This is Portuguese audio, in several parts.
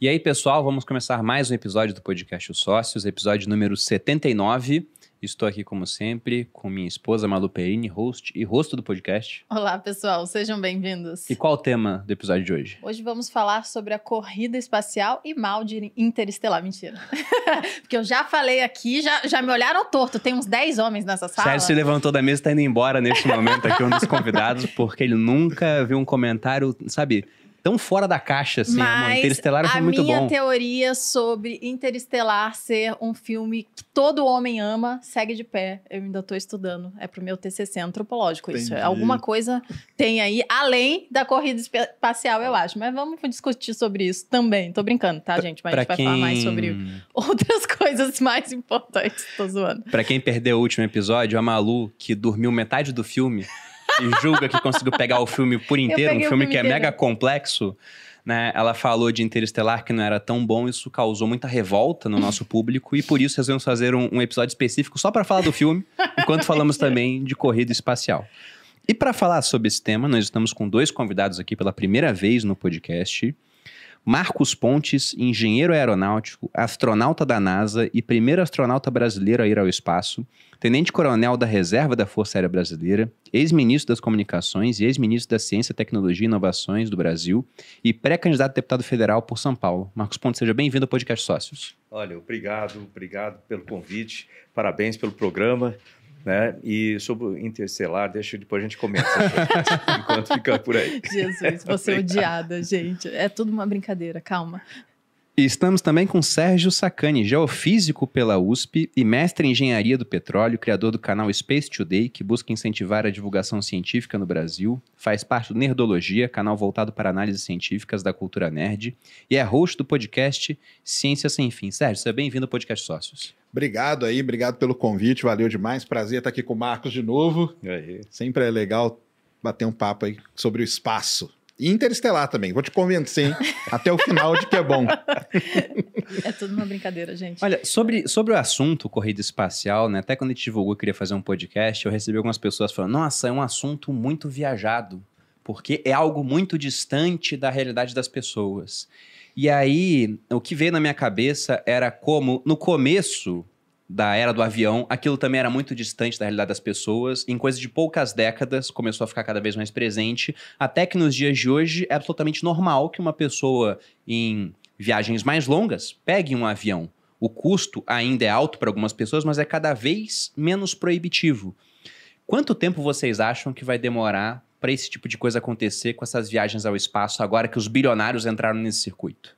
E aí, pessoal, vamos começar mais um episódio do podcast Os Sócios, episódio número 79. Estou aqui, como sempre, com minha esposa Malu Perini, host e rosto do podcast. Olá, pessoal, sejam bem-vindos. E qual o tema do episódio de hoje? Hoje vamos falar sobre a corrida espacial e mal de interestelar. Mentira. Porque eu já falei aqui, já, já me olharam torto. Tem uns 10 homens nessa sala. Sérgio se levantou da mesa e está indo embora neste momento aqui, um dos convidados, porque ele nunca viu um comentário, sabe tão fora da caixa, assim. Mas Interestelar foi muito bom. A minha teoria sobre Interestelar ser um filme que todo homem ama segue de pé. Eu ainda estou estudando. É pro meu TCC antropológico Entendi. isso. Alguma coisa tem aí, além da corrida espacial, eu acho. Mas vamos discutir sobre isso também. Tô brincando, tá, gente? Mas pra a gente quem... vai falar mais sobre outras coisas mais importantes. Tô zoando. Pra quem perdeu o último episódio, a Malu, que dormiu metade do filme e julga que conseguiu pegar o filme por inteiro, um filme, filme que é inteiro. é mega complexo, né? Ela falou de Interestelar que não era tão bom, isso causou muita revolta no nosso público e por isso resolvemos fazer um, um episódio específico só para falar do filme, enquanto falamos também de corrida espacial. E para falar sobre esse tema, nós estamos com dois convidados aqui pela primeira vez no podcast. Marcos Pontes, engenheiro aeronáutico, astronauta da NASA e primeiro astronauta brasileiro a ir ao espaço, tenente-coronel da Reserva da Força Aérea Brasileira, ex-ministro das Comunicações e ex-ministro da Ciência, Tecnologia e Inovações do Brasil e pré-candidato a deputado federal por São Paulo. Marcos Pontes, seja bem-vindo ao Podcast Sócios. Olha, obrigado, obrigado pelo convite, parabéns pelo programa. Né? E sobre o Interstellar, deixa depois a gente comenta enquanto fica por aí. Jesus, você é odiada, gente. É tudo uma brincadeira, calma. E estamos também com Sérgio Sacani, geofísico pela USP e mestre em engenharia do petróleo, criador do canal Space Today, que busca incentivar a divulgação científica no Brasil, faz parte do Nerdologia, canal voltado para análises científicas da cultura nerd, e é host do podcast Ciência Sem Fim. Sérgio, seja bem-vindo ao podcast Sócios. Obrigado aí, obrigado pelo convite, valeu demais. Prazer estar aqui com o Marcos de novo. Aí. Sempre é legal bater um papo aí sobre o espaço. E Interestelar também. Vou te convencer, hein? Até o final de que é bom. É tudo uma brincadeira, gente. Olha, sobre, sobre o assunto corrida espacial, né? Até quando a gente divulgou que queria fazer um podcast, eu recebi algumas pessoas falando: nossa, é um assunto muito viajado, porque é algo muito distante da realidade das pessoas. E aí, o que veio na minha cabeça era como, no começo da era do avião, aquilo também era muito distante da realidade das pessoas. Em coisa de poucas décadas, começou a ficar cada vez mais presente. Até que nos dias de hoje é absolutamente normal que uma pessoa em viagens mais longas pegue um avião. O custo ainda é alto para algumas pessoas, mas é cada vez menos proibitivo. Quanto tempo vocês acham que vai demorar para esse tipo de coisa acontecer com essas viagens ao espaço agora que os bilionários entraram nesse circuito?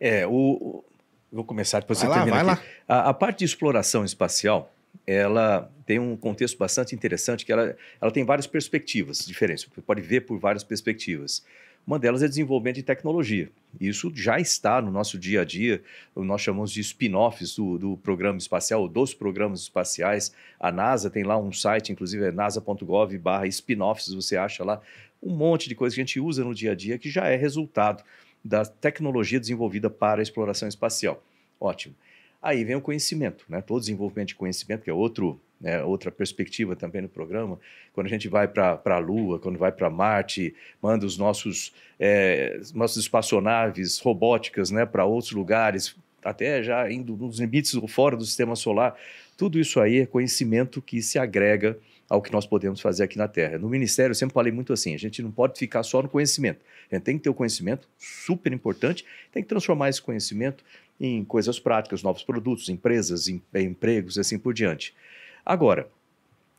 É, o, Vou começar, depois vai você lá, termina aqui. A, a, parte de exploração espacial, ela tem um contexto bastante interessante, que ela, ela tem várias perspectivas diferentes. Você pode ver por várias perspectivas. Uma delas é desenvolvimento de tecnologia. Isso já está no nosso dia a dia, nós chamamos de spin-offs do, do, programa espacial, dos programas espaciais. A NASA tem lá um site, inclusive é nasa.gov barra spin-offs, você acha lá um monte de coisa que a gente usa no dia a dia que já é resultado da tecnologia desenvolvida para a exploração espacial. Ótimo. Aí vem o conhecimento, né? todo desenvolvimento de conhecimento, que é outro, né, outra perspectiva também no programa. Quando a gente vai para a Lua, quando vai para Marte, manda os nossos, é, nossos espaçonaves robóticas né, para outros lugares, até já indo nos limites fora do sistema solar. Tudo isso aí é conhecimento que se agrega ao que nós podemos fazer aqui na Terra. No Ministério, eu sempre falei muito assim: a gente não pode ficar só no conhecimento. A gente tem que ter o conhecimento, super importante, tem que transformar esse conhecimento em coisas práticas, novos produtos, empresas, em, em empregos, assim por diante. Agora,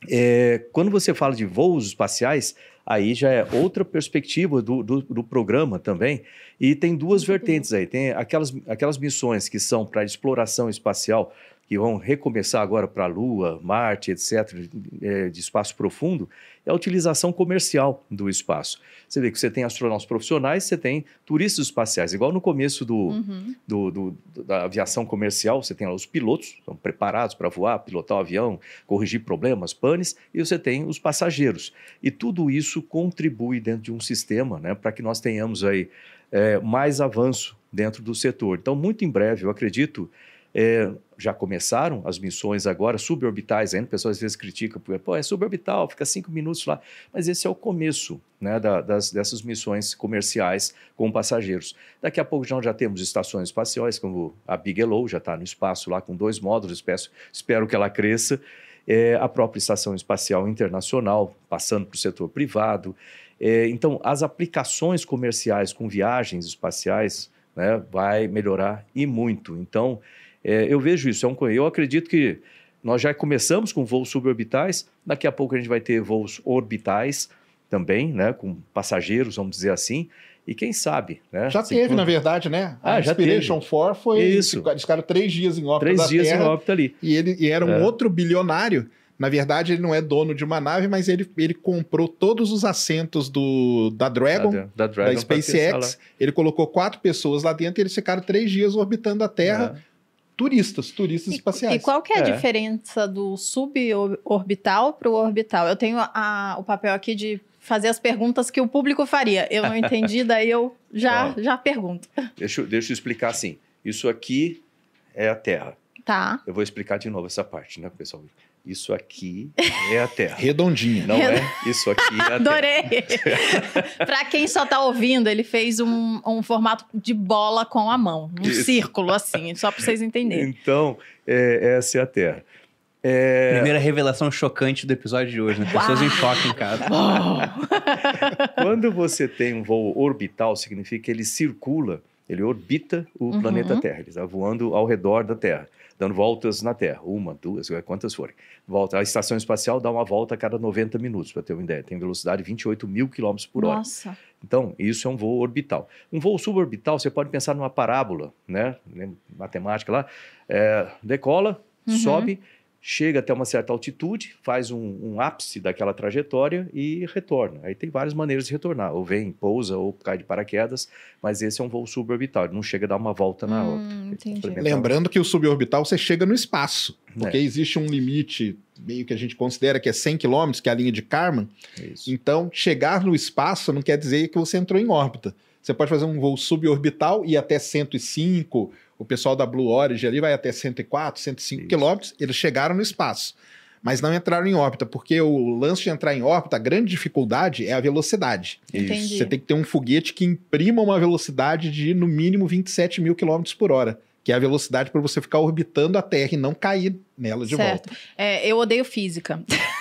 é, quando você fala de voos espaciais, aí já é outra perspectiva do, do, do, programa também. E tem duas vertentes aí. Tem aquelas, aquelas missões que são para exploração espacial, que vão recomeçar agora para a Lua, Marte, etc., é, de espaço profundo, é a utilização comercial do espaço. Você vê que você tem astronautas profissionais, você tem turistas espaciais, igual no começo do, uhum. do, do, da aviação comercial, você tem os pilotos, são preparados para voar, pilotar o avião, corrigir problemas, panes, e você tem os passageiros. E tudo isso contribui dentro de um sistema né, para que nós tenhamos aí é, mais avanço dentro do setor. Então, muito em breve, eu acredito É, já começaram as missões agora suborbitais ainda, pessoas às vezes criticam, porque, pô, é suborbital, fica cinco minutos lá, mas esse é o começo né, da, das, dessas missões comerciais com passageiros. Daqui a pouco já, já temos estações espaciais, como a Bigelow, já está no espaço lá com dois módulos, espero, espero que ela cresça, é, a própria Estação Espacial Internacional, passando para o setor privado. É, então, as aplicações comerciais com viagens espaciais né, vai melhorar e muito. Então, é, eu vejo isso. É um, eu acredito que nós já começamos com voos suborbitais, daqui a pouco a gente vai ter voos orbitais também, né, com passageiros, vamos dizer assim. E quem sabe, né? Já teve, na verdade, né? A ah, Inspiration 4 foi. Isso. Eles ficaram três dias em órbita. Três dias Terra, em órbita ali. E ele e era um é. outro bilionário. Na verdade, ele não é dono de uma nave, mas ele, ele comprou todos os assentos do, da Dragon, da, da, Dragon, da SpaceX. Ele colocou quatro pessoas lá dentro e eles ficaram três dias orbitando a Terra. É turistas, turistas e, espaciais. E qual que é a é. diferença do suborbital para o orbital? Eu tenho a, o papel aqui de fazer as perguntas que o público faria. Eu não entendi, daí eu já, já pergunto. Deixa, deixa eu explicar assim. Isso aqui é a Terra. Tá. Eu vou explicar de novo essa parte, né, pessoal? Isso aqui é a Terra. Redondinha. Não é? Isso aqui é a Adorei. Terra. Para quem só está ouvindo, ele fez um, um formato de bola com a mão. Um Isso. círculo, assim, só para vocês entenderem. Então, é, essa é a Terra. É... Primeira revelação chocante do episódio de hoje, né? Pessoas Uau! em choque em casa. Quando você tem um voo orbital, significa que ele circula, ele orbita o uhum. planeta Terra. Ele está voando ao redor da Terra dando voltas na Terra, uma, duas, quantas forem. Volta. A estação espacial dá uma volta a cada 90 minutos, para ter uma ideia. Tem velocidade de 28 mil quilômetros por hora. Nossa. Então, isso é um voo orbital. Um voo suborbital, você pode pensar numa parábola, né? Matemática lá. É, decola, uhum. sobe chega até uma certa altitude, faz um, um, ápice daquela trajetória e retorna. Aí tem várias maneiras de retornar, ou vem, pousa, ou cai de paraquedas, mas esse é um voo suborbital, ele não chega a dar uma volta na hum, outra. Lembrando que o suborbital você chega no espaço, porque é. existe um limite meio que a gente considera que é 100 km, que é a linha de Kármán. Isso. Então, chegar no espaço não quer dizer que você entrou em órbita. Você pode fazer um voo suborbital e até 105 o pessoal da Blue Origin ali vai até 104, 105 quilômetros, eles chegaram no espaço, mas não entraram em órbita, porque o lance de entrar em órbita, a grande dificuldade é a velocidade. Entendi. Você tem que ter um foguete que imprima uma velocidade de no mínimo 27 mil quilômetros por hora que é a velocidade para você ficar orbitando a Terra e não cair nela de certo. volta. É, eu odeio física.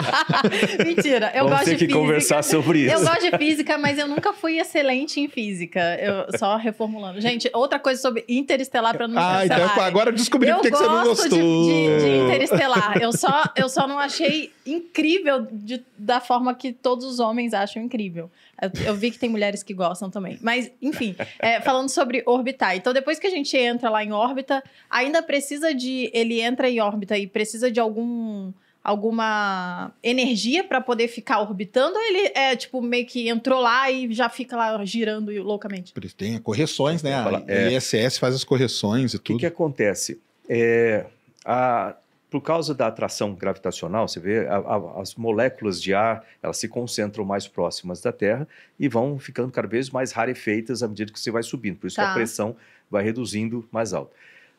Mentira, eu Vamos gosto ter de que conversar sobre isso. Eu gosto de física, mas eu nunca fui excelente em física. Eu só reformulando. Gente, outra coisa sobre interestelar para não Ah, então agora eu descobri por que você não gostou. De, de, de interestelar. Eu só, eu só não achei incrível de, da forma que todos os homens acham incrível. Eu, eu vi que tem mulheres que gostam também. Mas, enfim, é, falando sobre orbitar. Então, depois que a gente entra lá em órbita, ainda precisa de. Ele entra em órbita e precisa de algum alguma energia para poder ficar orbitando ou ele é tipo meio que entrou lá e já fica lá girando loucamente? Tem correções, né? A é, ISS faz as correções e tudo. O que, que acontece? É, a, por causa da atração gravitacional, você vê a, a, as moléculas de ar, elas se concentram mais próximas da Terra e vão ficando cada vez mais rarefeitas à medida que você vai subindo. Por isso tá. que a pressão vai reduzindo mais alta.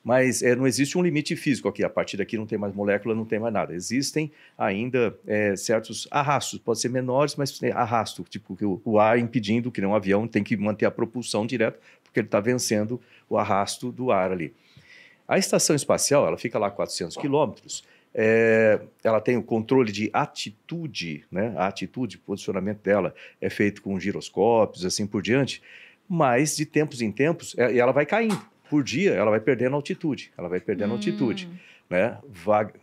Mas é, não existe um limite físico aqui. A partir daqui não tem mais molécula, não tem mais nada. Existem ainda é, certos arrastos, pode ser menores, mas arrasto, tipo o, o ar impedindo que um avião tem que manter a propulsão direta, porque ele está vencendo o arrasto do ar ali. A estação espacial, ela fica lá a 400 quilômetros, é, ela tem o controle de atitude, né? A atitude, posicionamento dela é feito com giroscópios, assim por diante, mas de tempos em tempos, ela vai caindo por dia ela vai perdendo altitude, ela vai perdendo hum. altitude, né? Vag...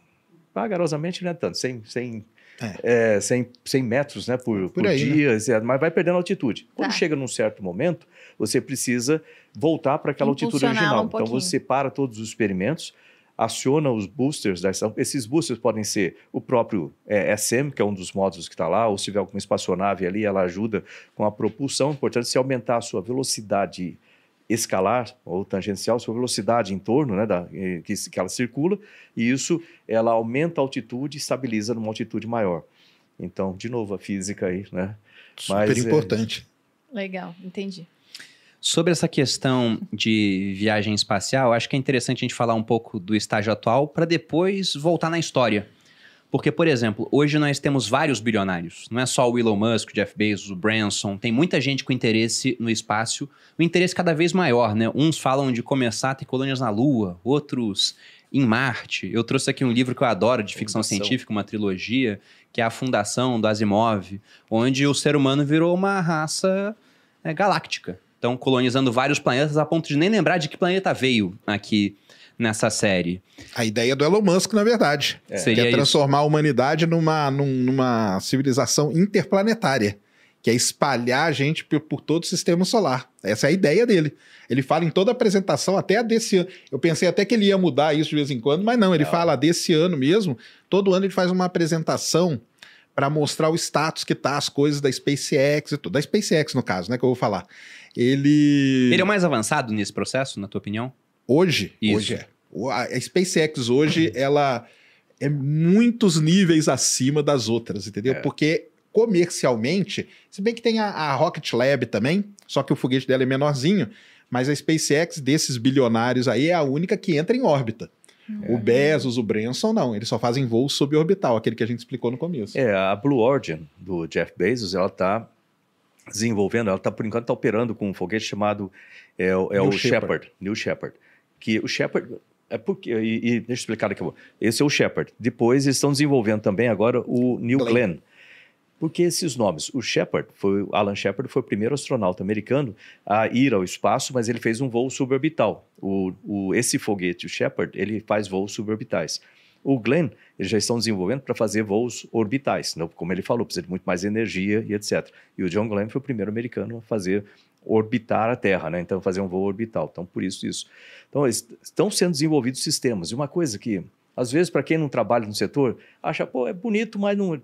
Vagarosamente não é tanto, 100, 100, é. É, 100, 100 metros né, por, por, por aí, dia, né? mas vai perdendo altitude. Quando tá. chega num certo momento, você precisa voltar para aquela altitude original. Um então você para todos os experimentos, aciona os boosters da estação. Esses boosters podem ser o próprio é, SM, que é um dos módulos que está lá, ou se tiver alguma espaçonave ali, ela ajuda com a propulsão. Importante se aumentar a sua velocidade escalar ou tangencial, sua velocidade em torno né, da, que, que ela circula, e isso ela aumenta a altitude e estabiliza numa altitude maior. Então, de novo, a física aí, né? Super Mas, importante. É... Legal, entendi. Sobre essa questão de viagem espacial, acho que é interessante a gente falar um pouco do estágio atual para depois voltar na história. Porque, por exemplo, hoje nós temos vários bilionários. Não é só o Elon Musk, o Jeff Bezos, o Branson. Tem muita gente com interesse no espaço. O interesse cada vez maior, né? Uns falam de começar a ter colônias na Lua, outros em Marte. Eu trouxe aqui um livro que eu adoro de ficção Fundação. científica, uma trilogia, que é a Fundação do Asimov, onde o ser humano virou uma raça é, galáctica. Então, colonizando vários planetas a ponto de nem lembrar de que planeta veio aqui nessa série. A ideia do Elon Musk, na verdade, é. Seria que é transformar isso. a humanidade numa, numa civilização interplanetária, que é espalhar a gente por, por, todo o sistema solar. Essa é a ideia dele. Ele fala em toda a apresentação, até a desse ano. Eu pensei até que ele ia mudar isso de vez em quando, mas não, ele não. fala desse ano mesmo. Todo ano ele faz uma apresentação para mostrar o status que tá as coisas da SpaceX e tudo. Da SpaceX, no caso, né, que eu vou falar. Ele. Ele é o mais avançado nesse processo, na tua opinião? Hoje, Isso. hoje é. A SpaceX hoje, uhum. ela é muitos níveis acima das outras, entendeu? É. Porque comercialmente, se bem que tem a, a, Rocket Lab também, só que o foguete dela é menorzinho, mas a SpaceX desses bilionários aí é a única que entra em órbita. É. O Bezos, o Branson, não. Eles só fazem voo suborbital, aquele que a gente explicou no começo. É, a Blue Origin, do Jeff Bezos, ela está desenvolvendo, ela está, por enquanto, tá operando com um foguete chamado é, é o Shepard, New Shepard. Que o Shepard, é porque, e, e deixa eu explicar aqui. Esse é o Shepard. Depois eles estão desenvolvendo também agora o New Glenn. Glenn. Por que esses nomes? O Shepard, foi, Alan Shepard foi o primeiro astronauta americano a ir ao espaço, mas ele fez um voo suborbital. O, o, esse foguete, o Shepard, ele faz voos suborbitais. O Glenn, eles já estão desenvolvendo para fazer voos orbitais. Não, como ele falou, precisa de muito mais energia e etc. E o John Glenn foi o primeiro americano a fazer orbitar a Terra, né? Então, fazer um voo orbital. Então, por isso, isso. Então, estão sendo desenvolvidos sistemas. E uma coisa que, às vezes, para quem não trabalha no setor, acha, pô, é bonito, mas não.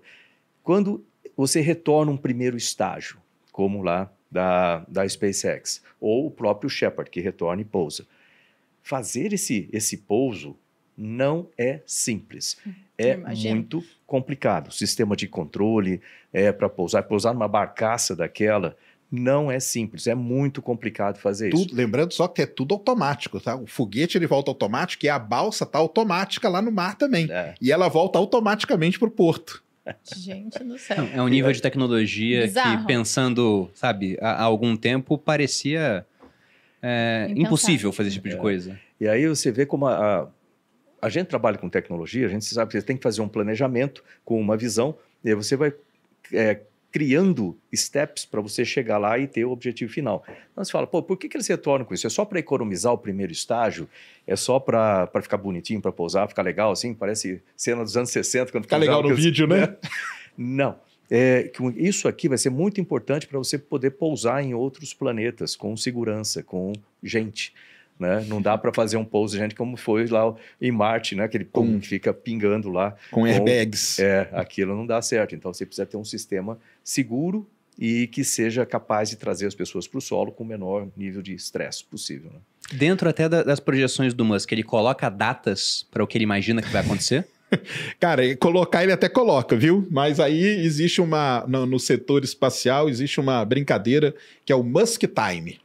Quando você retorna um primeiro estágio, como lá da, da SpaceX, ou o próprio Shepard, que retorna e pousa. Fazer esse, esse pouso não é simples. Hum, é muito complicado. Sistema de controle é para pousar, pousar numa barcaça daquela não é simples, é muito complicado fazer tudo, isso. Lembrando só que é tudo automático, tá? O foguete ele volta automático e a balsa tá automática lá no mar também. É. E ela volta automaticamente para o porto. Gente do céu. É um nível de tecnologia Bizarro. que, pensando, sabe, há, algum tempo parecia é, impossível fazer esse tipo de é. coisa. E aí você vê como a, a, a, gente trabalha com tecnologia, a gente sabe que você tem que fazer um planejamento com uma visão, e aí você vai é, criando steps para você chegar lá e ter o objetivo final. Então você fala, pô, por que, que eles retornam com isso? É só para economizar o primeiro estágio? É só para ficar bonitinho, para pousar, ficar legal assim? Parece cena dos anos 60. Quando Fica legal no vídeo, né? Não. É, isso aqui vai ser muito importante para você poder pousar em outros planetas com segurança, com gente. Né? Não dá para fazer um pouso, gente, como foi lá em Marte, né? Aquele com, que fica pingando lá. Com, com airbags. É, aquilo não dá certo. Então você precisa ter um sistema seguro e que seja capaz de trazer as pessoas para o solo com o menor nível de estresse possível. Né? Dentro até das projeções do Musk, ele coloca datas para o que ele imagina que vai acontecer? Cara, colocar ele até coloca, viu? Mas aí existe uma. No, no setor espacial, existe uma brincadeira que é o Musk Time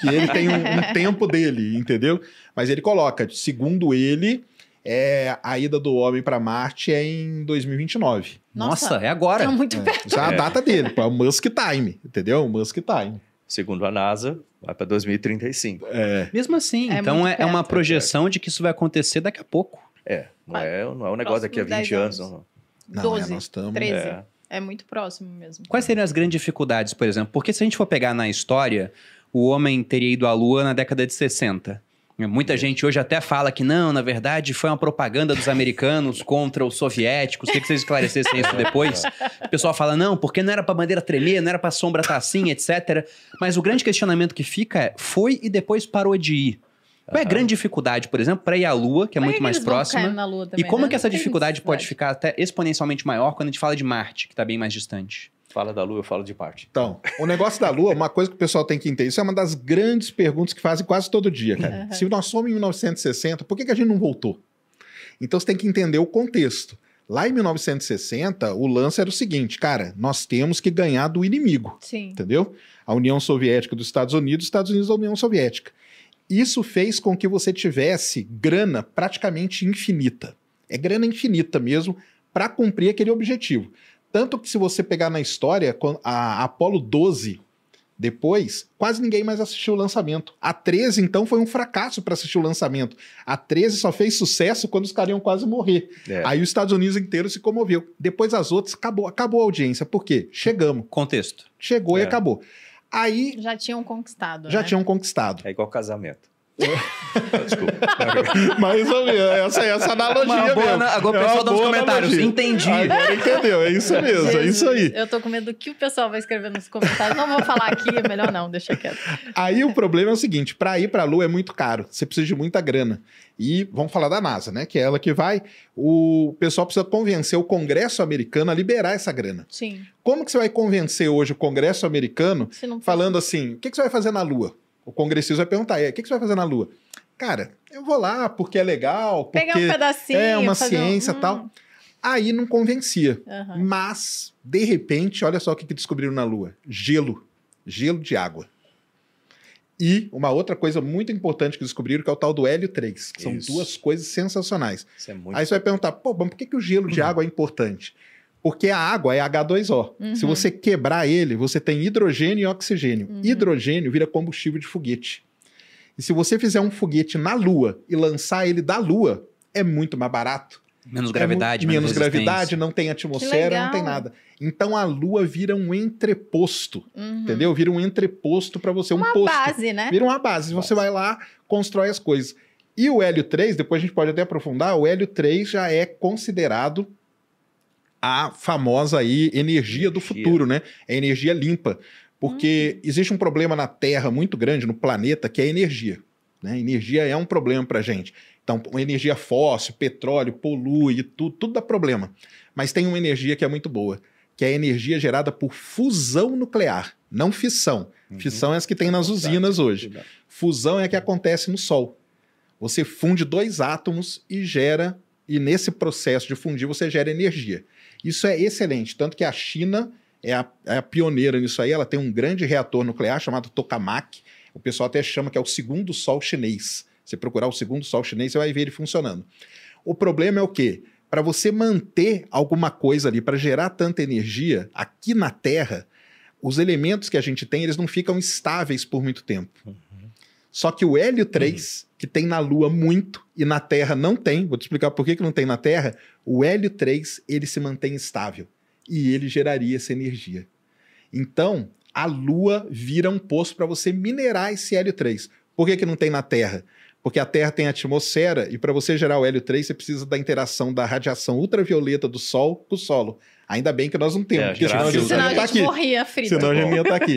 que ele tem um, um tempo dele, entendeu? Mas ele coloca, segundo ele, é, a ida do homem para Marte é em 2029. Nossa, Nossa é agora. Tá muito é. perto. Isso é a data dele, é o Musk Time, entendeu? O Musk Time. Segundo a NASA, vai para 2035. É. Mesmo assim, é então é, é, uma projeção de que isso vai acontecer daqui a pouco. É, não, é, não é um negócio daqui a 20 anos. anos. Não, não. 12, é, nós estamos... 13. É. é muito próximo mesmo. Quais seriam as grandes dificuldades, por exemplo? Porque se a gente for pegar na história, o homem teria ido à Lua na década de 60. Muita gente hoje até fala que não, na verdade foi uma propaganda dos americanos contra os soviéticos. Queria que vocês esclarecessem isso depois. O pessoal fala, não, porque não era pra bandeira tremer, não era pra sombra estar tá assim, etc. Mas o grande questionamento que fica é: foi e depois parou de ir. Qual é a grande dificuldade, por exemplo, para ir à Lua, que é Mas muito mais próxima? Também, e como né? é que essa dificuldade pode ficar até exponencialmente maior quando a gente fala de Marte, que está bem mais distante? Fala da Lua, eu falo de parte. Então, o negócio da Lua, uma coisa que o pessoal tem que entender, isso é uma das grandes perguntas que fazem quase todo dia, cara. Uhum. Se nós somos em 1960, por que, que a gente não voltou? Então você tem que entender o contexto. Lá em 1960, o lance era o seguinte, cara, nós temos que ganhar do inimigo. Sim. Entendeu? a União Soviética dos Estados Unidos, Estados Unidos da União Soviética. Isso fez com que você tivesse grana praticamente infinita. É grana infinita mesmo para cumprir aquele objetivo. Tanto que se você pegar na história, a Apollo 12 depois, quase ninguém mais assistiu o lançamento. A 13, então, foi um fracasso para assistir o lançamento. A 13 só fez sucesso quando os caras iam quase morrer. É. Aí os Estados Unidos inteiro se comoveu. Depois as outras, acabou, acabou a audiência. Por quê? Chegamos. Contexto. Chegou é. e acabou. Aí. Já tinham conquistado. Já né? tinham conquistado. É igual casamento. Desculpa. Mais ou menos. Essa, essa analogia uma boa, mesmo. Agora o é pessoal dá nos comentários. Analogia. Entendi. Agora entendeu. É isso mesmo. Jesus, é isso aí. Eu tô com medo do que o pessoal vai escrever nos comentários. Não vou falar aqui. É melhor não. Deixa quieto. Aí o problema é o seguinte. Para ir para a Lua é muito caro. Você precisa de muita grana. E vamos falar da NASA, né? Que é ela que vai. O pessoal precisa convencer o Congresso americano a liberar essa grana. Sim. Como que você vai convencer hoje o Congresso americano falando assim: o que, que você vai fazer na Lua? O congressista vai perguntar: o que, que você vai fazer na Lua? Cara, eu vou lá porque é legal, porque Pegar um pedacinho, é uma ciência e um... tal. Hum. Aí não convencia. Uhum. Mas, de repente, olha só o que, que descobriram na Lua: gelo. Gelo de água. E uma outra coisa muito importante que descobriram, que é o tal do hélio 3, que são Isso. duas coisas sensacionais. É Aí você vai perguntar, pô, mas por que, que o gelo de uhum. água é importante? Porque a água é H2O. Uhum. Se você quebrar ele, você tem hidrogênio e oxigênio. Uhum. Hidrogênio vira combustível de foguete. E se você fizer um foguete na Lua e lançar ele da Lua, é muito mais barato. Menos é gravidade, menos, menos gravidade, não tem atmosfera, não tem nada. Então a Lua vira um entreposto, uhum. entendeu? Vira um entreposto para você, uma um posto. base, né? Vira uma base. Você vai lá, constrói as coisas. E o hélio 3, depois a gente pode até aprofundar, o hélio 3 já é considerado a famosa aí energia do futuro, né? É energia limpa. Porque hum. existe um problema na Terra muito grande, no planeta, que é a energia. Né? Energia é um problema para gente. Então, energia fóssil, petróleo, polui, tudo, tudo dá problema. Mas tem uma energia que é muito boa, que é a energia gerada por fusão nuclear, não fissão. Uhum. Fissão é as que tem nas usinas hoje. Fusão é a que acontece no Sol. Você funde dois átomos e gera, e nesse processo de fundir você gera energia. Isso é excelente, tanto que a China é a, é a pioneira nisso aí. Ela tem um grande reator nuclear chamado Tokamak. O pessoal até chama que é o segundo sol chinês. Você procurar o segundo sol chinês, você vai ver ele funcionando. O problema é o quê? Para você manter alguma coisa ali, para gerar tanta energia aqui na Terra, os elementos que a gente tem, eles não ficam estáveis por muito tempo. Só que o hélio 3, uhum. que tem na Lua muito e na Terra não tem, vou te explicar por que, que não tem na Terra, o hélio 3, ele se mantém estável e ele geraria essa energia. Então, a Lua vira um poço para você minerar esse hélio 3. Por que, que não tem na Terra? Porque a Terra tem atmosfera e para você gerar o hélio 3 você precisa da interação da radiação ultravioleta do Sol com o solo. Ainda bem que nós não temos, é, porque senão a gente, senão a tá gente tá morria frito. Senão a gente ia estar tá aqui.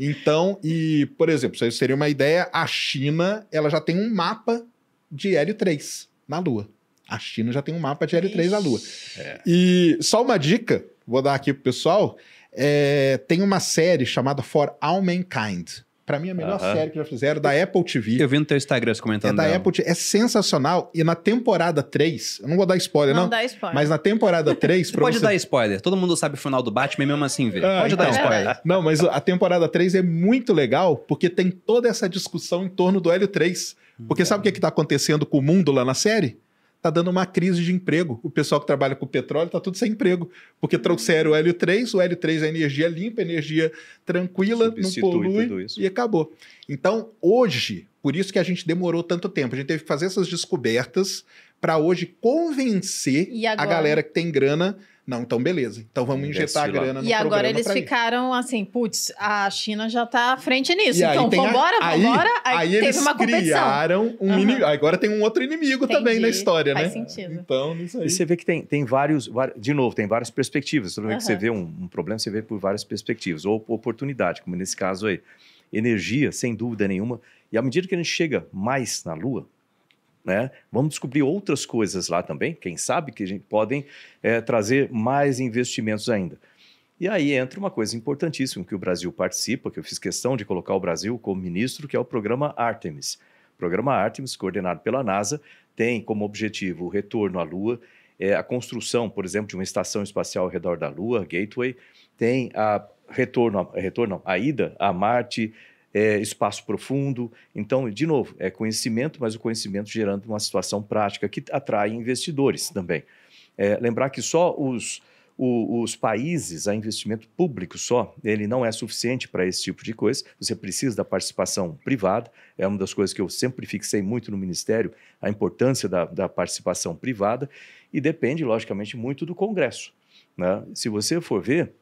Então, e, por exemplo, se vocês terem uma ideia, a China ela já tem um mapa de hélio 3 na Lua. A China já tem um mapa de hélio 3 na Lua. É. E só uma dica, vou dar aqui pro pessoal. É, tem uma série chamada For All Mankind. Para mim, a melhor uh -huh. série que já fizeram, da Apple TV. Eu vi no teu Instagram comentando. É da dela. Apple TV. É sensacional. E na temporada 3, eu não vou dar spoiler, não. Não dá spoiler. Mas na temporada 3. pode você... dar spoiler. Todo mundo sabe o final do Batman, mesmo assim vê. Ah, pode então, dar spoiler. Não, mas a temporada 3 é muito legal, porque tem toda essa discussão em torno do Hélio 3. Porque sabe o que é está acontecendo com o mundo lá na série? Está dando uma crise de emprego. O pessoal que trabalha com petróleo está tudo sem emprego, porque trouxeram o hélio 3, o hélio 3 é energia limpa, energia tranquila, não polui e acabou. Então, hoje, por isso que a gente demorou tanto tempo, a gente teve que fazer essas descobertas para hoje convencer a galera que tem grana não, então beleza. Então vamos injetar a grana no E agora eles ficaram assim, putz, a China já tá à frente nisso. então vambora, aí, vambora. Aí, aí teve eles uma competição. criaram um uhum. inimigo. Agora tem um outro inimigo Entendi. também na história, Faz né? Faz sentido. Então, isso aí. E você vê que tem, tem vários, de novo, tem várias perspectivas. Toda vez uhum. que você vê um, um problema, você vê por várias perspectivas. Ou oportunidade, como nesse caso aí. Energia, sem dúvida nenhuma. E à medida que a gente chega mais na Lua, né? Vamos descobrir outras coisas lá também, quem sabe que a gente podem é, trazer mais investimentos ainda. E aí entra uma coisa importantíssima que o Brasil participa, que eu fiz questão de colocar o Brasil como ministro, que é o programa Artemis. O programa Artemis, coordenado pela NASA, tem como objetivo o retorno à Lua, é, a construção, por exemplo, de uma estação espacial ao redor da Lua, Gateway, tem a, retorno, retorno não, a ida a Marte, é, espaço profundo. Então, de novo, é conhecimento, mas o conhecimento gerando uma situação prática que atrai investidores também. É, lembrar que só os, o, os países, a investimento público só, ele não é suficiente para esse tipo de coisa. Você precisa da participação privada. É uma das coisas que eu sempre fixei muito no Ministério, a importância da, da participação privada. E depende, logicamente, muito do Congresso. Né? Se você for ver,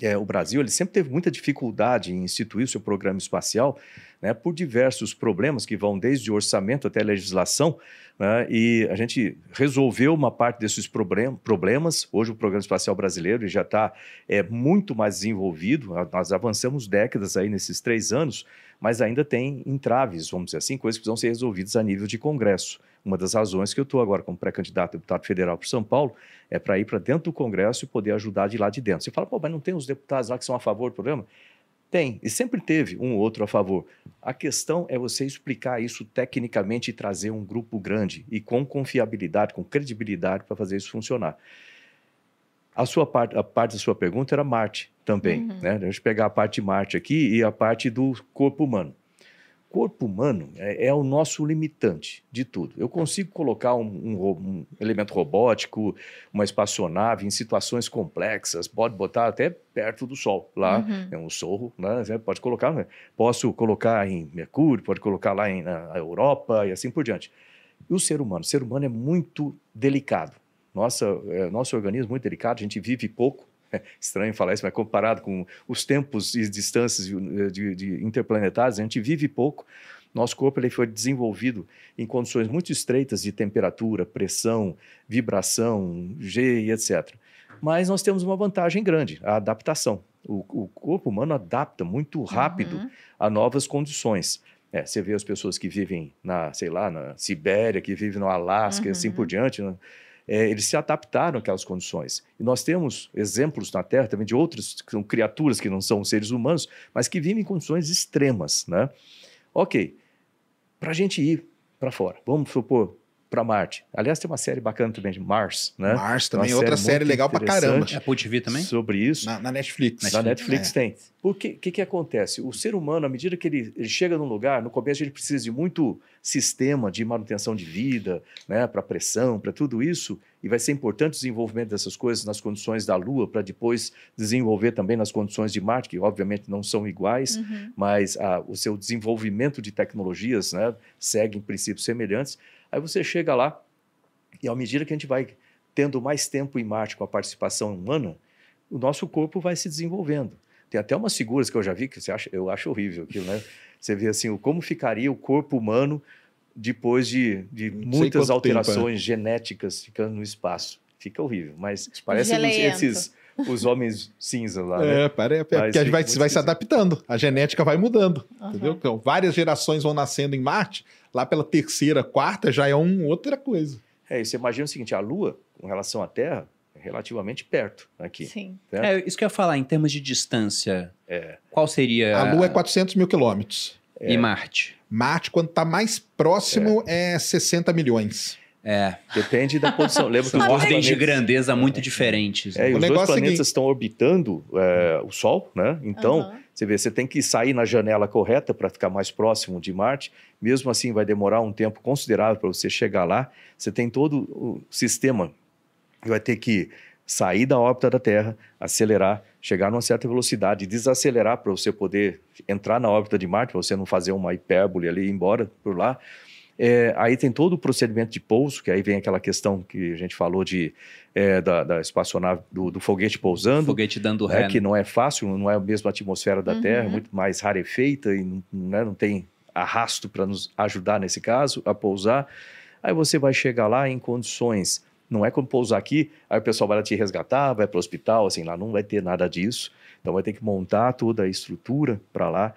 é, o Brasil ele sempre teve muita dificuldade em instituir seu programa espacial, né, por diversos problemas que vão desde orçamento até legislação, né, e a gente resolveu uma parte desses problem problemas. Hoje o programa espacial brasileiro já está é, muito mais desenvolvido, nós avançamos décadas aí nesses três anos, mas ainda tem entraves, vamos dizer assim, coisas que precisam ser resolvidas a nível de Congresso. Uma das razões que eu estou agora como pré-candidato a deputado federal para São Paulo é para ir para dentro do Congresso e poder ajudar de lá de dentro. Você fala, pô, mas não tem os deputados lá que são a favor do programa? Tem, e sempre teve um ou outro a favor. A questão é você explicar isso tecnicamente e trazer um grupo grande e com confiabilidade, com credibilidade para fazer isso funcionar. A sua parte, a parte da sua pergunta era Marte também, uhum. né? Deixa eu pegar a parte de Marte aqui e a parte do corpo humano corpo humano é, é, o nosso limitante de tudo. Eu consigo colocar um, um, um, elemento robótico, uma espaçonave em situações complexas, pode botar até perto do Sol, lá uhum. é um Sol, né? pode colocar, né? posso colocar em Mercúrio, pode colocar lá em, na Europa e assim por diante. E o ser humano? O ser humano é muito delicado. Nossa, é, nosso organismo é muito delicado, a gente vive pouco, estranho falar isso, mas comparado com os tempos e distâncias de, de, de interplanetários, a gente vive pouco. Nosso corpo ele foi desenvolvido em condições muito estreitas de temperatura, pressão, vibração, G e etc. Mas nós temos uma vantagem grande, a adaptação. O, o corpo humano adapta muito rápido uhum. a novas condições. É, você vê as pessoas que vivem na, sei lá, na Sibéria, que vivem no Alasca uhum. e assim por uhum. diante. Né? É, eles se adaptaram àquelas condições. E nós temos exemplos na Terra também de outras que são criaturas que não são seres humanos, mas que vivem em condições extremas. Né? Ok, para a gente ir para fora, vamos supor, para Marte. Aliás, tem uma série bacana também de Mars, né? Mars também, outra série, série legal para caramba. É Apple TV também? Sobre isso. Na, na Netflix. Na Netflix é. tem. O que, que, que acontece? O ser humano, à medida que ele, ele chega num lugar, no começo ele precisa de muito sistema de manutenção de vida, né? Para pressão, para tudo isso. E vai ser importante o desenvolvimento dessas coisas nas condições da Lua, para depois desenvolver também nas condições de Marte, que obviamente não são iguais, uhum. mas a, o seu desenvolvimento de tecnologias né, segue em princípios semelhantes. Aí você chega lá e, à medida que a gente vai tendo mais tempo em Marte com a participação humana, o nosso corpo vai se desenvolvendo. Tem até umas figuras que eu já vi que você acha, eu acho horrível aquilo, né? Você vê assim, como ficaria o corpo humano depois de, de muitas alterações tempo, é. genéticas ficando no espaço. Fica horrível, mas tipo parece esses os homens cinza lá. É, né? para, é, porque a gente vai, vai se adaptando, a genética vai mudando, uhum. entendeu? Então, várias gerações vão nascendo em Marte, lá pela terceira, quarta já é uma outra coisa. É, e você imagina o seguinte, a Lua, com relação à Terra, é relativamente perto aqui. Sim. É, isso que eu ia falar, em termos de distância, é. qual seria... A Lua é 400 mil quilômetros. E Marte? Marte, quando está mais próximo, é. é 60 milhões. É. Depende da posição. Lembra que ordens planetas... de grandeza muito diferentes. É, os dois é planetas é estão orbitando é, o Sol, né? Então, uhum. você vê, você tem que sair na janela correta para ficar mais próximo de Marte. Mesmo assim, vai demorar um tempo considerável para você chegar lá. Você tem todo o sistema que vai ter que sair da órbita da Terra, acelerar, chegar numa certa velocidade, desacelerar para você poder entrar na órbita de Marte, para você não fazer uma hipérbole ali e ir embora por lá. É, aí tem todo o procedimento de pouso, que aí vem aquela questão que a gente falou de, é, da, da espaçonave, do, do, foguete pousando. Foguete dando é, ré. É, que não é fácil, não é a mesma atmosfera da uhum. Terra, é muito mais rarefeita e não, né, não tem arrasto para nos ajudar nesse caso a pousar. Aí você vai chegar lá em condições, não é como pousar aqui, aí o pessoal vai lá te resgatar, vai para o hospital, assim, lá não vai ter nada disso. Então vai ter que montar toda a estrutura para lá.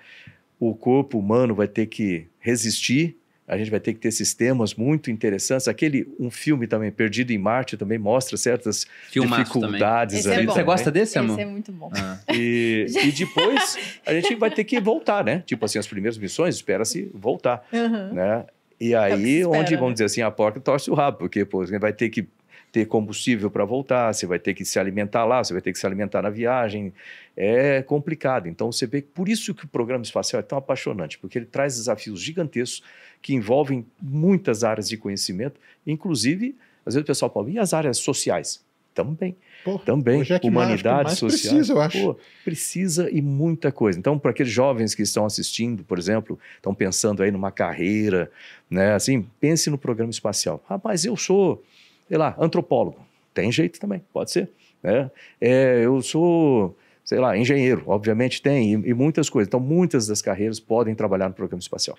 O corpo humano vai ter que resistir a gente vai ter que ter sistemas muito interessantes. Aquele um filme também Perdido em Marte também mostra certas Filmaço dificuldades. Esse é Você gosta desse, amor? Esse é muito bom. Ah. E, e, depois a gente vai ter que voltar, né? Tipo assim, as primeiras missões espera-se voltar, uhum. né? E aí, é onde, vamos né? dizer assim, a porta torce o rabo, porque pô, gente vai ter que ter combustível para voltar, você vai ter que se alimentar lá, você vai ter que se alimentar na viagem. É complicado. Então você vê por isso que o programa espacial é tão apaixonante, porque ele traz desafios gigantescos que envolvem muitas áreas de conhecimento, inclusive, às vezes o pessoal fala, e as áreas sociais? Também. Pô, também, é humanidades sociais. Precisa, eu acho. Pô, precisa e muita coisa. Então, para aqueles jovens que estão assistindo, por exemplo, estão pensando aí numa carreira, né? Assim, pense no programa espacial. Rapaz, eu sou, sei lá, antropólogo. Tem jeito também, pode ser. Né? É, eu sou, sei lá, engenheiro, obviamente tem, e, e muitas coisas. Então, muitas das carreiras podem trabalhar no programa espacial.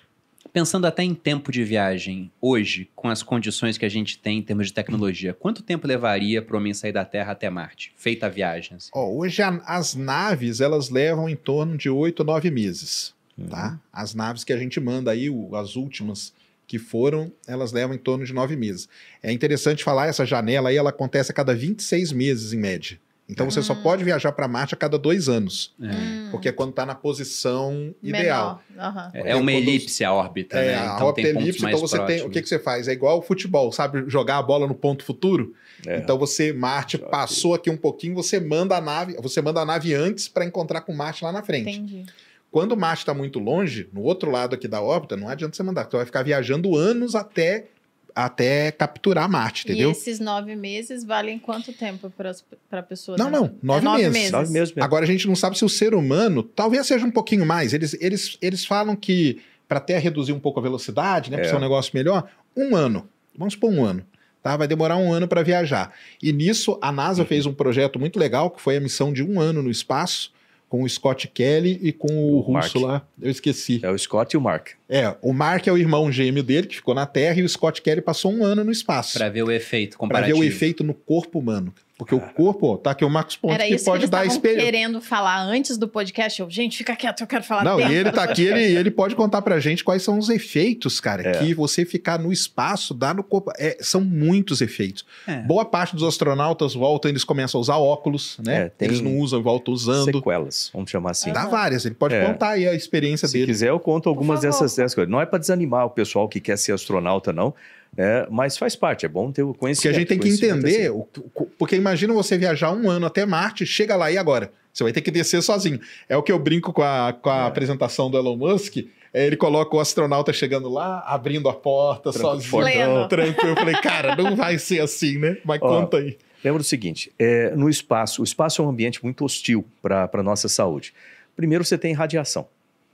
Pensando até em tempo de viagem, hoje, com as condições que a gente tem em termos de tecnologia, quanto tempo levaria para o homem sair da Terra até Marte, feita a viagem? Assim? Oh, hoje a, as naves elas levam em torno de oito, nove meses. Uhum. Tá? As naves que a gente manda aí, o, as últimas que foram, elas levam em torno de nove meses. É interessante falar, essa janela aí ela acontece a cada 26 meses em média. Então você só hum. pode viajar para Marte a cada dois anos. É. Hum. Porque é quando está na posição ideal. Uhum. É, uma elipse a órbita, é, né? A então órbita é elipse, então você próximos. tem. O que, que você faz? É igual o futebol, sabe? Jogar a bola no ponto futuro. É. Então você, Marte, passou aqui um pouquinho, você manda a nave, você manda a nave antes para encontrar com Marte lá na frente. Entendi. Quando Marte está muito longe, no outro lado aqui da órbita, não adianta você mandar, você vai ficar viajando anos até até capturar Marte, entendeu? E esses nove meses valem quanto tempo para a pessoa? Não, não, nove, é nove meses. meses. Nove meses Agora a gente não sabe se o ser humano, talvez seja um pouquinho mais. Eles, eles, eles falam que para até reduzir um pouco a velocidade, né, para é. ser um negócio melhor, um ano. Vamos supor um ano. Tá? Vai demorar um ano para viajar. E nisso a NASA uhum. fez um projeto muito legal, que foi a missão de um ano no espaço, com o Scott Kelly e com o, o russo Mark. lá, eu esqueci. É o Scott e o Mark. É, o Mark é o irmão gêmeo dele, que ficou na Terra, e o Scott Kelly passou um ano no espaço. Para ver o efeito comparativo. Para ver o efeito no corpo humano. Porque o corpo, tá aqui o Marcos Pontes, Era que pode que dar experiência. querendo falar antes do podcast. Eu, gente, fica quieto, eu quero falar Não, e ele tá aqui, ele, ele pode contar pra gente quais são os efeitos, cara, é. que você ficar no espaço dá no corpo. É, são muitos efeitos. É. Boa parte dos astronautas voltam, eles começam a usar óculos, né? É, eles não usam, voltam usando. Sequelas, vamos chamar assim. Dá várias, ele pode é. contar aí a experiência Se dele. Se quiser, eu conto algumas dessas, dessas coisas. Não é para desanimar o pessoal que quer ser astronauta, não. É, mas faz parte, é bom ter o conhecimento. Que a gente tem que entender, assim. porque imagina você viajar um ano até Marte, chega lá e agora? Você vai ter que descer sozinho. É o que eu brinco com a, com a é. apresentação do Elon Musk. É, ele coloca o astronauta chegando lá, abrindo a porta, Tranco sozinho, tranquilo. Eu falei, cara, não vai ser assim, né? Mas Ó, conta aí. Lembra do seguinte: é, no espaço, o espaço é um ambiente muito hostil para a nossa saúde. Primeiro, você tem radiação.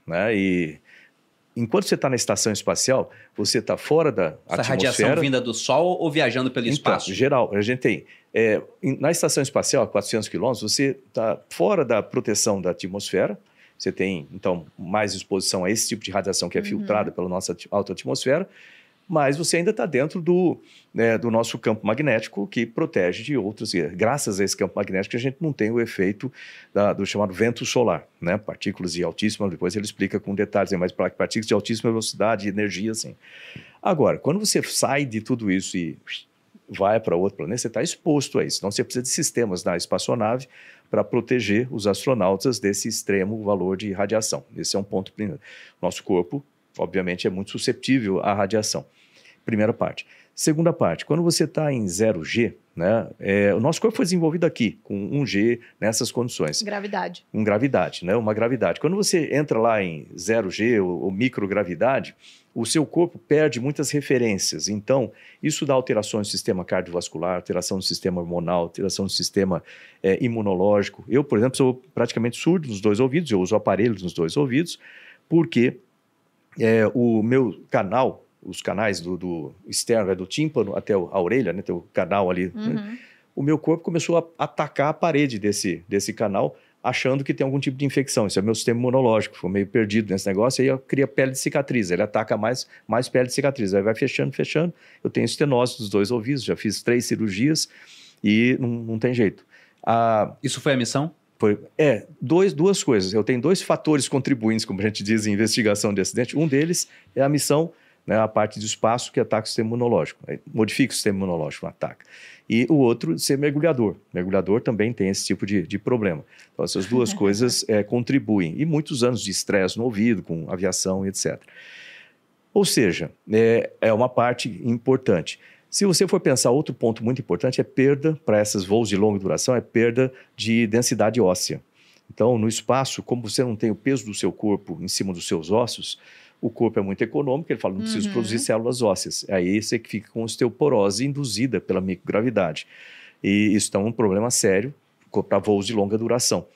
Né? E enquanto você está na estação espacial, você está fora da Essa atmosfera. radiação vinda do Sol ou viajando pelo então, espaço? geral, a gente tem. É, na estação espacial, a 400 quilômetros, você está fora da proteção da atmosfera. Você tem, então, mais exposição a esse tipo de radiação que é uhum. filtrada pela nossa alta atmosfera mas você ainda está dentro do, né, do nosso campo magnético que protege de outros. Graças a esse campo magnético, a gente não tem o efeito da, do chamado vento solar, né? Partículas de altíssima, depois ele explica com detalhes, mas partículas de altíssima velocidade energia, assim. Agora, quando você sai de tudo isso e vai para outro planeta, você está exposto a isso. Então, você precisa de sistemas na espaçonave para proteger os astronautas desse extremo valor de radiação. Esse é um ponto. Nosso corpo obviamente, é muito susceptível à radiação. Primeira parte. Segunda parte, quando você está em 0G, né, é, o nosso corpo foi desenvolvido aqui, com 1G, nessas condições. Gravidade. Com gravidade, né, uma gravidade. Quando você entra lá em 0G ou, ou microgravidade, o seu corpo perde muitas referências. Então, isso dá alterações no sistema cardiovascular, alteração no sistema hormonal, alteração no sistema é, imunológico. Eu, por exemplo, sou praticamente surdo nos dois ouvidos, eu uso aparelhos nos dois ouvidos, porque é, o meu canal, os canais do, do externo, é do tímpano até a orelha, né, tem o canal ali, né, uhum. né, o meu corpo começou a atacar a parede desse, desse canal, achando que tem algum tipo de infecção. Isso é meu sistema imunológico, ficou meio perdido nesse negócio, aí eu cria pele de cicatriz, ele ataca mais, mais pele de cicatriz, aí vai fechando, fechando. Eu tenho estenose dos dois ouvidos, já fiz três cirurgias e não, não tem jeito. Ah, Isso foi a missão? Foi, é, dois, duas coisas. Eu tenho dois fatores contribuintes, como a gente diz em investigação de acidente. Um deles é a missão, né, a parte do espaço que ataca o sistema imunológico, modifica o sistema imunológico, ataca. E o outro, ser mergulhador. Mergulhador também tem esse tipo de, de problema. Então, essas duas coisas é, contribuem. E muitos anos de estresse no ouvido, com aviação, etc. Ou seja, é, é uma parte importante. Se você for pensar, outro ponto muito importante é perda, para esses voos de longa duração, é perda de densidade óssea. Então, no espaço, como você não tem o peso do seu corpo em cima dos seus ossos, o corpo é muito econômico, ele fala, não precisa uhum. produzir células ósseas. Aí você fica com osteoporose induzida pela microgravidade. E isso é um problema sério para voos de longa duração.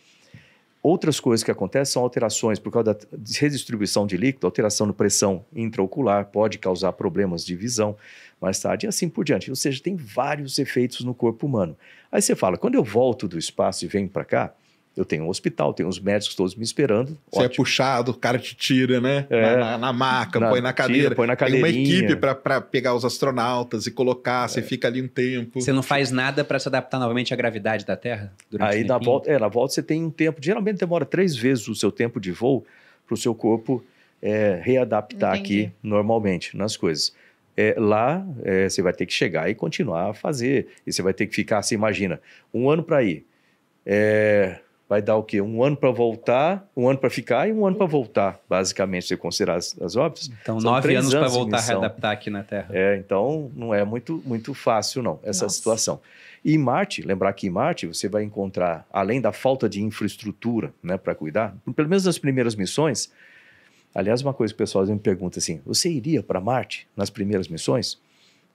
Outras coisas que acontecem são alterações por causa da redistribuição de líquido, alteração na pressão intraocular, pode causar problemas de visão mais tarde e assim por diante. Ou seja, tem vários efeitos no corpo humano. Aí você fala, quando eu volto do espaço e venho para cá, eu tenho um hospital, tenho os médicos todos me esperando. Você é ótimo. é puxado, o cara te tira, né? É, na, na, na, maca, na, põe na cadeira. Tira, põe na Tem uma equipe para pegar os astronautas e colocar, é. você fica ali um tempo. Você não faz nada para se adaptar novamente à gravidade da Terra? Aí na volta, é, na volta você tem um tempo, geralmente demora três vezes o seu tempo de voo para o seu corpo é, readaptar Entendi. aqui normalmente nas coisas. É, lá é, você vai ter que chegar e continuar a fazer. E você vai ter que ficar, você imagina, um ano para ir. É, vai dar o quê? Um ano para voltar, um ano para ficar e um ano para voltar, basicamente, se considerar as, as. Então, São nove anos para voltar a readaptar aqui na Terra. É, então não é muito, muito fácil, não, essa Nossa. situação. E em Marte, lembrar que em Marte você vai encontrar, além da falta de infraestrutura né, para cuidar, pelo menos nas primeiras missões, aliás, uma coisa que o pessoal me pergunta assim: você iria para Marte nas primeiras missões?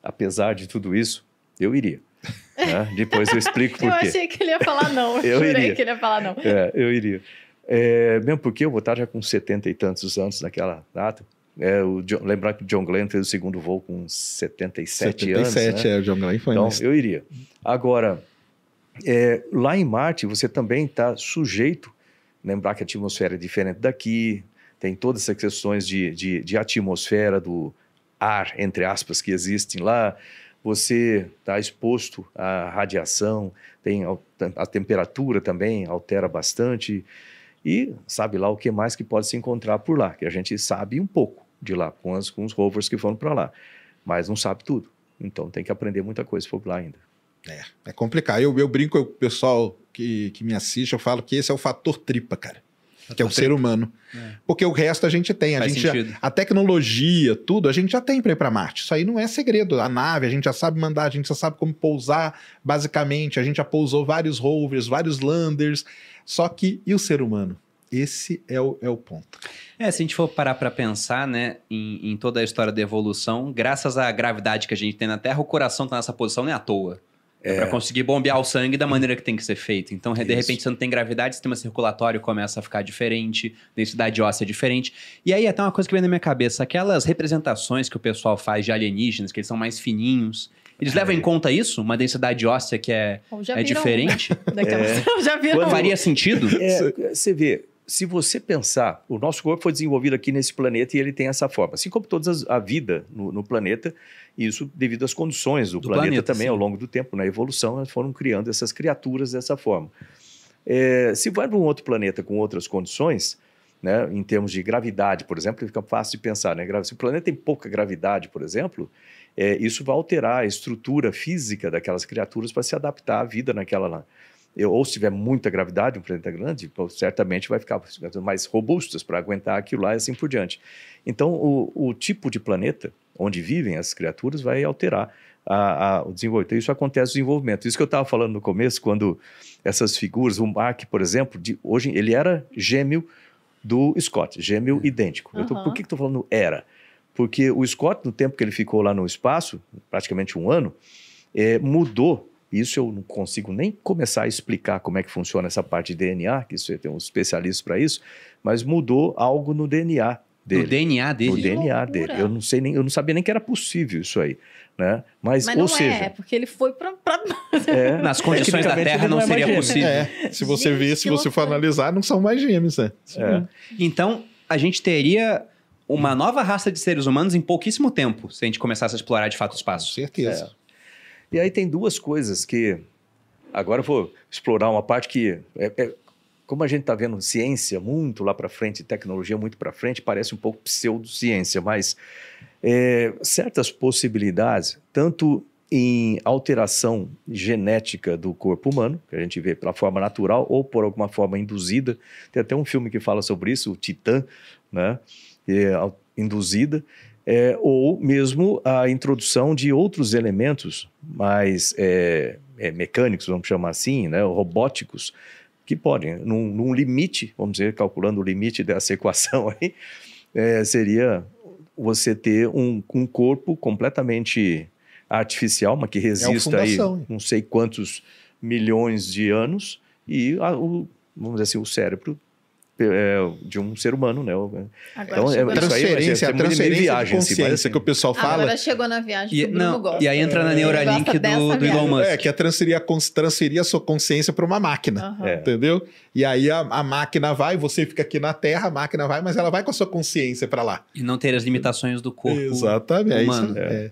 Apesar de tudo isso, eu iria. Né? Depois eu explico por quê. Eu achei que ele ia falar não. Eu, eu iria. que ele ia falar não. É, eu iria. É, mesmo porque eu vou estar já com setenta e tantos anos naquela data. É, o John, lembrar que o John Glenn fez o segundo voo com 77, 77 anos. 77, né? é, o John Glenn foi. Então, eu iria. Agora, é, lá em Marte, você também está sujeito, lembrar que a atmosfera é diferente daqui, tem todas essas questões de, de, de atmosfera, do ar, entre aspas, que existem lá você está exposto à radiação, tem a temperatura também altera bastante e sabe lá o que mais que pode se encontrar por lá, que a gente sabe um pouco de lá com, as, com os rovers que foram para lá, mas não sabe tudo. Então tem que aprender muita coisa por lá ainda. É, é complicado. Eu, eu brinco o pessoal que, que me assiste, eu falo que esse é o fator tripa, cara que é o ser humano. É. Porque o resto a gente tem. A, gente já, a tecnologia, tudo, a gente já tem para ir para Marte. Isso aí não é segredo. A nave, a gente já sabe mandar, a gente já sabe como pousar, basicamente. A gente já pousou vários rovers, vários landers. Só que, e o ser humano? Esse é o, é o ponto. É, se a gente for parar para pensar, né, em, em toda a história da evolução, graças à gravidade que a gente tem na Terra, o coração está nessa posição não é à toa. É. Para conseguir bombear o sangue da maneira que tem que ser feito. Então, de repente, você não tem gravidade, o sistema circulatório começa a ficar diferente, densidade óssea é diferente. E aí, até uma coisa que vem na minha cabeça: aquelas representações que o pessoal faz de alienígenas, que eles são mais fininhos. Eles é. levam em conta isso? Uma densidade óssea que é, é diferente? é. Já viram. Faria sentido? É, você vê, se você pensar, o nosso corpo foi desenvolvido aqui nesse planeta e ele tem essa forma. Assim como toda a vida no, no planeta, isso devido às condições do, do planeta, planeta, também, sim. ao longo do tempo, na evolução, elas foram criando essas criaturas dessa forma. É, se vai para um outro planeta com outras condições, né, em termos de gravidade, por exemplo, fica fácil de pensar. Né? Se o planeta tem pouca gravidade, por exemplo, é, isso vai alterar a estrutura física daquelas criaturas para se adaptar à vida naquela lá ou se tiver muita gravidade, um planeta grande, certamente vai ficar mais robustas para aguentar aquilo lá e assim por diante. Então, o, o tipo de planeta onde vivem as criaturas vai alterar a, a, o desenvolvimento. Isso acontece no desenvolvimento. Isso que eu estava falando no começo, quando essas figuras, o Mark, por exemplo, de, hoje ele era gêmeo do Scott, gêmeo idêntico. Uhum. Tô, por que estou falando era? Porque o Scott, no tempo que ele ficou lá no espaço, praticamente um ano, é, mudou isso eu não consigo nem começar a explicar como é que funciona essa parte de DNA, que isso tem um especialista para isso, mas mudou algo no DNA dele. No DNA dele? No DNA dele. Eu não sei nem, eu não sabia nem que era possível isso aí. Né? Mas, Mas ou seja, é, porque ele foi para. É, Nas condições da Terra não, não é seria possível. É, se você Gente, ver, se você for analisar, não são mais gêmeos. Né? É. Então, a gente teria uma nova raça de seres humanos em pouquíssimo tempo, se a gente começasse a explorar de fato o espaço. Com certeza. E aí tem duas coisas que. Agora eu vou explorar uma parte que. É, é, como a gente está vendo ciência muito lá para frente, tecnologia muito para frente, parece um pouco pseudociência, mas é, certas possibilidades, tanto em alteração genética do corpo humano, que a gente vê pela forma natural ou por alguma forma induzida. Tem até um filme que fala sobre isso, o Titã, né? É, induzida é, ou mesmo a introdução de outros elementos mais é, é, mecânicos, vamos chamar assim, né, robóticos, que podem, num, num, limite, vamos dizer, calculando o limite dessa equação aí, é, seria você ter um, um, corpo completamente artificial, mas que é resista aí não sei quantos milhões de anos, e a, o, vamos dizer assim, o cérebro de um ser humano, né? então, é, transferência, aí, a transferência viagem, de consciência assim, que o pessoal fala. Agora chegou na viagem e, não, gosta. E aí entra na Neuralink do, do Elon Musk. É, que é transferir a, transferir a sua consciência para uma máquina, uhum. entendeu? E aí a, a, máquina vai, você fica aqui na Terra, a máquina vai, mas ela vai com a sua consciência para lá. E não ter as limitações do corpo Exatamente. É humano. É. é.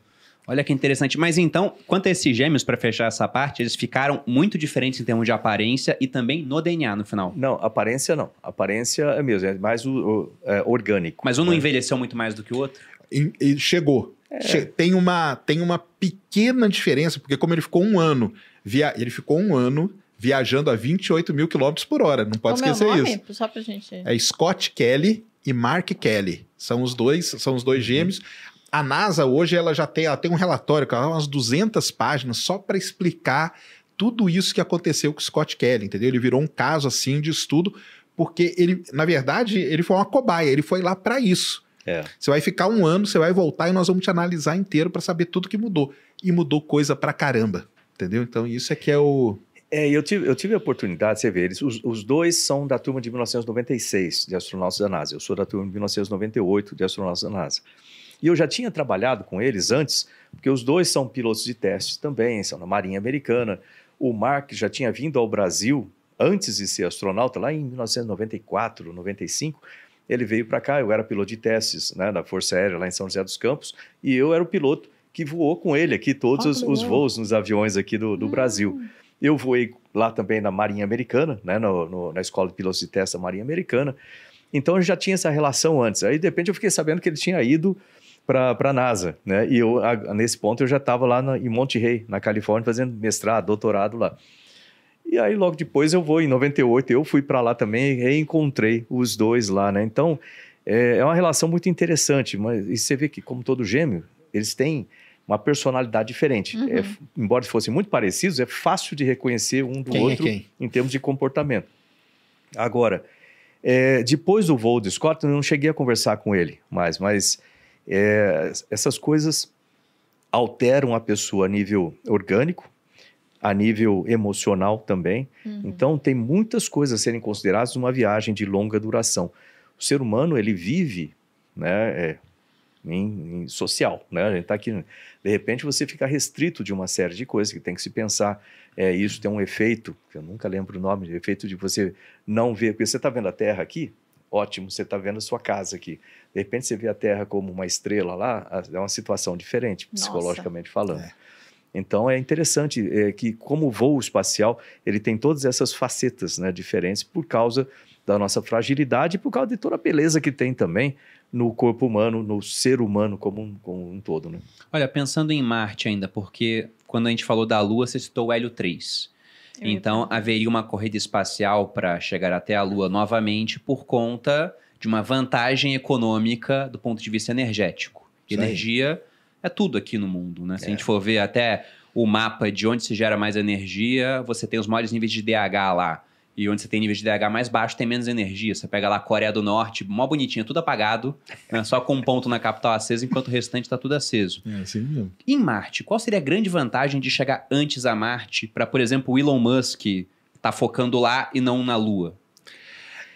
Olha que interessante. Mas então, quanto a esses gêmeos, para fechar essa parte, eles ficaram muito diferentes em termos de aparência e também no DNA no final. Não, aparência não. Aparência é mesmo, é mais o, o é, orgânico. Mas um não né? envelheceu muito mais do que o outro? E, e chegou. É. Che tem, uma, tem uma pequena diferença, porque como ele ficou um ano, via ele ficou um ano viajando a 28 mil quilômetros por hora. Não pode como esquecer é isso. Só pra gente. É Scott Kelly e Mark Kelly. São os dois, são os dois uhum. gêmeos a NASA hoje ela já tem, ela tem um relatório com umas 200 páginas só para explicar tudo isso que aconteceu com o Scott Kelly, entendeu? Ele virou um caso assim de estudo porque ele, na verdade, ele foi uma cobaia, ele foi lá para isso. É. Você vai ficar um ano, você vai voltar e nós vamos te analisar inteiro para saber tudo que mudou. E mudou coisa pra caramba, entendeu? Então isso é que é o... É, eu tive, eu tive a oportunidade, você vê, eles, os, os dois são da turma de 1996 de astronautas da NASA. Eu sou da turma de 1998 de astronautas da NASA. E eu já tinha trabalhado com eles antes, porque os dois são pilotos de testes também, são na Marinha Americana. O Mark já tinha vindo ao Brasil antes de ser astronauta, lá em 1994, 95. Ele veio para cá, eu era piloto de testes né, da Força Aérea lá em São José dos Campos, e eu era o piloto que voou com ele aqui todos os, os, voos nos aviões aqui do, do hum. Brasil. Eu voei lá também na Marinha Americana, né, no, no, na Escola de Pilotos de Teste da Marinha Americana. Então eu já tinha essa relação antes. Aí de repente eu fiquei sabendo que ele tinha ido para a NASA, né? E eu, a, nesse ponto, eu já estava lá na, em Monte Rey, na Califórnia, fazendo mestrado, doutorado lá. E aí, logo depois, eu vou, em 98, eu fui para lá também e reencontrei os dois lá, né? Então, é, é uma relação muito interessante, mas e você vê que, como todo gêmeo, eles têm uma personalidade diferente. Uhum. É, embora fossem muito parecidos, é fácil de reconhecer um do quem é outro é em termos de comportamento. Agora, é, depois do voo de Scott, eu não cheguei a conversar com ele mais, mas é, essas coisas alteram a pessoa a nível orgânico, a nível emocional também. Uhum. Então, tem muitas coisas a serem consideradas numa viagem de longa duração. O ser humano, ele vive né, é, em, em, social, né? A gente está aqui, de repente você fica restrito de uma série de coisas que tem que se pensar. É, isso tem um efeito, eu nunca lembro o nome, efeito de você não ver, porque você está vendo a Terra aqui, ótimo, você está vendo a sua casa aqui. De repente você vê a Terra como uma estrela lá, é uma situação diferente, psicologicamente Nossa. falando. É. Então é interessante é, que como o voo espacial ele tem todas essas facetas né, diferentes por causa da nossa fragilidade e por causa de toda a beleza que tem também no corpo humano, no ser humano como um, como um todo. Né? Olha, pensando em Marte ainda, porque quando a gente falou da Lua, você citou o Hélio 3. Então, haveria uma corrida espacial para chegar até a Lua novamente por conta de uma vantagem econômica do ponto de vista energético. energia é tudo aqui no mundo, né? Se é. a gente for ver até o mapa de onde se gera mais energia, você tem os maiores níveis de DH lá. E onde você tem nível de DH mais baixo, tem menos energia. Você pega lá a Coreia do Norte, mó bonitinha, tudo apagado, né? só com um ponto na capital aceso, enquanto o restante está tudo aceso. É assim mesmo. Em Marte, qual seria a grande vantagem de chegar antes a Marte para, por exemplo, o Elon Musk tá focando lá e não na Lua?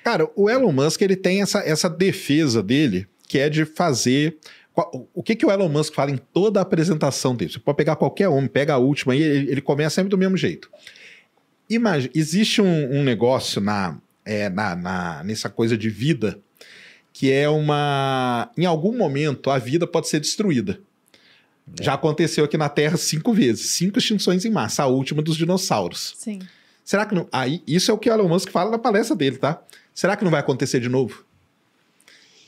Cara, o Elon Musk ele tem essa, essa defesa dele, que é de fazer o que, que o Elon Musk fala em toda a apresentação dele? Você pode pegar qualquer homem, pega a última aí, ele, ele começa sempre do mesmo jeito. Imagina, existe um, um negócio na, é, na, na, nessa coisa de vida que é uma. Em algum momento a vida pode ser destruída. É. Já aconteceu aqui na Terra cinco vezes, cinco extinções em massa, a última dos dinossauros. Sim. Será que não. Aí, isso é o que o Elon Musk fala na palestra dele, tá? Será que não vai acontecer de novo?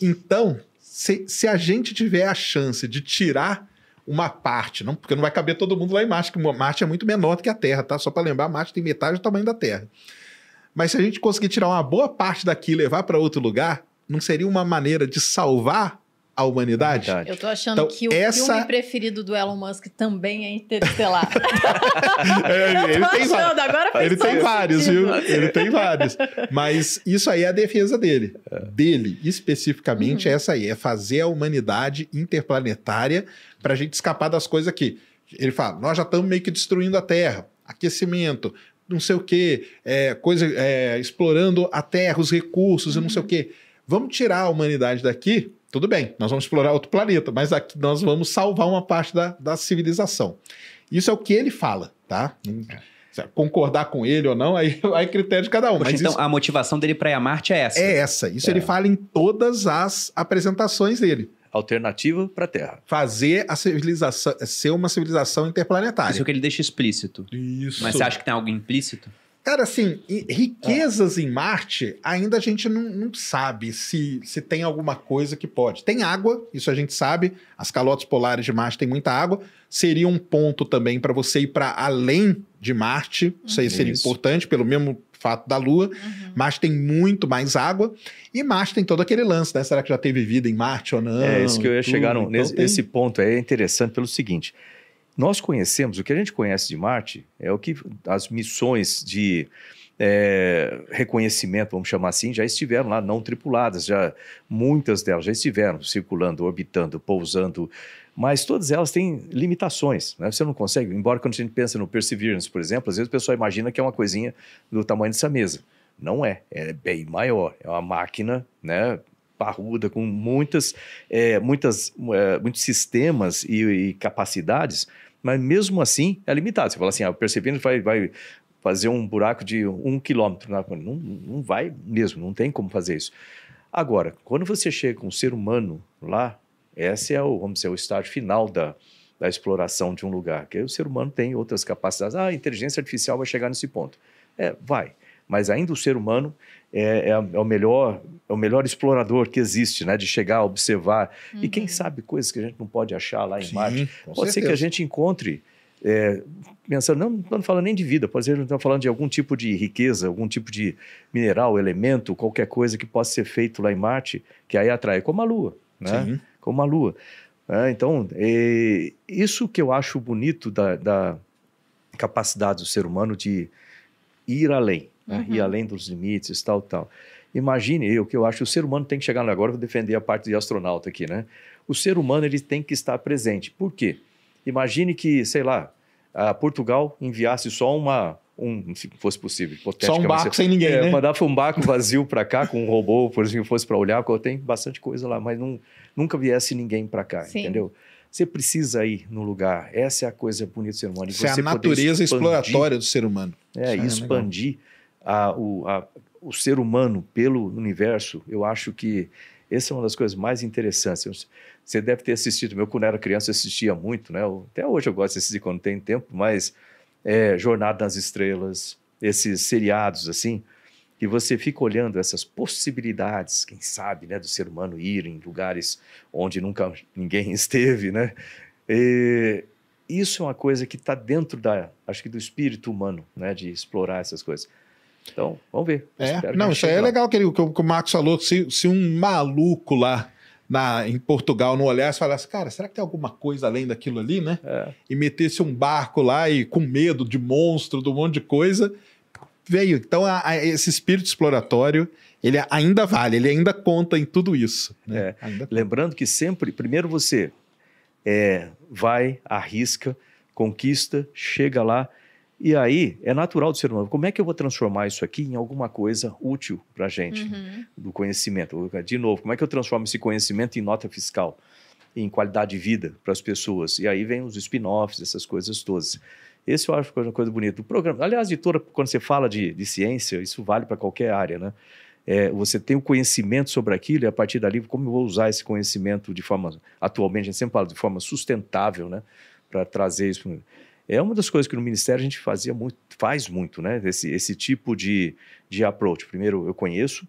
Então, se, se a gente tiver a chance de tirar uma parte, não, porque não vai caber todo mundo lá em Marte, que Marte é muito menor do que a Terra, tá? Só para lembrar, Marte tem metade do tamanho da Terra. Mas se a gente conseguir tirar uma boa parte daqui e levar para outro lugar, não seria uma maneira de salvar a humanidade? Eu tô achando então, que o essa... filme preferido do Elon Musk também é Interestelar. é, ele tem, achando, agora ele tem vários, viu? Ele tem vários. Mas isso aí é a defesa dele. É. Dele, especificamente, uhum. é essa aí. É fazer a humanidade interplanetária para a gente escapar das coisas aqui. Ele fala, nós já estamos meio que destruindo a Terra. Aquecimento, não sei o quê, é, coisa, é, explorando a Terra, os recursos uhum. e não sei o uhum. quê. Vamos tirar a humanidade daqui tudo bem, nós vamos explorar outro planeta, mas aqui nós vamos salvar uma parte da, da civilização. Isso é o que ele fala, tá? É. Concordar com ele ou não, aí é critério de cada um. Poxa, mas então isso... a motivação dele para ir a Marte é essa? É essa. Isso é. ele fala em todas as apresentações dele. Alternativa para a Terra. Fazer a civilização ser uma civilização interplanetária. Isso é o que ele deixa explícito. Isso. Mas você acha que tem algo implícito? Cara, assim, riquezas em Marte, ainda a gente não, não, sabe se, se tem alguma coisa que pode. Tem água, isso a gente sabe. As calotas polares de Marte têm muita água. Seria um ponto também para você ir para além de Marte. Isso aí seria isso. importante, pelo mesmo fato da Lua. Uhum. Marte tem muito mais água. E Marte tem todo aquele lance, né? Será que já teve vida em Marte ou não? É, isso que eu ia chegar no, então, nesse tem... esse ponto. É interessante pelo seguinte. Nós conhecemos, o que a gente conhece de Marte é o que as missões de é, reconhecimento, vamos chamar assim, já estiveram lá não tripuladas, já muitas delas já estiveram circulando, orbitando, pousando, mas todas elas têm limitações. Né? Você não consegue, embora quando a gente pensa no Perseverance, por exemplo, às vezes o pessoal imagina que é uma coisinha do tamanho dessa mesa. Não é, é bem maior, é uma máquina, né? parruda, com muitas, é, muitas, é, muitos sistemas e, e capacidades mas mesmo assim é limitado. Você fala assim, ah, o Perseverance vai, vai fazer um buraco de um quilômetro. Não, não vai mesmo, não tem como fazer isso. Agora, quando você chega com um ser humano lá, esse é o, vamos dizer, o estágio final da, da exploração de um lugar, que o ser humano tem outras capacidades. Ah, a inteligência artificial vai chegar nesse ponto. É, vai. Mas ainda o ser humano é, é, é, o melhor é o melhor explorador que existe, né? De chegar, observar. Uhum. E quem uhum. sabe coisas que a gente não pode achar lá em Sim, Marte. Pode certeza. ser que a gente encontre. É, pensando, não estamos falando nem de vida, pode ser que estamos falando de algum tipo de riqueza, algum tipo de mineral, elemento, qualquer coisa que possa ser feito lá em Marte, que aí atrai, como a Lua, né? Sim. Como a Lua. É, então, é, isso que eu acho bonito da, da capacidade do ser humano de ir além né? uhum. ir além dos limites, tal, tal. Imagine eu, que eu acho que o ser humano tem que chegar agora, vou defender a parte de astronauta aqui, né? O ser humano ele tem que estar presente. Por quê? Imagine que, sei lá, Portugal enviasse só uma, um, se fosse possível, Só um barco sem ninguém, é, né? Mandava um barco vazio para cá com um robô, por exemplo, fosse para olhar, porque tem bastante coisa lá, mas não, nunca viesse ninguém para cá, Sim. entendeu? Você precisa ir no lugar. Essa é a coisa bonita do ser humano. Isso é a natureza exploratória do ser humano. É, Isso é expandir a, o, a, o ser humano pelo universo, eu acho que essa é uma das coisas mais interessantes. Você deve ter assistido, meu, quando era criança, eu assistia muito, né? Até hoje eu gosto de assistir quando tem tempo, mas é, Jornada nas Estrelas, esses seriados assim, que você fica olhando essas possibilidades, quem sabe, né, do ser humano ir em lugares onde nunca ninguém esteve, né? E isso é uma coisa que está dentro da, acho que do espírito humano, né, de explorar essas coisas. Então, vamos ver. É. Não, isso aí é legal que, ele, que, o Marcos falou. Se, se um maluco lá na, em Portugal não olhasse e falasse, cara, será que tem alguma coisa além daquilo ali, né? É. E metesse um barco lá e com medo de monstro, de um monte de coisa, veio. Então, a, a, esse espírito exploratório, ele ainda vale, ele ainda conta em tudo isso. Né? É. Lembrando que sempre, primeiro você é, vai, arrisca, conquista, chega lá e aí, é natural do ser humano. Como é que eu vou transformar isso aqui em alguma coisa útil para a gente, uhum. do conhecimento? De novo, como é que eu transformo esse conhecimento em nota fiscal, em qualidade de vida para as pessoas? E aí vem os spin-offs, essas coisas todas. Esse eu acho uma coisa bonita. O programa, aliás, de toda, quando você fala de, de ciência, isso vale para qualquer área, né? É, você tem o conhecimento sobre aquilo e a partir dali, como eu vou usar esse conhecimento de forma, atualmente, a gente sempre fala de forma sustentável, né? Para trazer isso. É uma das coisas que no Ministério a gente fazia muito, faz muito, né? Esse, esse tipo de, de approach. Primeiro, eu conheço,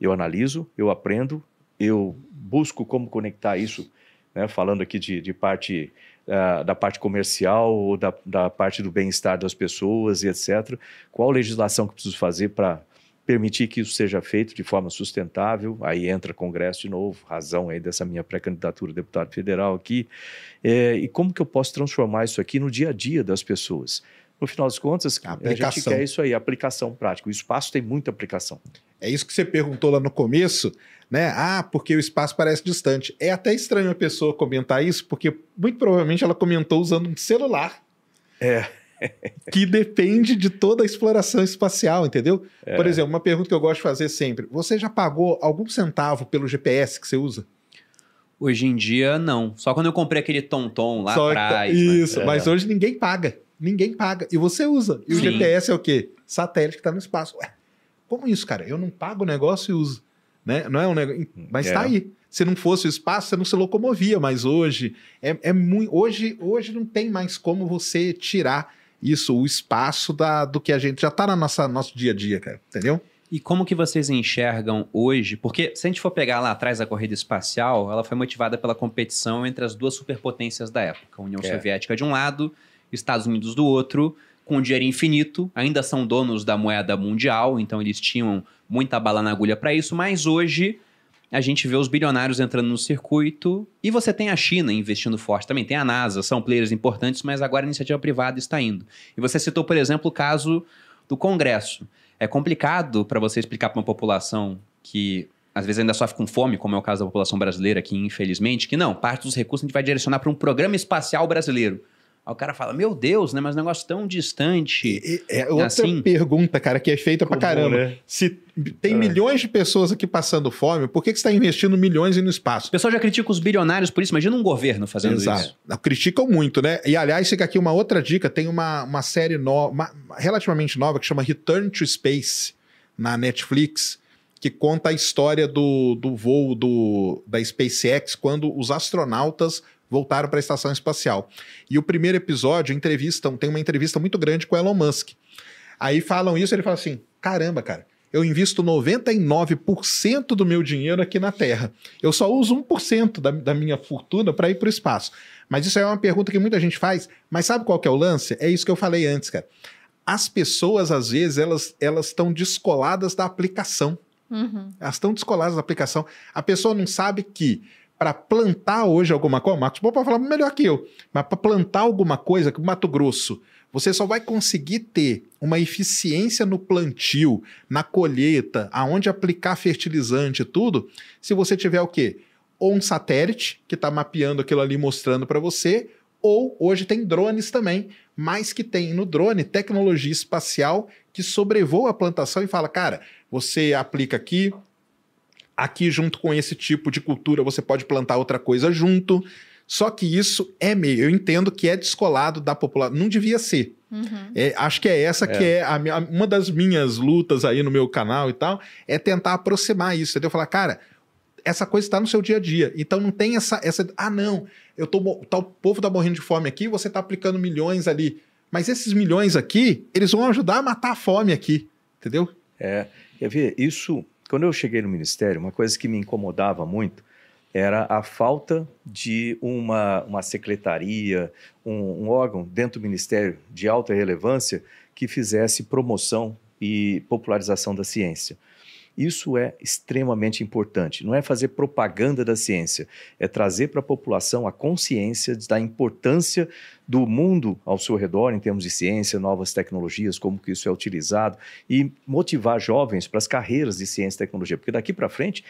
eu analiso, eu aprendo, eu busco como conectar isso, né? falando aqui de, de parte uh, da parte comercial da, da parte do bem-estar das pessoas e etc. Qual legislação que preciso fazer para permitir que isso seja feito de forma sustentável, aí entra Congresso de novo, razão aí dessa minha pré-candidatura a deputado federal aqui, é, e como que eu posso transformar isso aqui no dia a dia das pessoas? No final das contas, a, a gente quer isso aí, aplicação prática. O espaço tem muita aplicação. É isso que você perguntou lá no começo, né? Ah, porque o espaço parece distante. É até estranho a pessoa comentar isso, porque muito provavelmente ela comentou usando um celular. É que depende de toda a exploração espacial, entendeu? É. Por exemplo, uma pergunta que eu gosto de fazer sempre: você já pagou algum centavo pelo GPS que você usa? Hoje em dia, não. Só quando eu comprei aquele Tonton lá Só atrás. Né? Isso, né? mas é. hoje ninguém paga. Ninguém paga. E você usa. E Sim. o GPS é o quê? Satélite que está no espaço. Ué, como isso, cara? Eu não pago o negócio e uso. Né? Não é um negócio. Mas está é. aí. Se não fosse o espaço, você não se locomovia, mas hoje é, é muito. Hoje, hoje não tem mais como você tirar isso, o espaço da, do que a gente já está no nosso dia a dia, cara, entendeu? E como que vocês enxergam hoje? Porque se a gente for pegar lá atrás a corrida espacial, ela foi motivada pela competição entre as duas superpotências da época, a União é. Soviética de um lado, Estados Unidos do outro, com dinheiro infinito, ainda são donos da moeda mundial, então eles tinham muita bala na agulha para isso, mas hoje a gente vê os bilionários entrando no circuito e você tem a China investindo forte também, tem a NASA, são players importantes, mas agora a iniciativa privada está indo. E você citou, por exemplo, o caso do Congresso. É complicado para você explicar para uma população que às vezes ainda sofre com fome, como é o caso da população brasileira aqui, infelizmente, que não, parte dos recursos a gente vai direcionar para um programa espacial brasileiro. Aí o cara fala, meu Deus, né? Mas um negócio tão distante. é outra assim... pergunta, cara, que é feita Comum, pra caramba. Né? Se tem é. milhões de pessoas aqui passando fome, por que, que você está investindo milhões no espaço? O pessoal já critica os bilionários por isso, imagina um governo fazendo Exato. isso. Criticam muito, né? E aliás, fica aqui uma outra dica: tem uma, uma série nova, relativamente nova, que chama Return to Space, na Netflix que conta a história do, do voo do, da SpaceX quando os astronautas voltaram para a estação espacial. E o primeiro episódio entrevistam, tem uma entrevista muito grande com Elon Musk. Aí falam isso, ele fala assim: caramba, cara, eu invisto 99% do meu dinheiro aqui na Terra. Eu só uso 1% da, da minha fortuna para ir para o espaço. Mas isso é uma pergunta que muita gente faz. Mas sabe qual que é o lance? É isso que eu falei antes, cara. As pessoas, às vezes, elas elas estão descoladas da aplicação. Uhum. Elas estão descoladas da aplicação. A pessoa não sabe que para plantar hoje alguma coisa, Marcos pode falar melhor que eu, mas para plantar alguma coisa, que Mato Grosso, você só vai conseguir ter uma eficiência no plantio, na colheita, aonde aplicar fertilizante e tudo, se você tiver o quê? Ou um satélite que está mapeando aquilo ali, mostrando para você, ou hoje tem drones também, mas que tem no drone tecnologia espacial que sobrevoa a plantação e fala, cara, você aplica aqui, Aqui, junto com esse tipo de cultura, você pode plantar outra coisa junto. Só que isso é meio. Eu entendo que é descolado da população. Não devia ser. Uhum. É, acho que é essa é. que é a, a, uma das minhas lutas aí no meu canal e tal. É tentar aproximar isso. Entendeu? Falar, cara, essa coisa está no seu dia a dia. Então não tem essa. essa ah, não, eu tô, tá, o povo tá morrendo de fome aqui, você tá aplicando milhões ali. Mas esses milhões aqui, eles vão ajudar a matar a fome aqui. Entendeu? É. Quer ver? Isso quando eu cheguei no ministério, uma coisa que me incomodava muito era a falta de uma, uma secretaria, um, um órgão dentro do ministério de alta relevância que fizesse promoção e popularização da ciência. Isso é extremamente importante. Não é fazer propaganda da ciência, é trazer para a população a consciência da importância do mundo ao seu redor em termos de ciência, novas tecnologias, como que isso é utilizado e motivar jovens para as carreiras de ciência e tecnologia, porque daqui para frente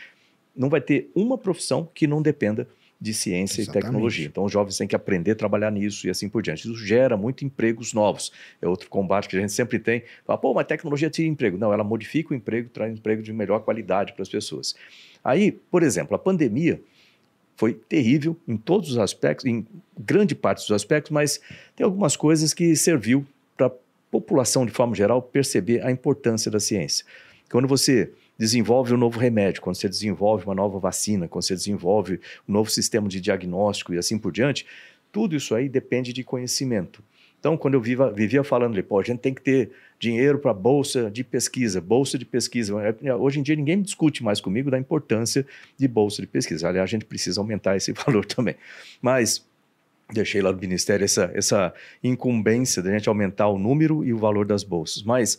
não vai ter uma profissão que não dependa de ciência Exatamente. e tecnologia. Então, os jovens têm que aprender a trabalhar nisso e assim por diante. Isso gera muito empregos novos. É outro combate que a gente sempre tem. Fala, pô, mas tecnologia tira emprego. Não, ela modifica o emprego, traz emprego de melhor qualidade para as pessoas. Aí, por exemplo, a pandemia foi terrível em todos os aspectos, em grande parte dos aspectos, mas tem algumas coisas que serviu para a população, de forma geral, perceber a importância da ciência. Quando você desenvolve um novo remédio, quando você desenvolve uma nova vacina, quando você desenvolve um novo sistema de diagnóstico e assim por diante, tudo isso aí depende de conhecimento. Então, quando eu viva, vivia falando, pô, a gente tem que ter dinheiro para bolsa de pesquisa, bolsa de pesquisa. É, hoje em dia ninguém discute mais comigo da importância de bolsa de pesquisa. Aliás, a gente precisa aumentar esse valor também. Mas deixei lá no Ministério essa, essa incumbência de a gente aumentar o número e o valor das bolsas. Mas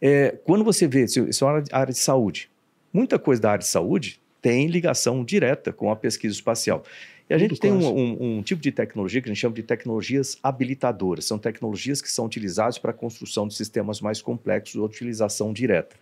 É, quando você vê, isso é uma área de saúde, muita coisa da área de saúde tem ligação direta com a pesquisa espacial. E a gente tem um, um, um, tipo de tecnologia que a gente chama de tecnologias habilitadoras. São tecnologias que são utilizadas para a construção de sistemas mais complexos ou utilização direta.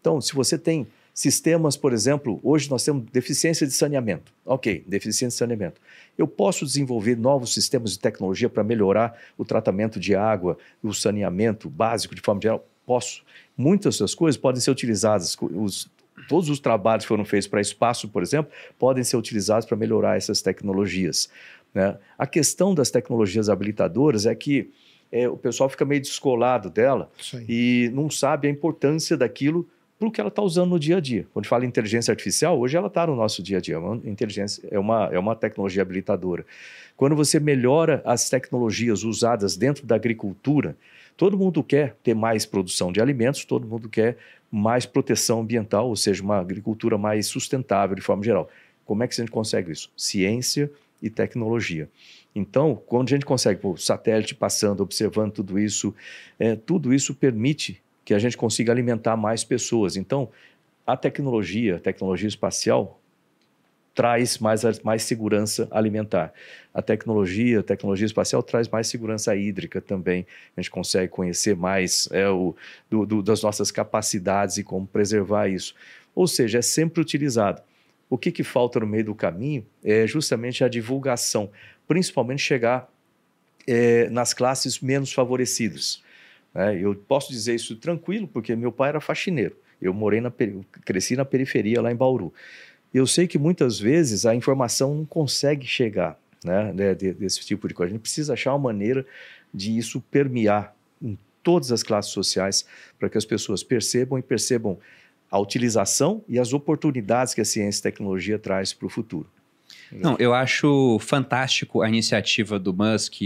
Então, se você tem sistemas, por exemplo, hoje nós temos deficiência de saneamento. Ok, deficiência de saneamento. Eu posso desenvolver novos sistemas de tecnologia para melhorar o tratamento de água, o saneamento básico de forma geral? Posso. Muitas das coisas podem ser utilizadas, os, todos os trabalhos que foram feitos para espaço, por exemplo, podem ser utilizados para melhorar essas tecnologias. Né? A questão das tecnologias habilitadoras é que é, o pessoal fica meio descolado dela e não sabe a importância daquilo para o que ela está usando no dia a dia. Quando fala em inteligência artificial, hoje ela está no nosso dia a dia. É uma inteligência é uma, é uma tecnologia habilitadora. Quando você melhora as tecnologias usadas dentro da agricultura, todo mundo quer ter mais produção de alimentos, todo mundo quer mais proteção ambiental, ou seja, uma agricultura mais sustentável de forma geral. Como é que a gente consegue isso? Ciência e tecnologia. Então, quando a gente consegue, o satélite passando, observando tudo isso, é, tudo isso permite que a gente consiga alimentar mais pessoas. Então, a tecnologia, a tecnologia espacial, traz mais, mais segurança alimentar. A tecnologia, a tecnologia espacial traz mais segurança hídrica também. A gente consegue conhecer mais é, o, do, do, das nossas capacidades e como preservar isso. Ou seja, é sempre utilizado. O que, que falta no meio do caminho é justamente a divulgação, principalmente chegar é, nas classes menos favorecidas. É, eu posso dizer isso tranquilo, porque meu pai era faxineiro. Eu morei na, cresci na periferia lá em Bauru. Eu sei que muitas vezes a informação não consegue chegar né, desse tipo de coisa. A gente precisa achar uma maneira de isso permear em todas as classes sociais para que as pessoas percebam e percebam a utilização e as oportunidades que a ciência e tecnologia traz para o futuro. Não, eu acho fantástico a iniciativa do Musk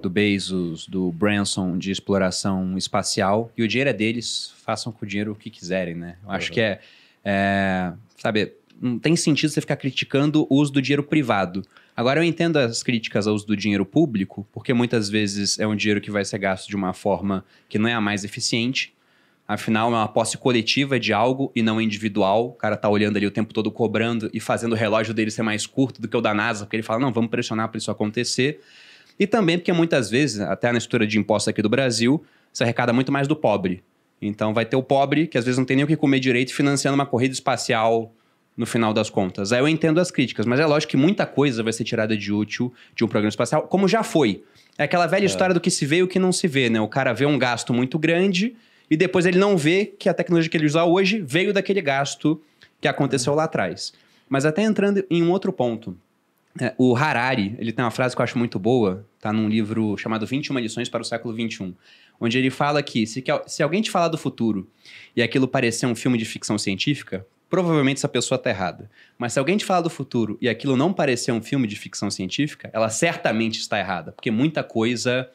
do Bezos, do Branson de exploração espacial e o dinheiro é deles, façam com o dinheiro o que quiserem, né? Eu acho uhum. que é, é, sabe, não tem sentido você ficar criticando o uso do dinheiro privado. Agora eu entendo as críticas ao uso do dinheiro público, porque muitas vezes é um dinheiro que vai ser gasto de uma forma que não é a mais eficiente. Afinal, é uma posse coletiva de algo e não individual. O cara tá olhando ali o tempo todo cobrando e fazendo o relógio dele ser mais curto do que o da NASA, porque ele fala: não, vamos pressionar para isso acontecer. E também porque muitas vezes, até na estrutura de impostos aqui do Brasil, se arrecada muito mais do pobre. Então vai ter o pobre, que às vezes não tem nem o que comer direito, financiando uma corrida espacial no final das contas. Aí eu entendo as críticas, mas é lógico que muita coisa vai ser tirada de útil de um programa espacial, como já foi. É aquela velha é. história do que se vê e o que não se vê, né? O cara vê um gasto muito grande e depois ele não vê que a tecnologia que ele usa hoje veio daquele gasto que aconteceu lá atrás. Mas até entrando em um outro ponto. É, o Harari, ele tem uma frase que eu acho muito boa, tá num livro chamado 21 lições para o século 21, onde ele fala que se, se alguém te falar do futuro e aquilo parecer um filme de ficção científica, provavelmente essa pessoa está errada. Mas se alguém te falar do futuro e aquilo não parecer um filme de ficção científica, ela certamente está errada, porque muita coisa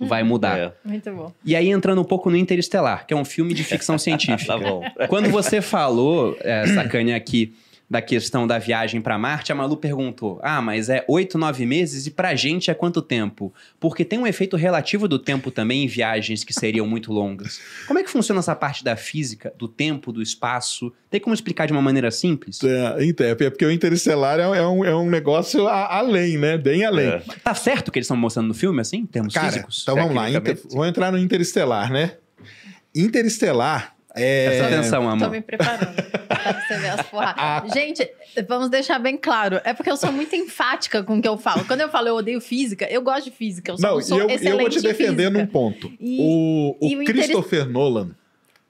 vai mudar. É. Muito bom. E aí, entrando um pouco no Interestelar, que é um filme de ficção científica. tá bom. Quando você falou, é, Sacane, aqui da questão da viagem para Marte, a Malu perguntou: ah, mas é oito, nove meses e para a gente é quanto tempo? Porque tem um efeito relativo do tempo também em viagens que seriam muito longas. Como é que funciona essa parte da física, do tempo, do espaço? Tem como explicar de uma maneira simples? É, então, é porque o interestelar é, é, um, é um negócio a, além, né? Bem além. É. Tá certo que eles estão mostrando no filme, assim, em termos Cara, físicos? Então vamos lá, inter... vamos entrar no interestelar, né? Interestelar é... Presta atenção, amor. Tô me preparando pra você ver as porradas. Gente, vamos deixar bem claro. É porque eu sou muito enfática com o que eu falo. Quando eu falo eu odeio física, eu gosto de física. Eu sou, não, sou eu, eu vou te defender num ponto. E, o o, o Christopher Nolan,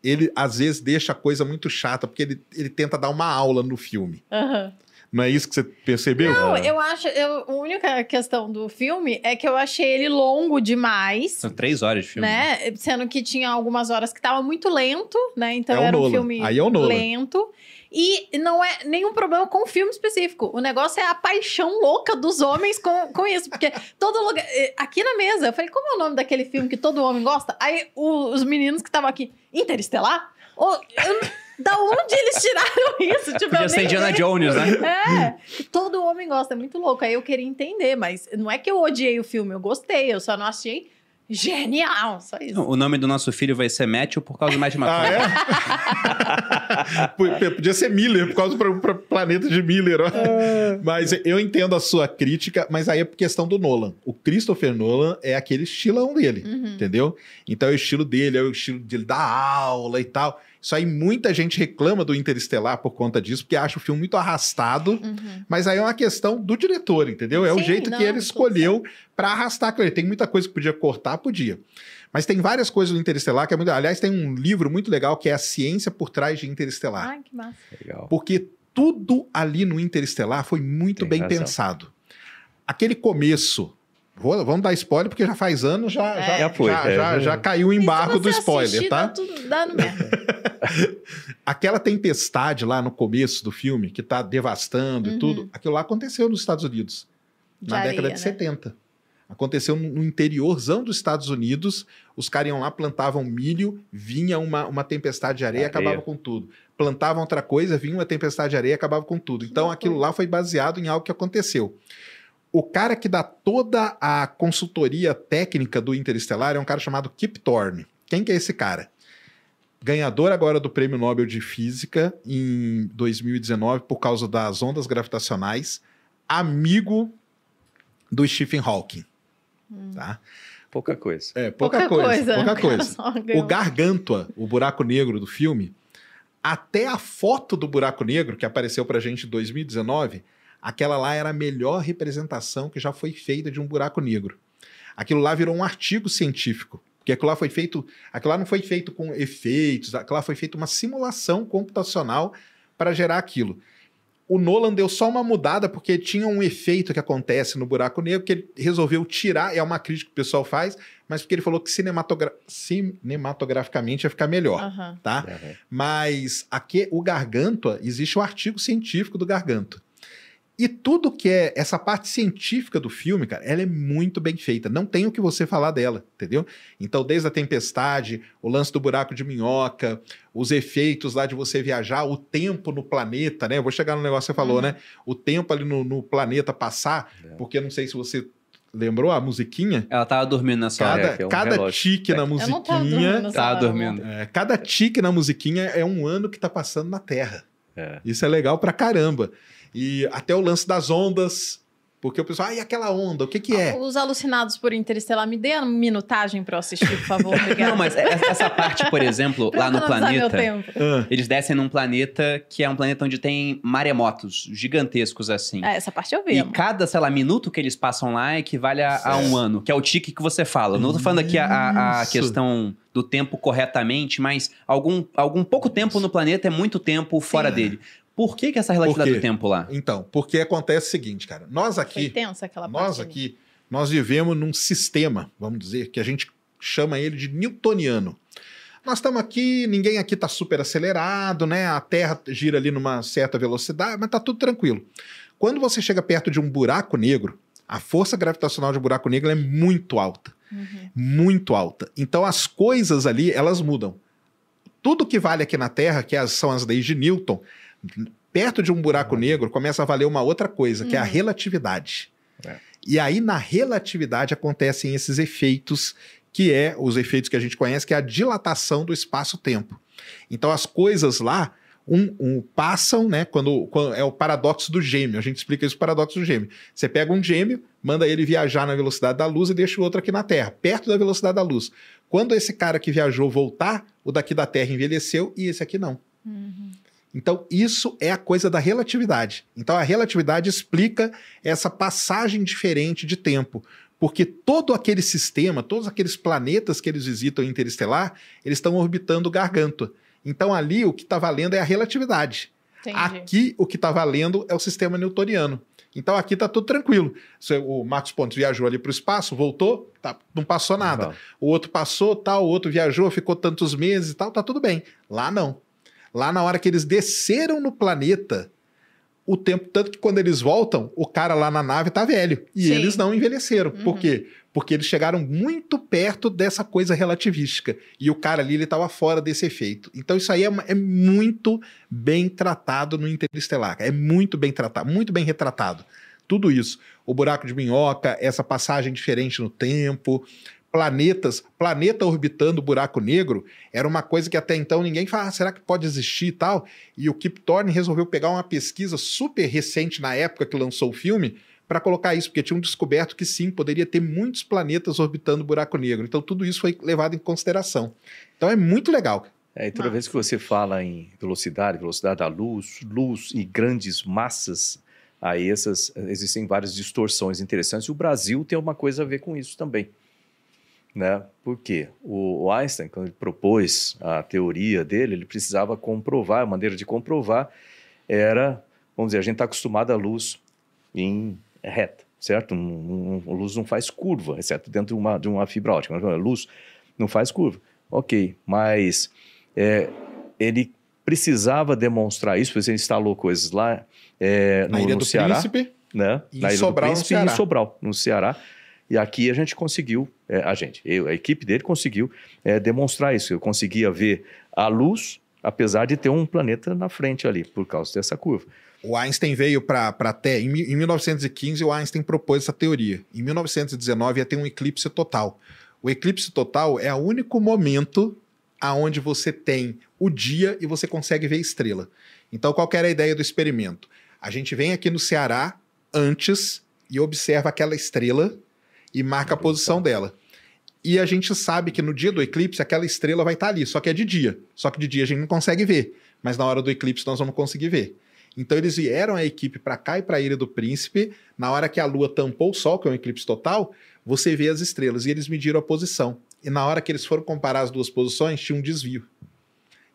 ele às vezes deixa a coisa muito chata, porque ele, ele tenta dar uma aula no filme. Aham. Uhum. Não é isso que você percebeu? Não, eu acho. Eu, a única questão do filme é que eu achei ele longo demais. São três horas de filme. Né? Sendo que tinha algumas horas que tava muito lento, né? Então é era um filme Aí é o lento. E não é nenhum problema com o filme específico. O negócio é a paixão louca dos homens com, com isso. Porque todo lugar. Eh, aqui na mesa, eu falei, como é o nome daquele filme que todo homem gosta? Aí o, os meninos que estavam aqui, Interestelar? Oh, eu, da onde eles tiraram isso? Tipo, Podia ser Indiana Jones, né? É. Todo homem gosta, é muito louco. Aí eu queria entender, mas não é que eu odiei o filme, eu gostei, eu só não achei Genial, só isso. O nome do nosso filho vai ser Matthew por causa do Matt McConaughey. Ah, é? Podia ser Miller, por causa do planeta de Miller. É. Mas eu entendo a sua crítica, mas aí é por questão do Nolan. O Christopher Nolan é aquele estilão dele, uhum. entendeu? Então é o estilo dele, é o estilo dele da aula e tal. Isso aí muita gente reclama do Interestelar por conta disso, porque acha o filme muito arrastado, uhum. mas aí é uma questão do diretor, entendeu? É Sim, o jeito não, que ele escolheu para arrastar ele. Tem muita coisa que podia cortar, podia. Mas tem várias coisas do Interestelar que é muito. Aliás, tem um livro muito legal que é A Ciência por Trás de Interestelar. Ai, que massa. Legal. Porque tudo ali no Interestelar foi muito tem bem razão. pensado. Aquele começo Vou, vamos dar spoiler, porque já faz anos, já, é. já, já, foi, já, é. já, já, caiu o embargo do spoiler, tá? Dá tudo, dá no Aquela tempestade lá no começo do filme, que tá devastando uhum. e tudo, aquilo lá aconteceu nos Estados Unidos, de na areia, década de né? 70. Aconteceu no interiorzão dos Estados Unidos, os caras iam lá, plantavam milho, vinha uma, uma tempestade de areia e acabava com tudo. Plantavam outra coisa, vinha uma tempestade de areia e acabava com tudo. Então aquilo lá foi baseado em algo que aconteceu o cara que dá toda a consultoria técnica do Interestelar é um cara chamado Kip Thorne. Quem que é esse cara? Ganhador agora do Prêmio Nobel de Física em 2019 por causa das ondas gravitacionais, amigo do Stephen Hawking. Hum. Tá? Pouca coisa. É, pouca, pouca coisa, coisa. Pouca coisa. O Gargantua, o buraco negro do filme, até a foto do buraco negro que apareceu pra gente em 2019 aquela lá era a melhor representação que já foi feita de um buraco negro. Aquilo lá virou um artigo científico. Porque aquilo lá foi feito. Aquilo lá não foi feito com efeitos, aquilo lá foi feito uma simulação computacional para gerar aquilo. O Nolan deu só uma mudada porque tinha um efeito que acontece no buraco negro que ele resolveu tirar, é uma crítica que o pessoal faz, mas porque ele falou que cinematogra cinematograficamente ia ficar melhor, uhum. tá? Uhum. Mas aqui o Gargantua, existe o um artigo científico do Gargantua. E tudo que é essa parte científica do filme, cara, ela é muito bem feita. Não tem o que você falar dela, entendeu? Então, desde a tempestade, o lance do buraco de minhoca, os efeitos lá de você viajar, o tempo no planeta, né? Eu vou chegar no negócio que você falou, uhum. né? O tempo ali no, no planeta passar, é. porque não sei se você Lembrou a musiquinha? Ela tava dormindo nessa cada, hora. É um cada tique na musiquinha. Eu tava dormindo. Tava dormindo. É, cada tique na musiquinha é um ano que tá passando na Terra. É. Isso é legal pra caramba. E até o lance das ondas, porque o pessoal, ah, e aquela onda, o que que é? Os alucinados por Interestelar, me dê uma minutagem para eu assistir, por favor, Não, mas essa parte, por exemplo, lá no planeta, ah. eles descem num planeta que é um planeta onde tem maremotos gigantescos assim. É, essa parte eu vi. E cada, sei lá, minuto que eles passam lá equivale a, a um ano, que é o tique que você fala. Não tô falando aqui a, a questão do tempo corretamente, mas algum, algum pouco tempo no planeta é muito tempo fora Sim. dele. Por que, que essa relatividade do tempo lá? Então, porque acontece o seguinte, cara. Nós aqui. tensa aquela nós parte aqui, nós vivemos num sistema, vamos dizer, que a gente chama ele de newtoniano. Nós estamos aqui, ninguém aqui está super acelerado, né? A Terra gira ali numa certa velocidade, mas está tudo tranquilo. Quando você chega perto de um buraco negro, a força gravitacional de um buraco negro é muito alta. Uhum. Muito alta. Então as coisas ali, elas mudam. Tudo que vale aqui na Terra, que são as leis de Newton, perto de um buraco negro começa a valer uma outra coisa, que é a uhum. relatividade. É. E aí, na relatividade, acontecem esses efeitos, que é os efeitos que a gente conhece, que é a dilatação do espaço-tempo. Então, as coisas lá um, um, passam, né? Quando, quando, é o paradoxo do gêmeo. A gente explica isso, o paradoxo do gêmeo. Você pega um gêmeo, manda ele viajar na velocidade da luz e deixa o outro aqui na Terra, perto da velocidade da luz. Quando esse cara que viajou voltar, o daqui da Terra envelheceu e esse aqui não. Uhum. Então, isso é a coisa da relatividade. Então, a relatividade explica essa passagem diferente de tempo. Porque todo aquele sistema, todos aqueles planetas que eles visitam interestelar, eles estão orbitando Gargantua. Então, ali o que está valendo é a relatividade. Entendi. Aqui, o que está valendo é o sistema newtoniano. Então, aqui está tudo tranquilo. O Marcos Pontes viajou ali para o espaço, voltou, tá, não passou nada. O outro passou, tal, o outro viajou, ficou tantos meses e tal, tá tudo bem. Lá não. Lá na hora que eles desceram no planeta, o tempo, tanto que quando eles voltam, o cara lá na nave tá velho. E Sim. eles não envelheceram. Uhum. Por quê? Porque eles chegaram muito perto dessa coisa relativística. E o cara ali, ele tava fora desse efeito. Então isso aí é, é muito bem tratado no Interestelar. É muito bem tratado, muito bem retratado. Tudo isso. O buraco de minhoca, essa passagem diferente no tempo, planetas, planeta orbitando buraco negro, era uma coisa que até então ninguém fala, ah, será que pode existir e tal? E o Kip Thorne resolveu pegar uma pesquisa super recente na época que lançou o filme para colocar isso, porque tinham descoberto que sim, poderia ter muitos planetas orbitando buraco negro. Então tudo isso foi levado em consideração. Então é muito legal. É, e toda vez que você fala em velocidade, velocidade da luz, luz e grandes massas, aí essas existem várias distorções interessantes. E o Brasil tem uma coisa a ver com isso também. Né? Por quê? O Einstein, quando ele propôs a teoria dele, ele precisava comprovar, a maneira de comprovar era, vamos dizer, a gente está acostumado à luz em reta, certo? Um, um, a luz não faz curva, exceto dentro de uma, de uma fibra ótica. A luz não faz curva. Ok, mas é, ele precisava demonstrar isso, porque ele instalou coisas lá é, no, Na Ilha no do Ceará, Príncipe, né? E Na Ilha Sobral, do Príncipe no Ceará. e em Sobral, no Ceará. E aqui a gente conseguiu, é, a gente, eu, a equipe dele conseguiu é, demonstrar isso. Eu conseguia ver a luz, apesar de ter um planeta na frente ali, por causa dessa curva. O Einstein veio para a Terra. Em, em 1915, o Einstein propôs essa teoria. Em 1919, ia ter um eclipse total. O eclipse total é o único momento aonde você tem o dia e você consegue ver estrela. Então, qual era a ideia do experimento? A gente vem aqui no Ceará antes e observa aquela estrela e marca a posição dela. E a gente sabe que no dia do eclipse aquela estrela vai estar ali, só que é de dia. Só que de dia a gente não consegue ver, mas na hora do eclipse nós vamos conseguir ver. Então eles vieram a equipe para cá e para a Ilha do Príncipe. Na hora que a Lua tampou o Sol, que é um eclipse total, você vê as estrelas e eles mediram a posição. E na hora que eles foram comparar as duas posições, tinha um desvio.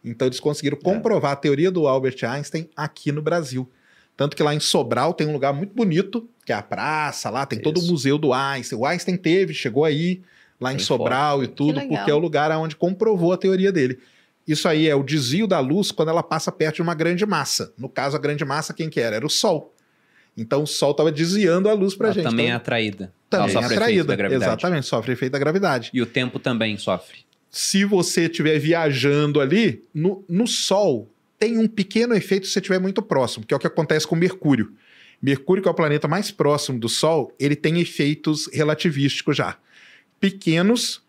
Então eles conseguiram comprovar a teoria do Albert Einstein aqui no Brasil. Tanto que lá em Sobral tem um lugar muito bonito, que é a praça, lá tem todo o Isso. museu do Einstein. O Einstein teve, chegou aí, lá em Bem Sobral e tudo, porque é o lugar onde comprovou a teoria dele. Isso aí é o desvio da luz quando ela passa perto de uma grande massa. No caso, a grande massa, quem que era? Era o Sol. Então o Sol estava desviando a luz pra Ela gente. também é então, atraída. também Ela é sofre efeito atraída. da gravidade. Exatamente, sofre efeito da gravidade. E o tempo também sofre. Se você estiver viajando ali, no, no Sol tem um pequeno efeito se você estiver muito próximo, que é o que acontece com Mercúrio. Mercúrio, que é o planeta mais próximo do Sol, ele tem efeitos relativísticos já. Pequenos,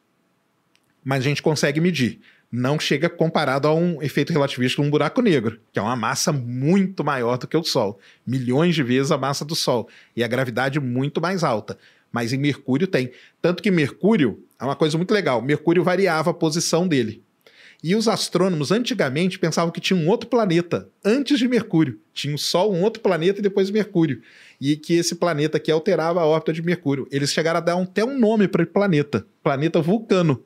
mas a gente consegue medir. Não chega comparado a um efeito relativístico de um buraco negro, que é uma massa muito maior do que o Sol. Milhões de vezes a massa do Sol. E a gravidade muito mais alta. Mas em Mercúrio tem. Tanto que Mercúrio é uma coisa muito legal. Mercúrio variava a posição dele. E os astrônomos antigamente pensavam que tinha um outro planeta antes de Mercúrio. Tinha o Sol, um outro planeta e depois Mercúrio. E que esse planeta aqui alterava a órbita de Mercúrio. Eles chegaram a dar até um nome para o planeta: planeta Vulcano.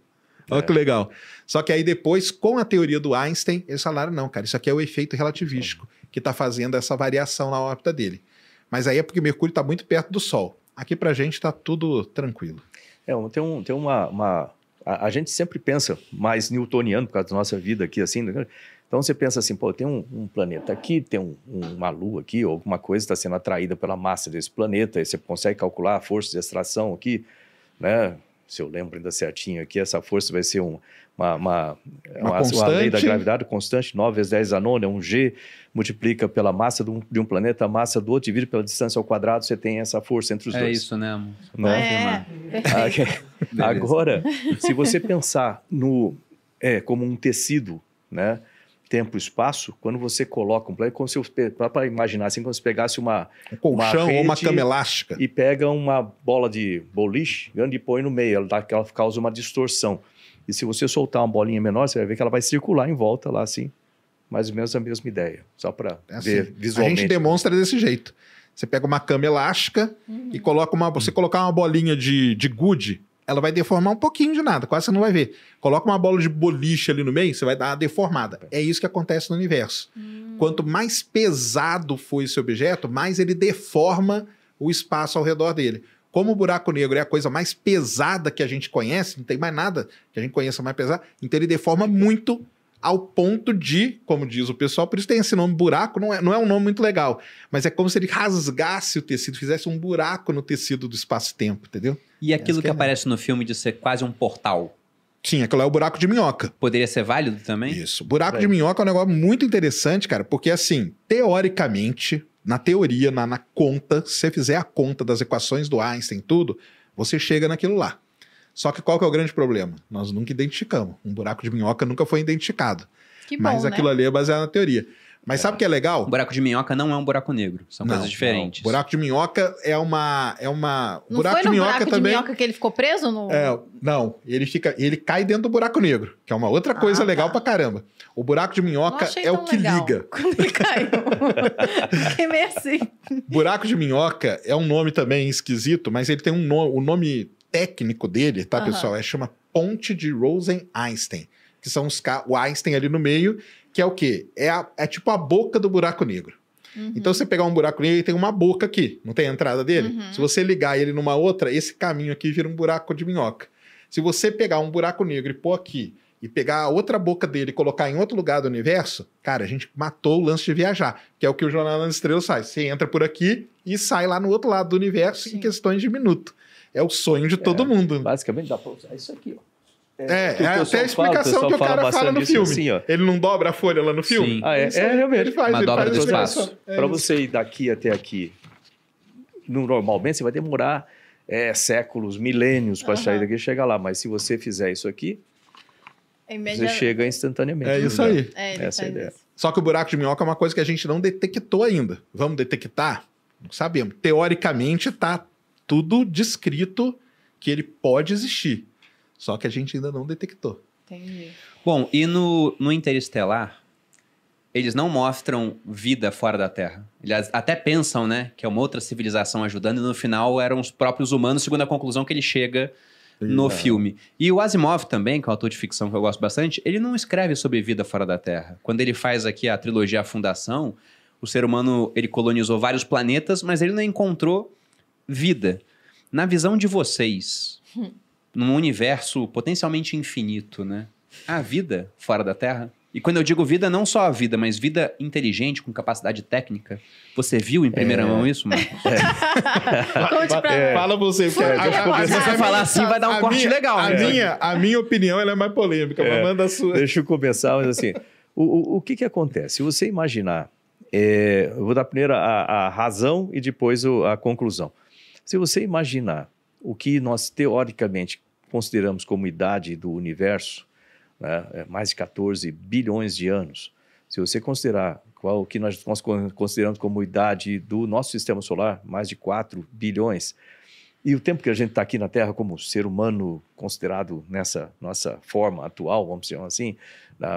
Olha É. que legal. Só que aí depois, com a teoria do Einstein, eles falaram: não, cara, isso aqui é o efeito relativístico que está fazendo essa variação na órbita dele. Mas aí é porque Mercúrio está muito perto do Sol. Aqui pra gente está tudo tranquilo. É, tem, um, tem uma. uma a, a gente sempre pensa mais newtoniano por causa da nossa vida aqui, assim. né? Então você pensa assim, pô, tem um, um planeta aqui, tem um- uma lua aqui, ou alguma coisa está sendo atraída pela massa desse planeta, aí você consegue calcular a força de extração aqui, né? Se eu lembro ainda certinho aqui, essa força vai ser um, uma, uma, Uma uma, uma lei da gravidade constante, 9 vezes 10 a nona, é um G, multiplica pela massa de um, de um planeta, a massa do outro, divide pela distância ao quadrado, você tem essa força entre os É dois. isso, né, amor? Né? É, perfeito. Ah, Beleza. Agora, se você pensar no é como um tecido, né? Tempo e espaço, quando você coloca um planeta, como se para imaginar assim, como se pegasse uma Um colchão ou uma cama elástica. e pega uma bola de boliche grande e põe no meio, ela, dá, ela causa uma distorção. E se você soltar uma bolinha menor, você vai ver que ela vai circular em volta lá assim, mais ou menos a mesma ideia, só para É assim. ver A visualmente. gente demonstra desse jeito. Você pega uma cama elástica e coloca uma. Você colocar uma bolinha de, de gude, ela vai deformar um pouquinho de nada, quase você não vai ver. Coloca uma bola de boliche ali no meio, você vai dar uma deformada. É isso que acontece no universo. Quanto mais pesado for esse objeto, mais ele deforma o espaço ao redor dele. Como o buraco negro é a coisa mais pesada que a gente conhece, não tem mais nada que a gente conheça mais pesado, então ele deforma muito ao ponto de, como diz o pessoal, por isso tem esse nome buraco, não é, não é um nome muito legal, mas é como se ele rasgasse o tecido, fizesse um buraco no tecido do espaço-tempo, entendeu? E aquilo Essa que que é aparece no filme de ser quase um portal, Sim, aquilo é o buraco de minhoca. poderia ser válido também? Isso. Buraco É. de minhoca é um negócio muito interessante, cara, porque assim, teoricamente, na teoria, na, na conta, se você fizer a conta das equações do Einstein e tudo, você chega naquilo lá. Só que qual que é o grande problema? Nós nunca identificamos. Um buraco de minhoca nunca foi identificado. Que bom, Mas aquilo né? ali é baseado na teoria. Mas é. sabe o que é legal? O buraco de minhoca não é um buraco negro. São não, coisas diferentes. Não. Buraco de minhoca é uma. É uma... Não buraco foi no de minhoca buraco também... de minhoca que ele ficou preso? No... É, não, ele, fica, ele cai dentro do buraco negro, que é uma outra coisa ah, legal tá. pra caramba. O buraco de minhoca é o que liga. Quando ele caiu. Fiquei meio assim. Buraco de minhoca é um nome também esquisito, mas ele tem um nome. O nome técnico dele, tá, pessoal? É chama Ponte de Rosen-Einstein. Que são os o Einstein ali no meio que é o quê? É, a, é tipo a boca do buraco negro. Uhum. Então, você pegar um buraco negro e tem uma boca aqui, não tem a entrada dele? Uhum. Se você ligar ele numa outra, esse caminho aqui vira um buraco de minhoca. Se você pegar um buraco negro e pôr aqui, e pegar a outra boca dele e colocar em outro lugar do universo, cara, a gente matou o lance de viajar, que é o que o Jornal das Estrelas faz. Você entra por aqui e sai lá no outro lado do universo Sim. em questões de minuto. É o sonho de todo é, mundo. Basicamente dá pra usar isso aqui, ó. É, é, é até a explicação fala, que o cara fala no filme. Assim, ele não dobra a folha lá no filme? Sim. Ah, é, é, realmente. Ele faz, Uma ele dobra faz do espaço. É Para você ir daqui até aqui, normalmente você vai demorar é, séculos, milênios para sair daqui e chegar lá. Mas se você fizer isso aqui, média... você chega instantaneamente. É isso aí. É, Essa é a ideia. Isso. Só que o buraco de minhoca é uma coisa que a gente não detectou ainda. Vamos detectar? Não sabemos. Teoricamente está tudo descrito que ele pode existir. Só que a gente ainda não detectou. Entendi. Bom, e no, no Interestelar, eles não mostram vida fora da Terra. Eles até pensam, né, que é uma outra civilização ajudando, e no final eram os próprios humanos, segundo a conclusão que ele chega no é. filme. E o Asimov também, que é um autor de ficção que eu gosto bastante, ele não escreve sobre vida fora da Terra. Quando ele faz aqui a trilogia A Fundação, o ser humano ele colonizou vários planetas, mas ele não encontrou vida. Na visão de vocês, hum num universo potencialmente infinito, né? Há vida fora da Terra? E quando eu digo vida, não só a vida, mas vida inteligente, com capacidade técnica. Você viu em primeira é. mão isso, Marcos? É. Conte pra é. Fala você. Porque a, se você falar assim, vai dar um corte minha, legal. A, né? minha, a minha opinião é mais polêmica, mas é. manda a sua. Deixa eu começar, mas assim, o, o, o que que acontece? Se você imaginar, é, eu vou dar primeiro a, a razão e depois a conclusão. Se você imaginar o que nós teoricamente consideramos como idade do universo, né, é mais de 14 bilhões de anos, se você considerar qual que nós, nós consideramos como idade do nosso sistema solar, mais de 4 bilhões, e o tempo que a gente está aqui na Terra como ser humano considerado nessa nossa forma atual, vamos dizer assim,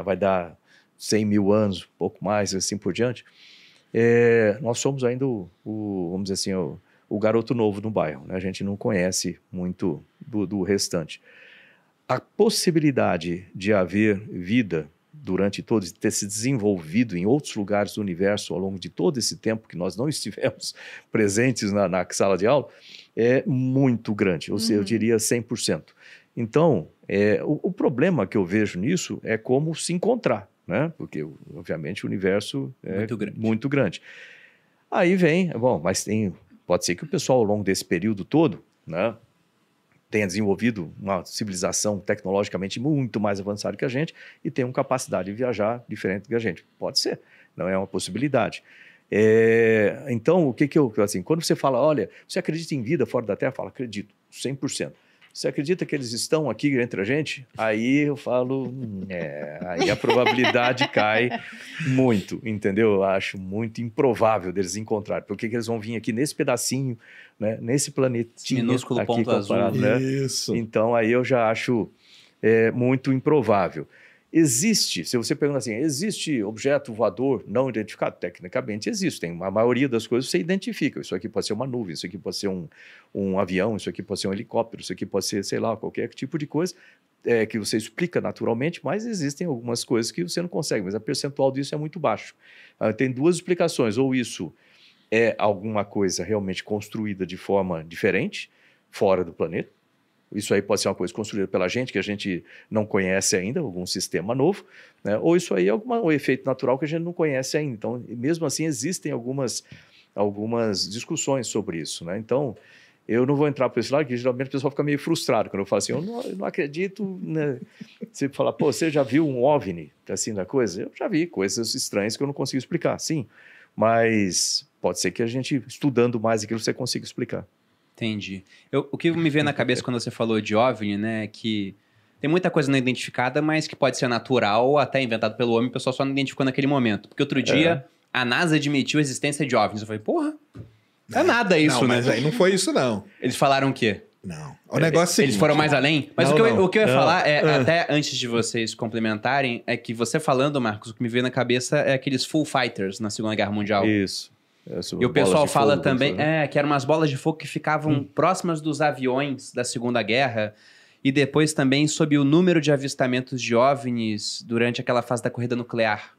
vai dar 100 mil anos, pouco mais, assim por diante, é, nós somos ainda o, o, vamos dizer assim, o, o garoto novo no bairro. Né? A gente não conhece muito do, do restante. A possibilidade de haver vida durante todo ter se desenvolvido em outros lugares do universo ao longo de todo esse tempo que nós não estivemos presentes na, na sala de aula é muito grande, ou seja, eu uhum. diria 100%. Então, é, o, o, problema que eu vejo nisso é como se encontrar, né? porque, obviamente, o universo é muito grande. Muito grande. Aí vem, bom, mas tem Pode ser que o pessoal, ao longo desse período todo, né, tenha desenvolvido uma civilização tecnologicamente muito mais avançada que a gente e tenha uma capacidade de viajar diferente que a gente. Pode ser, não é uma possibilidade. É, então, o que, que eu. Assim, quando você fala, olha, você acredita em vida fora da Terra? Fala, acredito, 100%. Você acredita que eles estão aqui entre a gente? Aí eu falo, é, aí a probabilidade cai muito, entendeu? Eu acho muito improvável deles encontrarem. Por que eles vão vir aqui nesse pedacinho, né? nesse planetinho minúsculo aqui ponto azul. Né? Isso. Então aí eu já acho é, muito improvável. Existe, se você pergunta assim, existe objeto voador não identificado? Tecnicamente existe, a maioria das coisas você identifica. Isso aqui pode ser uma nuvem, isso aqui pode ser um, um avião, isso aqui pode ser um helicóptero, isso aqui pode ser, sei lá, qualquer tipo de coisa é, que você explica naturalmente, mas existem algumas coisas que você não consegue, mas a percentual disso é muito baixo. Ah, tem duas explicações, ou isso é alguma coisa realmente construída de forma diferente, fora do planeta, isso aí pode ser uma coisa construída pela gente, que a gente não conhece ainda, algum sistema novo, né? ou isso aí é alguma, um efeito natural que a gente não conhece ainda. Então, mesmo assim, existem algumas, algumas discussões sobre isso. Né? Então, eu não vou entrar por esse lado, porque geralmente o pessoal fica meio frustrado quando eu falo assim, eu não, eu não acredito. Né? Você fala, pô, você já viu um OVNI, assim, da coisa? Eu já vi coisas estranhas que eu não consigo explicar, sim. Mas pode ser que a gente, estudando mais aquilo, você consiga explicar. Entendi. Eu, o que me veio na cabeça quando você falou de OVNI, né, é que tem muita coisa não identificada, mas que pode ser natural ou até inventado pelo homem, o pessoal só não identificou naquele momento. Porque outro dia, é. a NASA admitiu a existência de OVNIs. Eu falei, porra, não é nada isso, não, né? Mas aí não foi isso, não. Eles falaram o quê? Não. O negócio é Eles foram mais além? Mas não, o, que eu, o, que eu, ia não. falar é, é, até antes de vocês complementarem, é que você falando, Marcos, o que me veio na cabeça é aqueles Full Fighters na Segunda Guerra Mundial. Isso. É, e o pessoal fala fogo, também é, que eram umas bolas de fogo que ficavam hum. próximas dos aviões da Segunda Guerra. E depois também sobre o número de avistamentos de OVNIs durante aquela fase da corrida nuclear.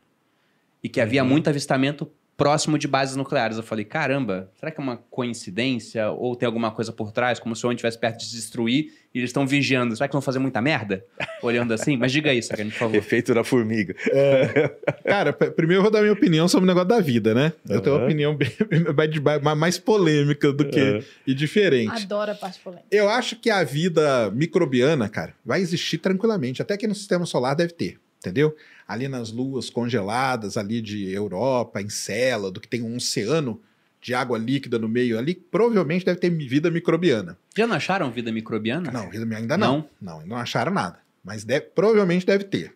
E que havia uhum. muito avistamento próximo de bases nucleares. Eu falei, caramba, será que é uma coincidência? Ou tem alguma coisa por trás, como se o homem estivesse perto de se destruir e eles estão vigiando? Será que vão fazer muita merda? Olhando assim? Mas diga isso, por favor. Efeito da formiga. É, cara, primeiro eu vou dar minha opinião sobre o negócio da vida, né? Eu uhum. tenho uma opinião bem, mais polêmica do que uhum. e diferente. Adoro a parte polêmica. Eu acho que a vida microbiana, cara, vai existir tranquilamente. Até que no sistema solar deve ter, entendeu? ali nas luas congeladas ali de Europa, Encélado, que tem um oceano de água líquida no meio ali, provavelmente deve ter vida microbiana. Já não acharam vida microbiana? Não, ainda não. Não, não, não acharam nada. Mas deve, provavelmente deve ter.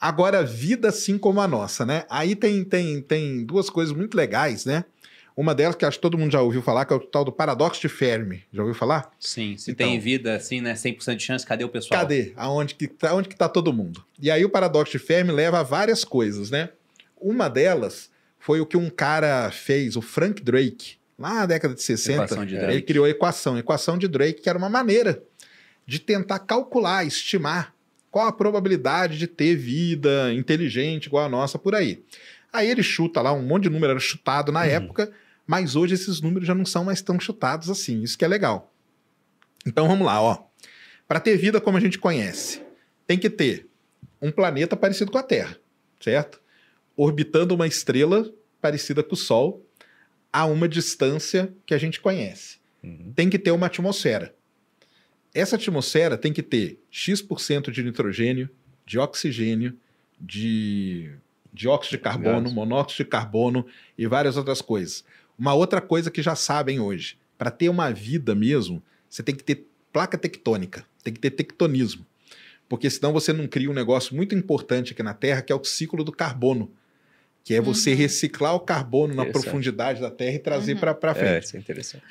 Agora, vida assim como a nossa, né? Aí tem, tem, tem duas coisas muito legais, né? Uma delas que acho que todo mundo já ouviu falar, que é o tal do paradoxo de Fermi. Já ouviu falar? Sim, se então, tem vida assim, né, 100% de chance, cadê o pessoal? Cadê? Aonde que, tá, onde que tá todo mundo? E aí o paradoxo de Fermi leva a várias coisas, né? Uma delas foi o que um cara fez, o Frank Drake, lá na década de 60. De ele criou a equação, a equação de Drake, que era uma maneira de tentar calcular, estimar qual a probabilidade de ter vida inteligente igual a nossa por aí. Aí ele chuta lá, um monte de número era chutado na uhum. época, mas hoje esses números já não são mais tão chutados assim. Isso que é legal. Então vamos lá, ó. Para ter vida como a gente conhece, tem que ter um planeta parecido com a Terra, certo? Orbitando uma estrela parecida com o Sol a uma distância que a gente conhece. Uhum. Tem que ter uma atmosfera. Essa atmosfera tem que ter X% de nitrogênio, de oxigênio, de dióxido de carbono, monóxido de carbono e várias outras coisas. Uma outra coisa que já sabem hoje: para ter uma vida mesmo, você tem que ter placa tectônica, tem que ter tectonismo. Porque senão você não cria um negócio muito importante aqui na Terra, que é o ciclo do carbono. Que é você uhum. reciclar o carbono na profundidade da Terra e trazer uhum. para frente. É, isso é interessante.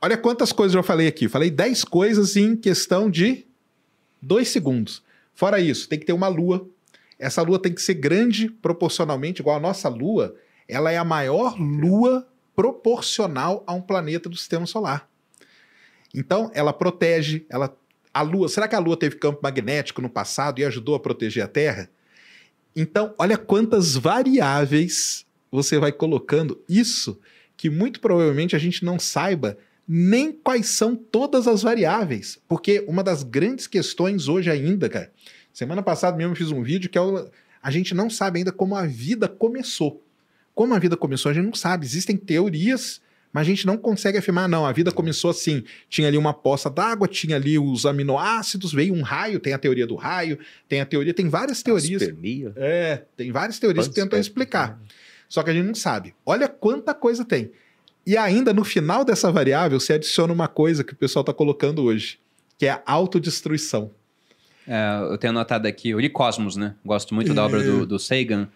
Olha quantas coisas eu falei aqui. Falei 10 coisas em questão de 2 segundos. Fora isso, tem que ter uma lua. Essa lua tem que ser grande proporcionalmente, igual a nossa lua ela é a maior lua proporcional a um planeta do sistema solar. Então, ela protege, ela a lua, será que a lua teve campo magnético no passado e ajudou a proteger a Terra? Então, olha quantas variáveis você vai colocando isso que muito provavelmente a gente não saiba nem quais são todas as variáveis, porque uma das grandes questões hoje ainda, cara, semana passada mesmo eu fiz um vídeo que é a gente não sabe ainda como a vida começou. Como a vida começou, a gente não sabe. Existem teorias, mas a gente não consegue afirmar, não. A vida começou assim: tinha ali uma poça d'água, tinha ali os aminoácidos, veio um raio, tem a teoria do raio, tem a teoria, tem várias teorias. Aspermia. É, tem várias teorias que tentam explicar. Só que a gente não sabe. Olha quanta coisa tem. E ainda no final dessa variável, você adiciona uma coisa que o pessoal está colocando hoje, que é a autodestruição. É, eu tenho anotado aqui, o Cosmos, né? Gosto muito da obra do, do Sagan.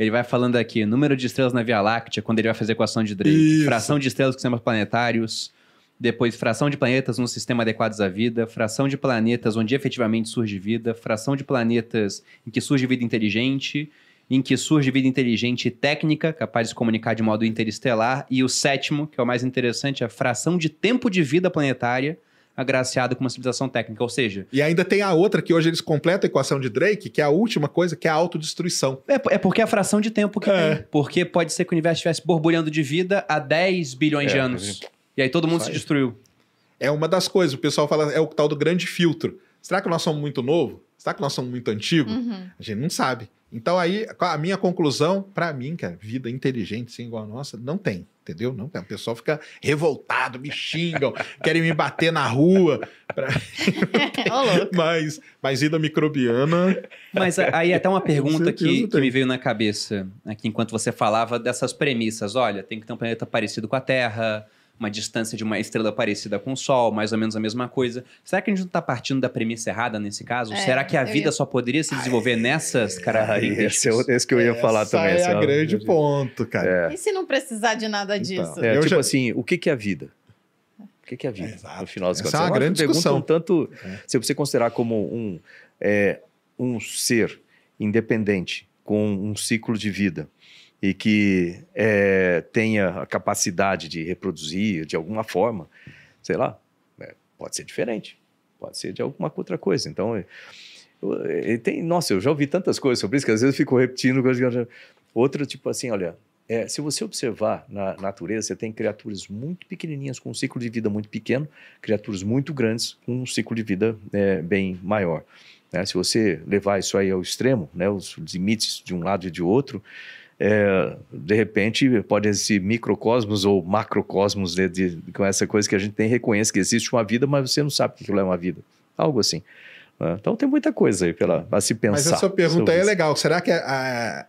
Ele vai falando aqui, número de estrelas na Via Láctea, quando ele vai fazer a equação de Drake, Isso. fração de estrelas nos sistemas planetários, depois fração de planetas no sistema adequados à vida, fração de planetas onde efetivamente surge vida, fração de planetas em que surge vida inteligente, em que surge vida inteligente e técnica, capaz de se comunicar de modo interestelar, e o sétimo, que é o mais interessante, é a fração de tempo de vida planetária, agraciado com uma civilização técnica, ou seja... E ainda tem a outra que hoje eles completam a equação de Drake, que é a última coisa, que é a autodestruição. É, é porque é a fração de tempo que é. tem. Porque pode ser que o universo estivesse borbulhando de vida há 10 bilhões é, de anos. E aí todo mundo se destruiu. É uma das coisas, o pessoal fala, é o tal do grande filtro. Será que nós somos muito novo? Será que nós somos muito antigo? Uhum. A gente não sabe. Então aí, a minha conclusão, para mim, cara, vida inteligente, assim, igual a nossa, não tem, entendeu? Não. O pessoal fica revoltado, me xingam, querem me bater na rua. Pra... mas, mas vida microbiana... Mas aí até uma pergunta que, que me veio na cabeça, aqui enquanto você falava dessas premissas. Olha, tem que ter um planeta parecido com a Terra, uma distância de uma estrela parecida com o Sol, mais ou menos a mesma coisa. Será que a gente não está partindo da premissa errada nesse caso? É, Será que a vida ia... só poderia se desenvolver nessas características? Esse, é, esse que eu ia falar Essa também. Esse é o grande ponto, cara. É. E se não precisar de nada então, disso? Então, é, tipo já... assim, o que, que é a vida? O que, que é a vida? no final das contas. Essa é uma grande discussão. Um tanto, é. se você considerar como um, é, um ser independente, com um ciclo de vida, e que é, tenha a capacidade de reproduzir de alguma forma, sei lá, é, pode ser diferente, pode ser de alguma outra coisa. Então, eu, tem, nossa, eu já ouvi tantas coisas sobre isso que às vezes eu fico repetindo coisas. Outra, tipo assim, olha, é, se você observar na natureza, você tem criaturas muito pequenininhas com um ciclo de vida muito pequeno, criaturas muito grandes com um ciclo de vida é, bem maior. Né? Se você levar isso aí ao extremo, né, os limites de um lado e de outro, é, de repente pode existir microcosmos ou macrocosmos de, de, com essa coisa que a gente tem reconhece que existe uma vida, mas você não sabe que aquilo é uma vida. Algo assim. Né? Então tem muita coisa aí para se pensar. Mas a sua pergunta aí é legal. Será que é,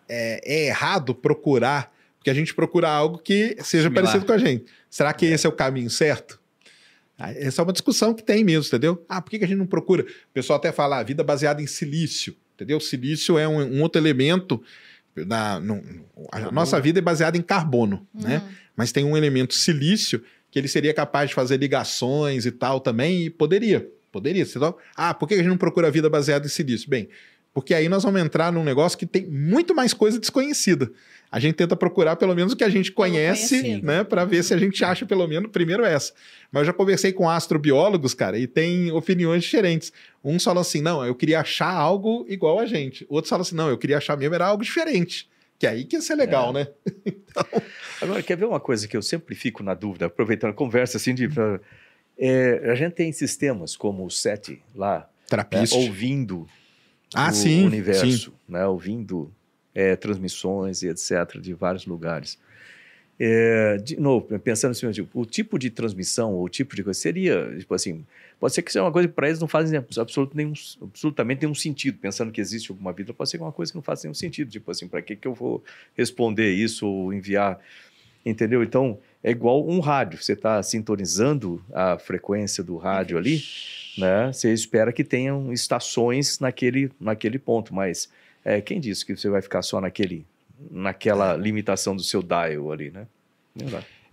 é, é, errado procurar? Porque a gente procura algo que seja Similar. parecido com a gente. Será que esse é o caminho certo? Essa é uma discussão que tem mesmo, entendeu? Ah, por que a gente não procura? O pessoal até fala, ah, vida baseada em silício, entendeu? Silício é um, um outro elemento na, no, a nossa vida é baseada em carbono, uhum. né? Mas tem um elemento silício que ele seria capaz de fazer ligações e tal também, e poderia. Poderia. Então, ah, por que a gente não procura vida baseada em silício? Bem, porque aí nós vamos entrar num negócio que tem muito mais coisa desconhecida. A gente tenta procurar pelo menos o que a gente conhece, né, para ver se a gente acha pelo menos primeiro essa. Mas eu já conversei com astrobiólogos, cara, e tem opiniões diferentes. Uns falam assim: "Não, eu queria achar algo igual a gente". Outros falam assim: "Não, eu queria achar mesmo era algo diferente". Que aí que ia ser legal, é. né? então... Agora, quer ver uma coisa que eu sempre fico na dúvida, aproveitando a conversa assim de é, a gente tem sistemas como o SET lá, né, ouvindo ah, o sim, universo, sim. Né, ouvindo é, transmissões e etc. de vários lugares. É, de novo, pensando assim, tipo, o tipo de transmissão, o tipo de coisa seria, tipo assim, pode ser que seja uma coisa que para eles não faz absolutamente nenhum, absolutamente nenhum sentido, pensando que existe alguma vida, pode ser uma coisa que não faz nenhum sentido, tipo assim, para que, que eu vou responder isso ou enviar, entendeu? Então, é igual um rádio, você está sintonizando a frequência do rádio ali, né? Você espera que tenham estações naquele, naquele ponto, mas é, quem disse que você vai ficar só naquele, naquela limitação do seu dial ali, né?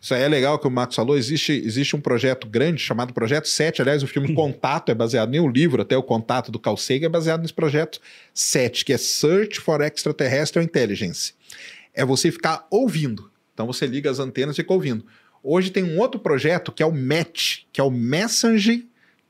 Isso aí é legal que o Marcos falou. Existe, existe um projeto grande chamado Projeto 7. Aliás, o filme Contato é baseado em um livro, até o Contato do Carl Sagan é baseado nesse projeto 7, que é Search for Extraterrestrial Intelligence. É você ficar ouvindo. Então você liga as antenas e fica ouvindo. Hoje tem um outro projeto que é o MET, que é o Messenger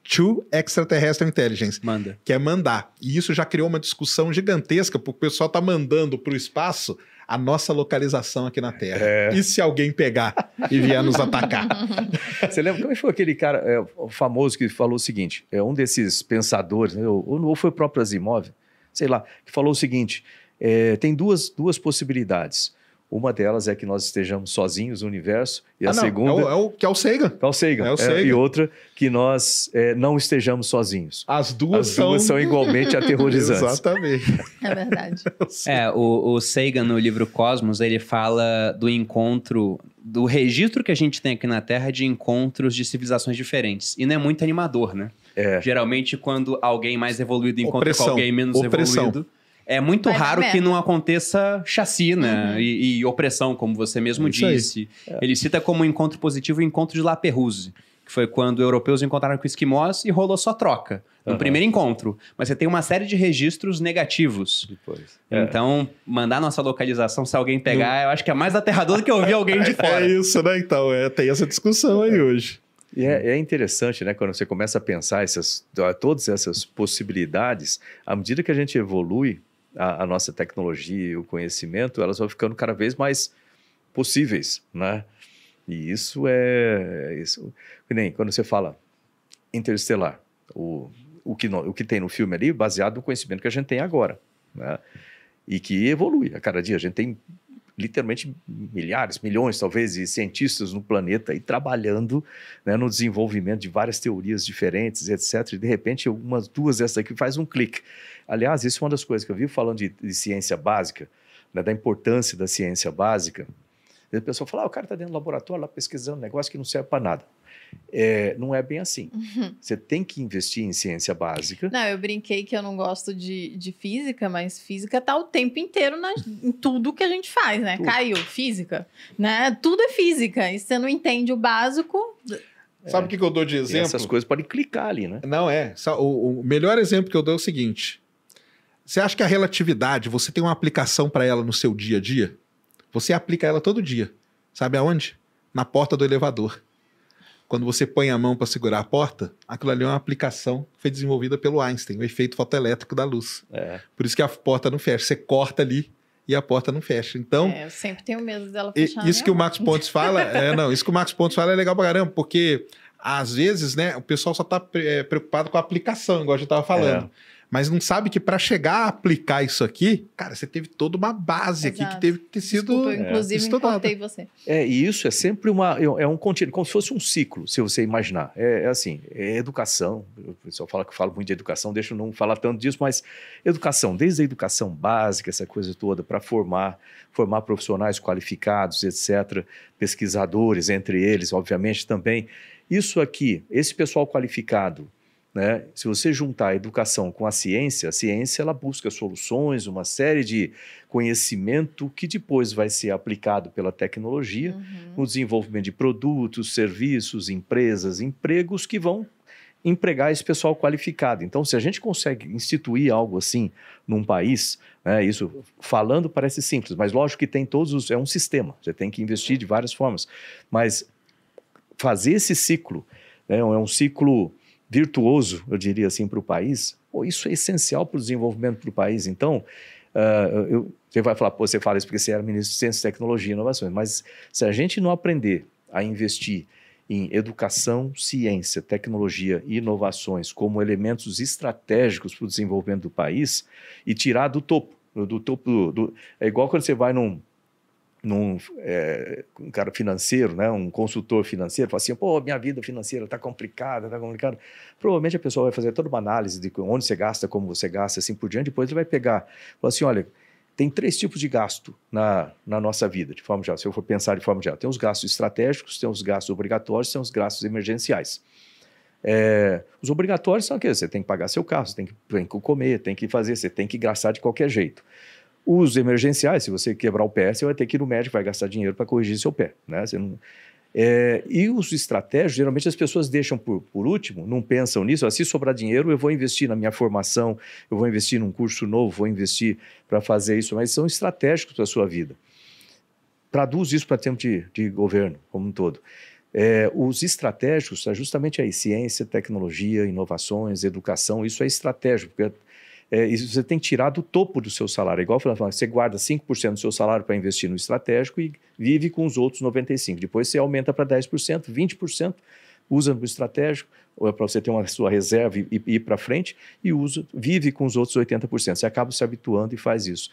to Extraterrestrial Intelligence. Manda. Que é mandar. E isso já criou uma discussão gigantesca, porque o pessoal está mandando para o espaço a nossa localização aqui na Terra. É. E se alguém pegar e vier nos atacar? Você lembra como foi aquele cara é, famoso que falou o seguinte? É um desses pensadores, né, ou, ou foi o próprio Asimov, sei lá, que falou o seguinte: é, tem duas, duas possibilidades. Uma delas é que nós estejamos sozinhos no universo, e ah, a não, segunda. É o, é o, que é o Sagan. É o Sagan. É o. É, e outra, que nós é, não estejamos sozinhos. As duas, As são... duas são igualmente aterrorizantes. Exatamente. É verdade. é, o, o Sagan, no livro Cosmos, ele fala do encontro, do registro que a gente tem aqui na Terra de encontros de civilizações diferentes. E não é muito animador, né? É. Geralmente, quando alguém mais evoluído encontra Opressão. com alguém menos Opressão. evoluído é muito Vai raro que não aconteça chacina uhum. e, e, opressão, como você mesmo é disse. É. Ele cita como encontro positivo o encontro de La Perouse, que foi quando europeus encontraram com esquimós e rolou só troca. No uhum. primeiro encontro. Mas você tem uma série de registros negativos. Depois. É. Então, mandar nossa localização, se alguém pegar, eu acho que é mais aterrador do que ouvir alguém de fora. É isso, né? Então, é, tem essa discussão aí hoje. E é, é, interessante, né, quando você começa a pensar essas, todas essas possibilidades, à medida que a gente evolui, a, a nossa tecnologia e o conhecimento, elas vão ficando cada vez mais possíveis, né? E isso é isso, nem quando você fala interestelar, o, o, que no, o que tem no filme ali, baseado no conhecimento que a gente tem agora, né? E que evolui a cada dia. A gente tem literalmente milhares, milhões talvez de cientistas no planeta e trabalhando né, no desenvolvimento de várias teorias diferentes, etc. E de repente, umas duas dessas aqui faz um clique. Aliás, isso é uma das coisas que eu vi falando de, de ciência básica, né, da importância da ciência básica. A pessoa fala, ah, o cara está dentro do laboratório lá pesquisando um negócio que não serve para nada. É, não é bem assim. Uhum. Você tem que investir em ciência básica. Não, eu brinquei que eu não gosto de, de física, mas física tá o tempo inteiro na, em tudo que a gente faz, né? Tudo. Caiu, física, né? Tudo é física. E você não entende o básico. Sabe o que, que eu dou de exemplo? E essas coisas podem clicar ali, né? Não é. O, o melhor exemplo que eu dou é o seguinte: você acha que a relatividade, você tem uma aplicação para ela no seu dia a dia? Você aplica ela todo dia. Sabe aonde? Na porta do elevador quando você põe a mão para segurar a porta, aquilo ali é uma aplicação que foi desenvolvida pelo Einstein, o efeito fotoelétrico da luz. É. Por isso que a porta não fecha. Você corta ali e a porta não fecha. Então, é, eu sempre tenho medo dela fechar. Isso que o Max Pontes fala, é, não, isso que o Max Pontes fala é legal pra caramba, porque às vezes, né, o pessoal só está é, preocupado com a aplicação, igual a gente estava falando. É mas não sabe que para chegar a aplicar isso aqui, cara, você teve toda uma base Exato. aqui que teve que ter sido Desculpa, eu, inclusive estudada. você. É, e isso é sempre uma é um contínuo, como se fosse um ciclo, se você imaginar. É, é assim, é educação. O pessoal fala que fala muito de educação, deixa eu não falar tanto disso, mas educação, desde a educação básica, essa coisa toda, para formar, formar profissionais qualificados, etc., pesquisadores entre eles, obviamente também. Isso aqui, esse pessoal qualificado, né? Se você juntar a educação com a ciência, a ciência ela busca soluções, uma série de conhecimento que depois vai ser aplicado pela tecnologia uhum. no desenvolvimento de produtos, serviços, empresas, empregos que vão empregar esse pessoal qualificado. Então, se a gente consegue instituir algo assim num país, né, isso falando parece simples, mas lógico que tem todos os. É um sistema, você tem que investir de várias formas. Mas fazer esse ciclo né, é um ciclo virtuoso, eu diria assim, para o país, pô, isso é essencial para o desenvolvimento do país. Então, uh, eu, você vai falar, pô, você fala isso porque você era ministro de Ciência, Tecnologia e Inovações, mas se a gente não aprender a investir em educação, ciência, tecnologia e inovações como elementos estratégicos para o desenvolvimento do país e tirar do topo, do topo do, do, é igual quando você vai num num é, um cara financeiro, né, um consultor financeiro, fala assim, pô, minha vida financeira está complicada, está complicada. Provavelmente a pessoa vai fazer toda uma análise de onde você gasta, como você gasta, assim por diante. Depois ele vai pegar, fala assim, olha, tem três tipos de gasto na, na nossa vida, de forma geral. Se eu for pensar de forma geral, tem os gastos estratégicos, tem os gastos obrigatórios, tem os gastos emergenciais. É, os obrigatórios são aqueles, você tem que pagar seu carro, você tem que, tem que comer, tem que fazer, você tem que gastar de qualquer jeito. Os emergenciais, se você quebrar o pé, você vai ter que ir no médico, vai gastar dinheiro para corrigir seu pé. Né? Não... É, e os estratégicos, geralmente as pessoas deixam por, por último, não pensam nisso. Ah, se sobrar dinheiro, eu vou investir na minha formação, eu vou investir num curso novo, vou investir para fazer isso, mas são estratégicos para a sua vida. Traduz isso para tempo de, de governo como um todo. É, os estratégicos é justamente aí, ciência, tecnologia, inovações, educação, isso é estratégico, porque é, você tem que tirar do topo do seu salário. É igual falando, você guarda 5% do seu salário para investir no estratégico e vive com os outros 95%. Depois você aumenta para 10%, 20%, usa no estratégico, é para você ter uma sua reserva e, e ir para frente, e usa, vive com os outros 80%. Você acaba se habituando e faz isso.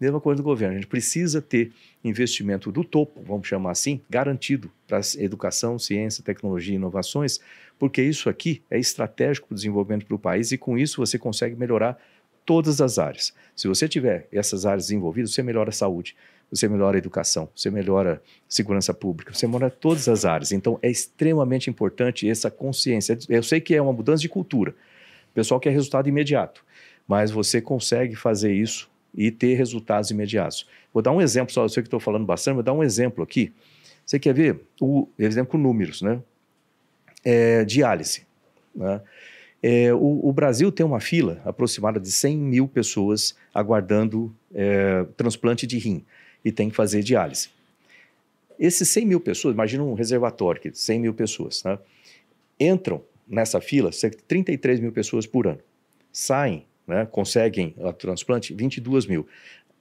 Mesma coisa do governo, a gente precisa ter investimento do topo, vamos chamar assim, garantido para educação, ciência, tecnologia e inovações, porque isso aqui é estratégico para o desenvolvimento do país e com isso você consegue melhorar todas as áreas. Se você tiver essas áreas desenvolvidas, você melhora a saúde, você melhora a educação, você melhora a segurança pública, você melhora todas as áreas. Então é extremamente importante essa consciência. Eu sei que é uma mudança de cultura. O pessoal quer resultado imediato, mas você consegue fazer isso e ter resultados imediatos. Vou dar um exemplo, só eu sei que estou falando bastante, vou dar um exemplo aqui. Você quer ver? O exemplo com números, né? É, diálise. Né? É, o, o, Brasil tem uma fila aproximada de 100 mil pessoas aguardando é, transplante de rim e tem que fazer diálise. Esses 100 mil pessoas, imagina um reservatório, 100 mil pessoas, né? entram nessa fila cerca de 33 mil pessoas por ano. Saem né, conseguem o transplante 22 mil.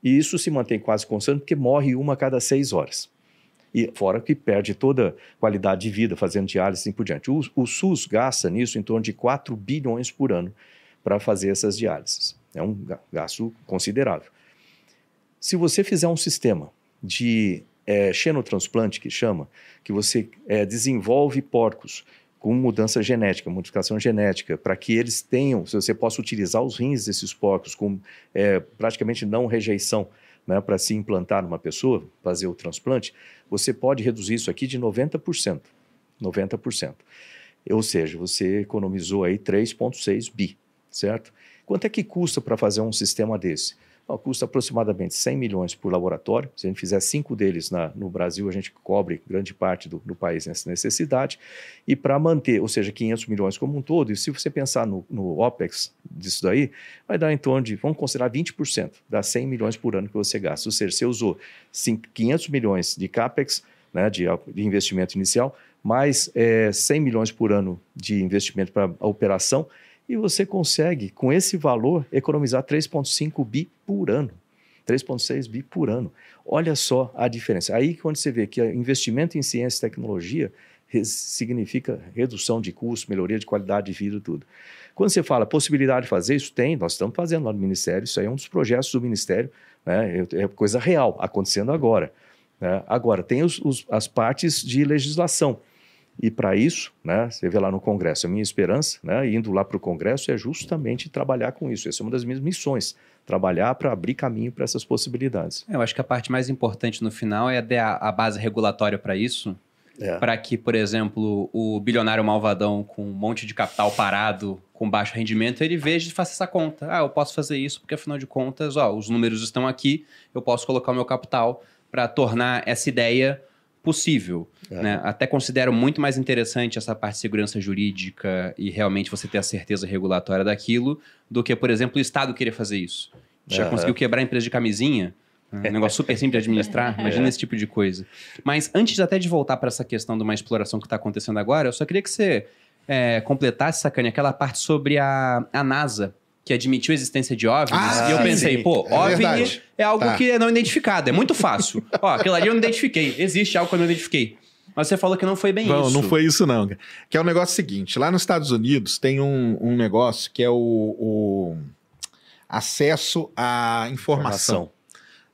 E isso se mantém quase constante porque morre uma a cada seis horas. E fora que perde toda a qualidade de vida fazendo diálise e assim por diante. O, o SUS gasta nisso em torno de 4 bilhões por ano para fazer essas diálises. É um gasto considerável. Se você fizer um sistema de é, xenotransplante, que chama, que você é, desenvolve porcos com mudança genética, modificação genética, para que eles tenham, se você possa utilizar os rins desses porcos com é, praticamente não rejeição né, para se implantar numa pessoa, fazer o transplante, você pode reduzir isso aqui de 90%. 90%. Ou seja, você economizou aí 3,6 bi, certo? Quanto é que custa para fazer um sistema desse? Custa aproximadamente 100 milhões por laboratório. Se a gente fizer cinco deles na, no Brasil, a gente cobre grande parte do, do país nessa necessidade. E para manter, ou seja, 500 milhões como um todo, e se você pensar no, no OPEX disso daí, vai dar em torno de, vamos considerar 20%, dá 100 milhões por ano que você gasta. Ou seja, você usou 500 milhões de CAPEX, né, de, de investimento inicial, mais é, 100 milhões por ano de investimento para a operação, e você consegue, com esse valor, economizar 3,5 bi por ano. 3,6 bi por ano. Olha só a diferença. Aí quando você vê que investimento em ciência e tecnologia significa redução de custo, melhoria de qualidade de vida e tudo. Quando você fala possibilidade de fazer isso, tem, nós estamos fazendo lá no Ministério, isso aí é um dos projetos do Ministério, né? é, é coisa real, acontecendo agora. Né? Agora, tem os, os, as partes de legislação. E para isso, né, você vê lá no Congresso, a minha esperança, né, indo lá para o Congresso, é justamente trabalhar com isso. Essa é uma das minhas missões, trabalhar para abrir caminho para essas possibilidades. Eu acho que a parte mais importante no final é dar a base regulatória para isso, é. para que, por exemplo, o bilionário malvadão com um monte de capital parado, com baixo rendimento, ele veja e faça essa conta. Ah, eu posso fazer isso porque, afinal de contas, ó, os números estão aqui, eu posso colocar o meu capital para tornar essa ideia possível. É. Né? Até considero muito mais interessante essa parte de segurança jurídica e realmente você ter a certeza regulatória daquilo do que, por exemplo, o Estado querer fazer isso. Já uhum. conseguiu quebrar a empresa de camisinha? Um negócio super simples de administrar. Imagina é. esse tipo de coisa. Mas antes até de voltar para essa questão de uma exploração que está acontecendo agora, eu só queria que você é, completasse, Sacane, aquela parte sobre a, a NASA que admitiu a existência de OVNIs. Ah, e eu pensei, sim. pô, é OVNI verdade. é algo tá. que é não identificado. É muito fácil. Ó, aquilo ali eu não identifiquei. Existe algo que eu não identifiquei. Mas você falou que não foi bem não, isso. Não, não foi isso não. Que é o um negócio seguinte. Lá nos Estados Unidos tem um, um negócio que é o, o acesso à informação. informação.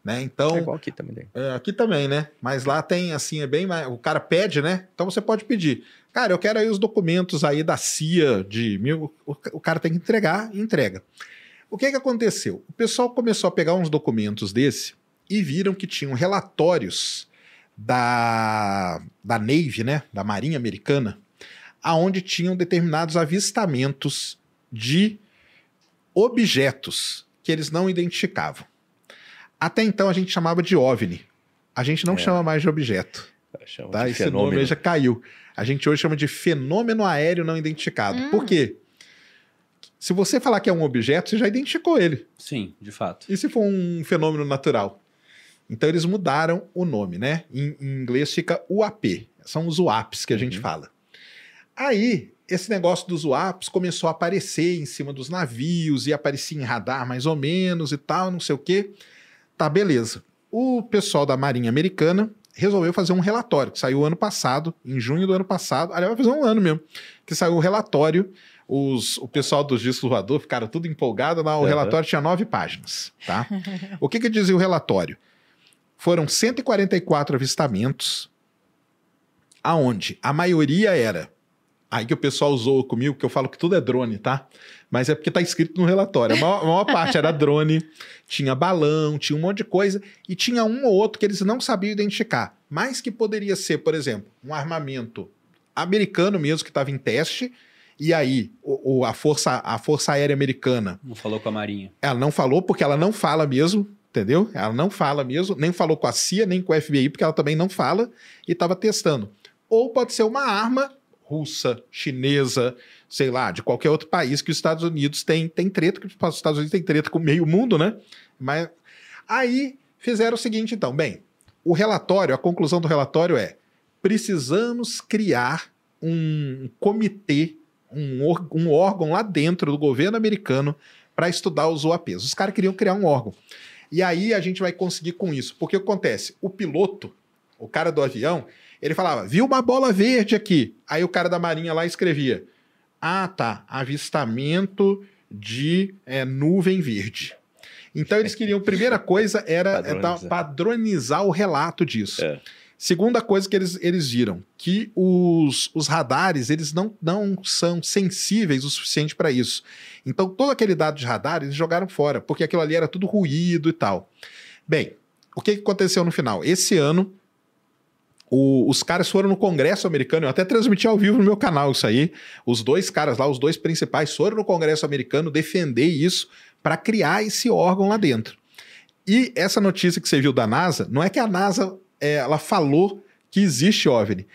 Né? Então, é igual aqui também. É, aqui também, né? Mas lá tem, assim, é bem mais... O cara pede, né? Então você pode pedir. Cara, eu quero aí os documentos aí da CIA de mil. O cara tem que entregar e entrega. O que, que aconteceu? O pessoal começou a pegar uns documentos desse e viram que tinham relatórios da, da Navy, né? Da Marinha Americana, aonde tinham determinados avistamentos de objetos que eles não identificavam. Até então a gente chamava de OVNI. A gente não é. chama mais de objeto. Tá? Esse fenômeno. nome já caiu a gente hoje chama de fenômeno aéreo não identificado. Hum. Por quê? Se você falar que é um objeto, você já identificou ele. Sim, de fato. E se for um fenômeno natural? Então eles mudaram o nome, né? Em, em inglês fica UAP. São os UAPs que a uhum. gente fala. Aí, esse negócio dos UAPs começou a aparecer em cima dos navios e aparecia em radar mais ou menos e tal, não sei o quê. Tá, beleza. O pessoal da Marinha Americana resolveu fazer um relatório, que saiu ano passado, em junho do ano passado, aliás, vai fazer um ano mesmo, que saiu o relatório. Os, o pessoal dos discos voador ficaram tudo empolgado, lá, o uhum. relatório tinha nove páginas. Tá? o que, que dizia o relatório? Foram 144 avistamentos, aonde a maioria era Aí que o pessoal usou comigo, que eu falo que tudo é drone, tá? Mas é porque tá escrito no relatório. A maior, a maior parte era drone, tinha balão, tinha um monte de coisa, e tinha um ou outro que eles não sabiam identificar. Mas que poderia ser, por exemplo, um armamento americano mesmo que estava em teste, e aí o, o, a, força, a Força Aérea Americana. Não falou com a Marinha. Ela não falou, porque ela não fala mesmo, entendeu? Ela não fala mesmo, nem falou com a CIA, nem com o FBI, porque ela também não fala, e estava testando. Ou pode ser uma arma russa, chinesa, sei lá, de qualquer outro país que os Estados Unidos tem, tem treta, que os Estados Unidos tem treta com meio mundo, né? Mas aí fizeram o seguinte, então, bem, o relatório, a conclusão do relatório é: precisamos criar um comitê, um, um órgão lá dentro do governo americano para estudar os UAPs. Os caras queriam criar um órgão. E aí a gente vai conseguir com isso. Porque acontece? O piloto, o cara do avião, ele falava, viu uma bola verde aqui. Aí o cara da Marinha lá escrevia: Ah, tá, avistamento de é, nuvem verde. Então eles queriam, primeira coisa era é, padronizar, padronizar o relato disso. É. Segunda coisa que eles, eles viram, que os, os radares eles não, não são sensíveis o suficiente para isso. Então todo aquele dado de radar eles jogaram fora, porque aquilo ali era tudo ruído e tal. Bem, o que aconteceu no final? Esse ano, o, os caras foram no Congresso americano, eu até transmiti ao vivo no meu canal isso aí. Os dois caras lá, os dois principais, foram no Congresso americano defender isso para criar esse órgão lá dentro. E essa notícia que você viu da NASA, não é que a NASA é, ela falou que existe OVNI.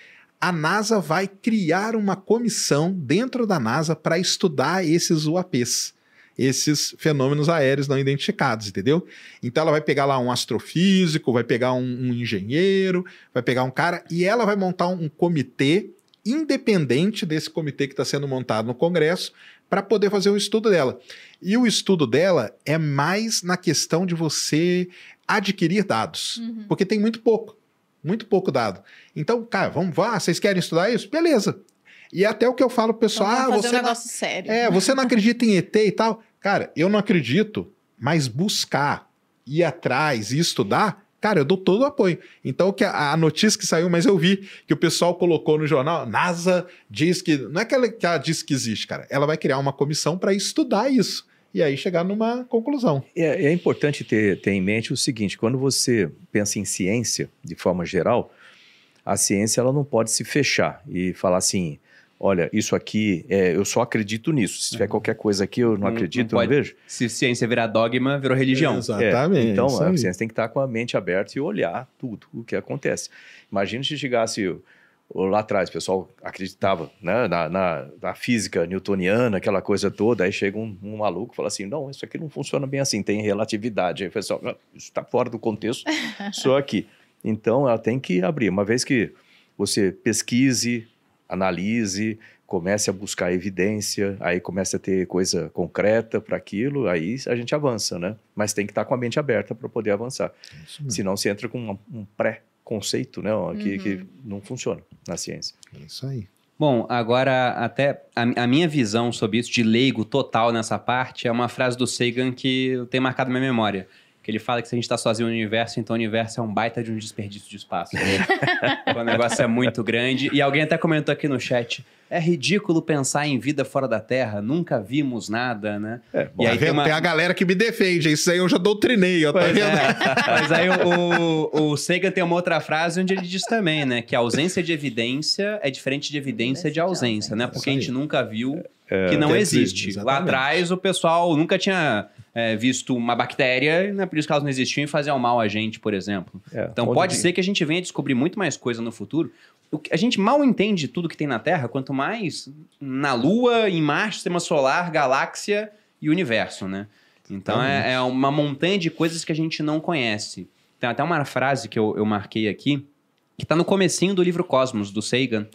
A NASA vai criar uma comissão dentro da NASA para estudar esses UAPs esses fenômenos aéreos não identificados, entendeu? Então ela vai pegar lá um astrofísico, vai pegar um, um engenheiro, vai pegar um cara e ela vai montar um, um comitê independente desse comitê que está sendo montado no Congresso para poder fazer o estudo dela. E o estudo dela é mais na questão de você adquirir dados, uhum. porque tem muito pouco, muito pouco dado. Então, cara, vamos lá, vocês querem estudar isso? Beleza. E até o que eu falo pro pessoal, então, ah, você um negócio não... sério. É, você não acredita em ET e tal. Cara, eu não acredito, mas buscar, ir atrás e estudar, cara, eu dou todo o apoio. Então, que a, notícia que saiu, mas eu vi que o pessoal colocou no jornal, NASA diz que. Não é que ela, que ela diz que existe, cara. Ela vai criar uma comissão para estudar isso. E aí chegar numa conclusão. É, é importante ter, ter em mente o seguinte: quando você pensa em ciência, de forma geral, a ciência ela não pode se fechar e falar assim olha, isso aqui, é, eu só acredito nisso. Se tiver uhum. qualquer coisa aqui, eu não, não acredito, não, pode, não vejo. Se ciência virar dogma, virou religião. É, exatamente. É, então, a ciência tem que estar com a mente aberta e olhar tudo o que acontece. Imagina se chegasse lá atrás, o pessoal acreditava né, na, na, na, física newtoniana, aquela coisa toda, aí chega um, um maluco e fala assim, não, isso aqui não funciona bem assim, tem relatividade. Aí o pessoal, isso está fora do contexto, só aqui. Então, ela tem que abrir. Uma vez que você pesquise, analise, comece a buscar evidência, aí comece a ter coisa concreta para aquilo, aí a gente avança, né? Mas tem que estar tá com a mente aberta para poder avançar. Senão você entra com um, um pré-conceito, né? Que, uhum. que não funciona na ciência. É isso aí. Bom, agora até a, a, minha visão sobre isso, de leigo total nessa parte, é uma frase do Sagan que eu tenho marcado minha memória que ele fala que se a gente está sozinho no universo, então o universo é um baita de um desperdício de espaço. o negócio é muito grande. E alguém até comentou aqui no chat. É ridículo pensar em vida fora da Terra, nunca vimos nada, né? É, bom, e aí tem, uma... tem, a galera que me defende, isso aí eu já doutrinei, ó, tá vendo? É. Mas aí o, o, Sagan tem uma outra frase onde ele diz também, né? Que a ausência de evidência é diferente de evidência de ausência, né? Porque a gente nunca viu é, que não existe. Lá atrás o pessoal nunca tinha é, visto uma bactéria, né, por isso que elas não existiam e faziam mal a gente, por exemplo. É, então pode ser que a gente venha descobrir muito mais coisa no futuro. Que, a gente mal entende tudo que tem na Terra, quanto mais na Lua, em Marte, sistema solar, galáxia e universo, né? Então é, é, uma montanha de coisas que a gente não conhece. Tem até uma frase que eu, eu marquei aqui, que está no comecinho do livro Cosmos, do Sagan,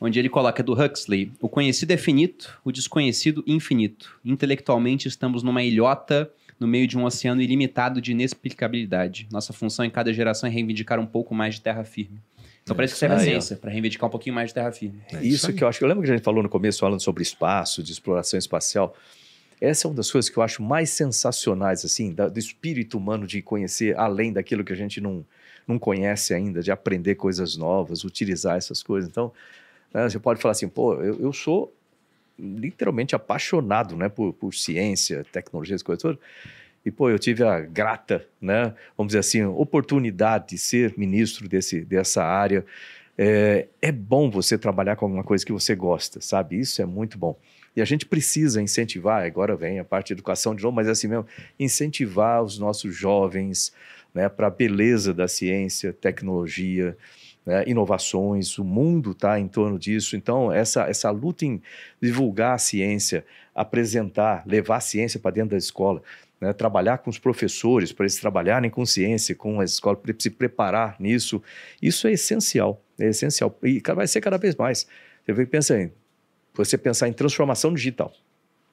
onde ele coloca do Huxley: o conhecido é finito, o desconhecido infinito. Intelectualmente estamos numa ilhota no meio de um oceano ilimitado de inexplicabilidade. Nossa função em cada geração é reivindicar um pouco mais de terra firme. Então, parece que serve a ciência, para reivindicar um pouquinho mais de terra firme. É isso, isso que eu acho. Eu lembro que a gente falou no começo, falando sobre espaço, de exploração espacial. Essa é uma das coisas que eu acho mais sensacionais, assim, do espírito humano de conhecer além daquilo que a gente não, não conhece ainda, de aprender coisas novas, utilizar essas coisas. Então, né? Você pode falar assim, pô, eu, eu sou literalmente apaixonado né, por, por ciência, tecnologia, essas coisas todas. E, pô, eu tive a grata, né, vamos dizer assim, oportunidade de ser ministro desse, dessa área. É, é bom você trabalhar com alguma coisa que você gosta, sabe? Isso é muito bom. E a gente precisa incentivar, agora vem a parte de educação de novo, mas é assim mesmo, incentivar os nossos jovens né, para a beleza da ciência, tecnologia, né, inovações, o mundo está em torno disso. Então, essa, essa luta em divulgar a ciência, apresentar, levar a ciência para dentro da escola, né, trabalhar com os professores para eles trabalharem com ciência, com as escolas, para se preparar nisso, isso é essencial, é essencial. E vai ser cada vez mais. Você pensa em, você pensar em transformação digital.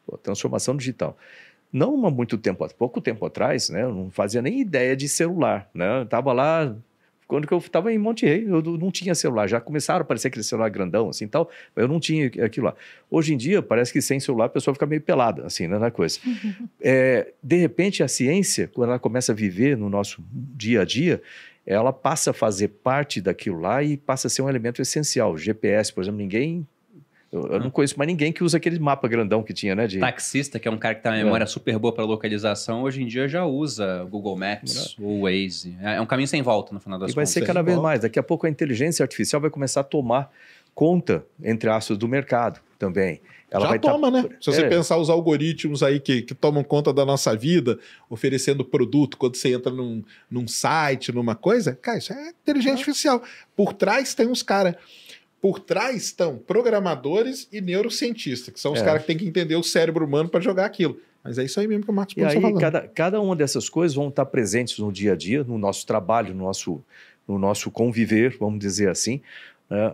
Pô, transformação digital não há muito tempo, pouco tempo atrás, né, eu não fazia nem ideia de celular, né, estava lá quando eu estava em Monte Rei, eu não tinha celular. Já começaram a aparecer aquele celular grandão, assim, tal. Eu não tinha aquilo lá. Hoje em dia, parece que sem celular a pessoa fica meio pelada, assim, né, na coisa. é, de repente, a ciência, quando ela começa a viver no nosso dia a dia, ela passa a fazer parte daquilo lá e passa a ser um elemento essencial. GPS, por exemplo, ninguém Eu, eu, não conheço mais ninguém que usa aquele mapa grandão que tinha, né? De... Taxista, que é um cara que tem uma é. memória é. super boa para localização, hoje em dia já usa Google Maps é. ou Waze. É, é um caminho sem volta, no final das contas. E vai ser cada vez mais. Daqui a pouco a inteligência artificial vai começar a tomar conta, entre aspas, do mercado também. Ela Já tá toma, tá... né? Se você é. pensar os algoritmos aí que, que tomam conta da nossa vida, oferecendo produto quando você entra num, num site, numa coisa, cara, isso é inteligência é. artificial. Por trás tem uns caras por trás estão programadores e neurocientistas, que são os é. caras que têm que entender o cérebro humano para jogar aquilo. Mas é isso aí mesmo que o Marcos Pontes está falando. Cada, cada uma dessas coisas vão estar presentes no dia a dia, no nosso trabalho, no nosso, no nosso conviver, vamos dizer assim. Né?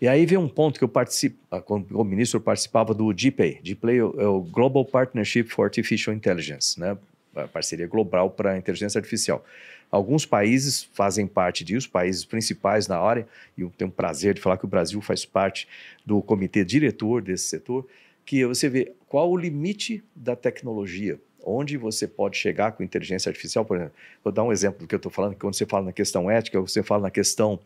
E aí vem um ponto que eu participo, ah, como ministro eu participava do GPAI. GPAI é o Global Partnership for Artificial Intelligence, né? a parceria global para a inteligência artificial. Alguns países fazem parte disso, países principais na área, e eu tenho o prazer de falar que o Brasil faz parte do comitê diretor desse setor, que você vê qual o limite da tecnologia, onde você pode chegar com inteligência artificial, por exemplo. Vou dar um exemplo do que eu estou falando, que quando você fala na questão ética, você fala na questão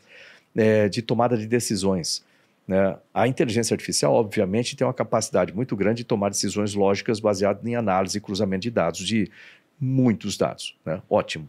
é, de tomada de decisões. Né? A inteligência artificial, obviamente, tem uma capacidade muito grande de tomar decisões lógicas baseadas em análise e cruzamento de dados, de muitos dados. Né? Ótimo.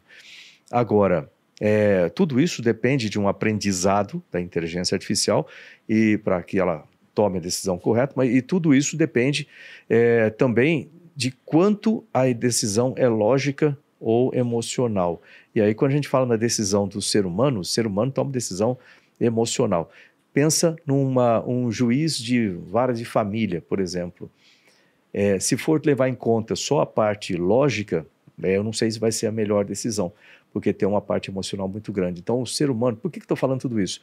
Agora, é, tudo isso depende de um aprendizado da inteligência artificial e para que ela tome a decisão correta, mas e tudo isso depende é, também de quanto a decisão é lógica ou emocional. E aí, quando a gente fala na decisão do ser humano, o ser humano toma decisão emocional. Pensa numa um juiz de vara de família, por exemplo. É, se for levar em conta só a parte lógica, é, eu não sei se vai ser a melhor decisão porque tem uma parte emocional muito grande. Então, o ser humano, por que estou falando tudo isso?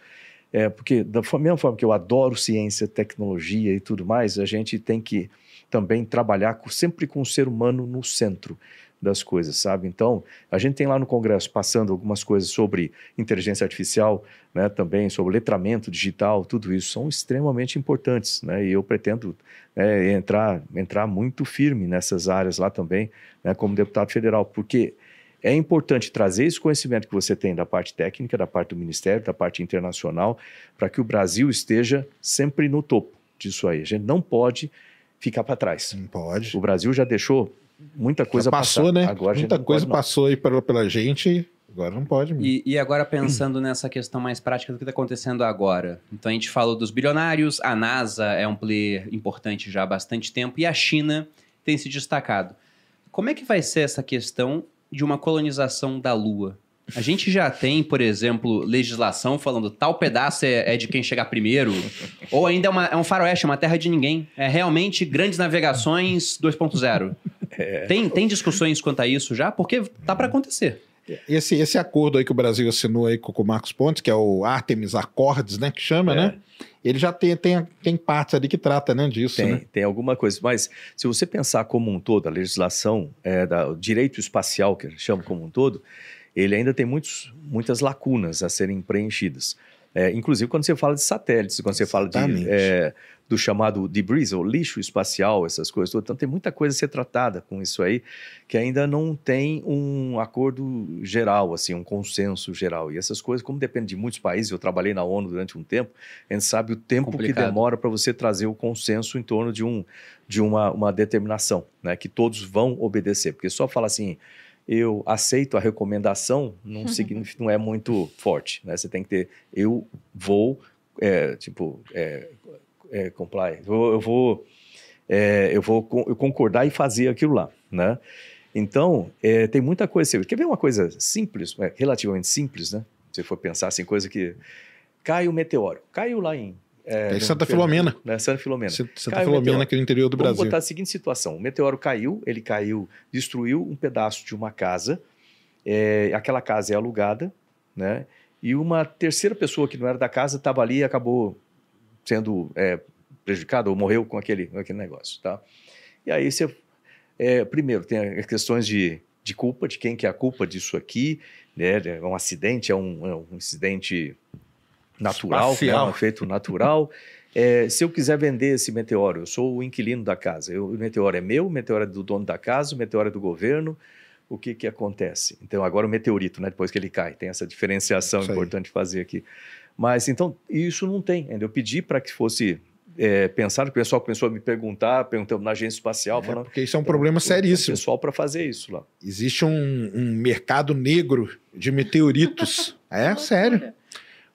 É porque, da mesma forma que eu adoro ciência, tecnologia e tudo mais, a gente tem que também trabalhar com, sempre com o ser humano no centro das coisas, sabe? Então, a gente tem lá no Congresso passando algumas coisas sobre inteligência artificial, né, também sobre letramento digital, tudo isso são extremamente importantes, né? E eu pretendo é, entrar entrar muito firme nessas áreas lá também, né, como deputado federal, porque é importante trazer esse conhecimento que você tem da parte técnica, da parte do Ministério, da parte internacional, para que o Brasil esteja sempre no topo disso aí. A gente não pode ficar para trás. Não pode. O Brasil já deixou muita coisa já passou, passar. né? Agora muita coisa passou aí pela, pela gente. Agora não pode. E, e, agora pensando nessa questão mais prática do que está acontecendo agora. Então a gente falou dos bilionários, a NASA é um player importante já há bastante tempo e a China tem se destacado. Como é que vai ser essa questão de uma colonização da Lua. A gente já tem, por exemplo, legislação falando tal pedaço é, é de quem chegar primeiro, ou ainda é, uma, é um faroeste, uma terra de ninguém. É realmente grandes navegações 2.0. É. Tem, tem discussões quanto a isso já? Porque tá para acontecer. Esse, esse acordo aí que o Brasil assinou aí com, com o Marcos Pontes, que é o Artemis Accords, né, que chama, é. né? Ele já tem, tem, tem partes ali que trata né, disso, tem, né? Tem alguma coisa, mas se você pensar como um todo, a legislação, é, da, o direito espacial, que chama como um todo, ele ainda tem muitos, muitas lacunas a serem preenchidas. É, inclusive quando você fala de satélites, quando você fala de é, do chamado debris, ou lixo espacial, essas coisas todas. Então tem muita coisa a ser tratada com isso aí, que ainda não tem um acordo geral, assim, um consenso geral. E essas coisas, como depende de muitos países, eu trabalhei na ONU durante um tempo, a gente sabe o tempo Complicado. que demora para você trazer o consenso em torno de, um, de uma, uma determinação, né, que todos vão obedecer. Porque só falar assim, eu aceito a recomendação não, significa, não é muito forte, né? Você tem que ter, eu vou, é, tipo, é, é, comply, eu, eu vou, é, eu vou concordar e fazer aquilo lá, né? Então, é, tem muita coisa. Quer ver uma coisa simples, é, relativamente simples, né? Se for pensar assim, coisa que cai o meteoro, caiu lá em é, Santa Filomena. Né? Santa Filomena. Santa Filomena, aqui no interior do Brasil. Vamos botar a seguinte situação: o meteoro caiu, ele caiu, destruiu um pedaço de uma casa, é, aquela casa é alugada, né? E uma terceira pessoa que não era da casa estava ali e acabou sendo é, prejudicada ou morreu com aquele, com aquele negócio, tá? E aí você, é, primeiro, tem as questões de, de culpa, de quem que é a culpa disso aqui, né? É um acidente, é um, é um incidente natural, né? um efeito natural. É, se eu quiser vender esse meteoro, eu sou o inquilino da casa. Eu, o meteoro é meu, o meteoro é do dono da casa, o meteoro é do governo. O que, que acontece? Então, agora o meteorito, né, depois que ele cai, tem essa diferenciação importante fazer aqui. Mas, então, isso não tem ainda. Eu pedi para que fosse é, pensaram, o pessoal começou a me perguntar, perguntando na agência espacial. É, falando, porque isso é um problema seríssimo. pessoal para fazer isso lá. Existe um, um mercado negro de meteoritos. é, sério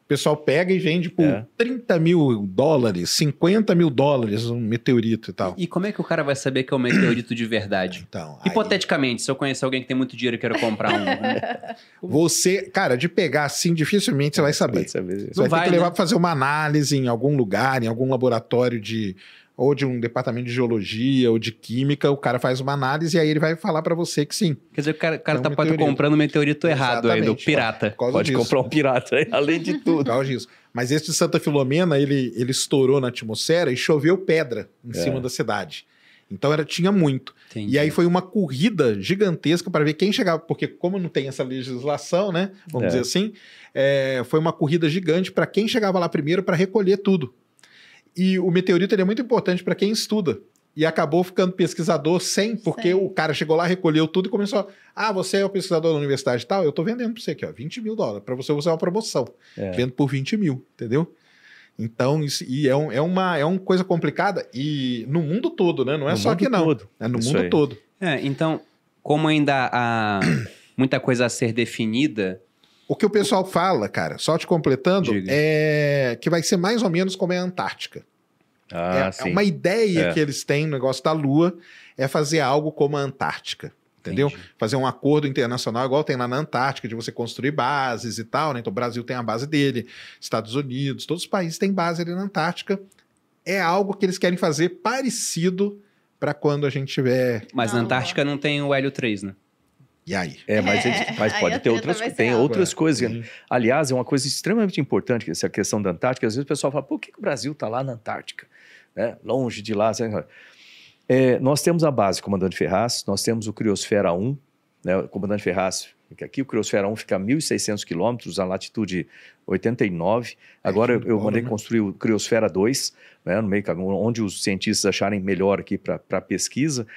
pessoal pega e vende por é. 30 mil dólares, 50 mil dólares um meteorito e tal. E, como é que o cara vai saber que é um meteorito de verdade? Então, Hipoteticamente, aí... se eu conhecer alguém que tem muito dinheiro e quero comprar um. Né? Você, cara, de pegar assim, dificilmente você vai saber. Você vai, vai ter que levar né? para fazer uma análise em algum lugar, em algum laboratório de ou de um departamento de geologia ou de química, o cara faz uma análise e aí ele vai falar para você que sim. Quer dizer, o cara, o cara é um tá meteorito. comprando um meteorito errado ainda, o pirata. Pode disso. comprar um pirata, além de tudo. Por causa disso. Mas esse de Santa Filomena, ele, ele estourou na atmosfera e choveu pedra em é. cima da cidade. Então era, tinha muito. Entendi. E aí foi uma corrida gigantesca para ver quem chegava, porque como não tem essa legislação, né? Vamos é. dizer assim, é, foi uma corrida gigante para quem chegava lá primeiro para recolher tudo. E o meteorito é muito importante para quem estuda. E acabou ficando pesquisador sem, porque o cara chegou lá, recolheu tudo e começou. Ah, você é o pesquisador da universidade e tal, eu estou vendendo para você aqui, ó, 20 mil dólares. Para você usar uma promoção. É. Vendo por 20 mil, entendeu? Então, isso, e é, um, é, uma, é uma coisa complicada. E no mundo todo, né? Não é no só aqui, não. Todo. É no isso mundo aí. todo. É, então, como ainda há muita coisa a ser definida, o que o pessoal fala, cara, só te completando, Diga. é que vai ser mais ou menos como é a Antártica. Ah, é, é, uma ideia é. que eles têm no negócio da Lua, é fazer algo como a Antártica. Entendeu? Entendi. Fazer um acordo internacional, igual tem lá na Antártica, de você construir bases e tal, né? Então o Brasil tem a base dele, Estados Unidos, todos os países têm base ali na Antártica. É algo que eles querem fazer parecido para quando a gente tiver. Mas na Antártica não tem o Hélio 3, né? E aí? É, mas, é, mas pode ter outras, tem outras coisas. Uhum. Aliás, é uma coisa extremamente importante, essa questão da Antártica. Às vezes o pessoal fala, por que, que o Brasil está lá na Antártica? Né? Longe de lá. É, nós temos a base Comandante Ferraz, nós temos o Criosfera 1, né? o Comandante Ferraz que aqui o Criosfera 1 fica a 1.600 quilômetros, a latitude 89. Agora é, eu, eu mandei né? construir o Criosfera 2, né, no meio onde os cientistas acharem melhor aqui para pesquisa.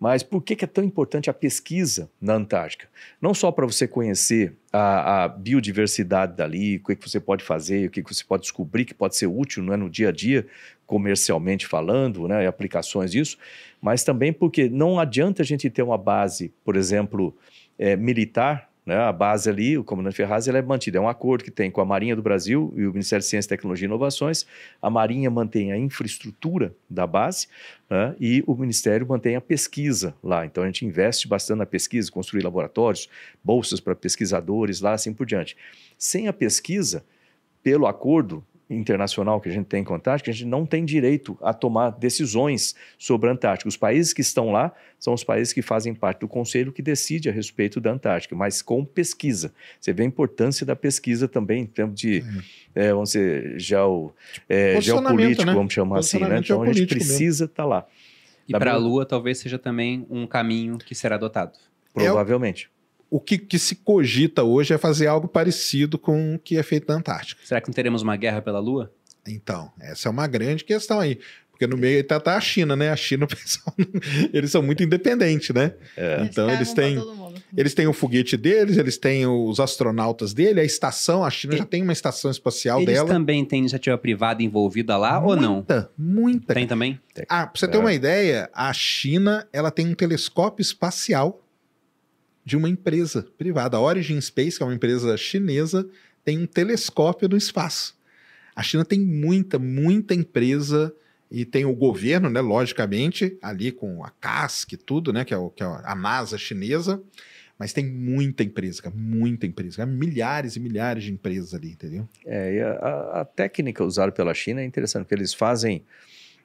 Mas por que, que é tão importante a pesquisa na Antártica? Não só para você conhecer a, a, biodiversidade dali, o que, que você pode fazer, o que, que você pode descobrir que pode ser útil né, no dia a dia, comercialmente falando, né, aplicações disso, mas também porque não adianta a gente ter uma base, por exemplo, é, militar né? A base ali, o Comandante Ferraz, ela é mantida. É um acordo que tem com a Marinha do Brasil e o Ministério de Ciência, Tecnologia e Inovações. A Marinha mantém a infraestrutura da base né? e o Ministério mantém a pesquisa lá. Então a gente investe bastante na pesquisa, construir laboratórios, bolsas para pesquisadores lá, assim por diante. Sem a pesquisa, pelo acordo, internacional que a gente tem com a Antártica, a gente não tem direito a tomar decisões sobre a Antártica. Os países que estão lá são os países que fazem parte do conselho que decide a respeito da Antártica, mas com pesquisa. Você vê a importância da pesquisa também em termos de, é, vamos dizer, geo, é, geopolítico, né? vamos chamar assim. Né? Então a gente precisa estar tá lá. E para a Lua talvez seja também um caminho que será adotado. Provavelmente. É o que, que, se cogita hoje é fazer algo parecido com o que é feito na Antártica. Será que não teremos uma guerra pela Lua? Então, essa é uma grande questão aí. Porque no meio está tá a China, né? A China, pessoal, eles são muito independentes, né? É. Então eles têm, eles têm o foguete deles, eles têm os astronautas dele, a estação, a China e... já tem uma estação espacial eles dela. Eles também têm iniciativa privada envolvida lá muita, ou não? Muita, muita. Tem também? Ah, para você ter é. uma ideia, a China, ela tem um telescópio espacial de uma empresa privada. A Origin Space, que é uma empresa chinesa, tem um telescópio no espaço. A China tem muita, muita empresa e tem o governo, né, logicamente, ali com a CASC e tudo, né, que é, o, que é a NASA chinesa, mas tem muita empresa, muita empresa, milhares e milhares de empresas ali, entendeu? É, e a, a técnica usada pela China é interessante, porque eles fazem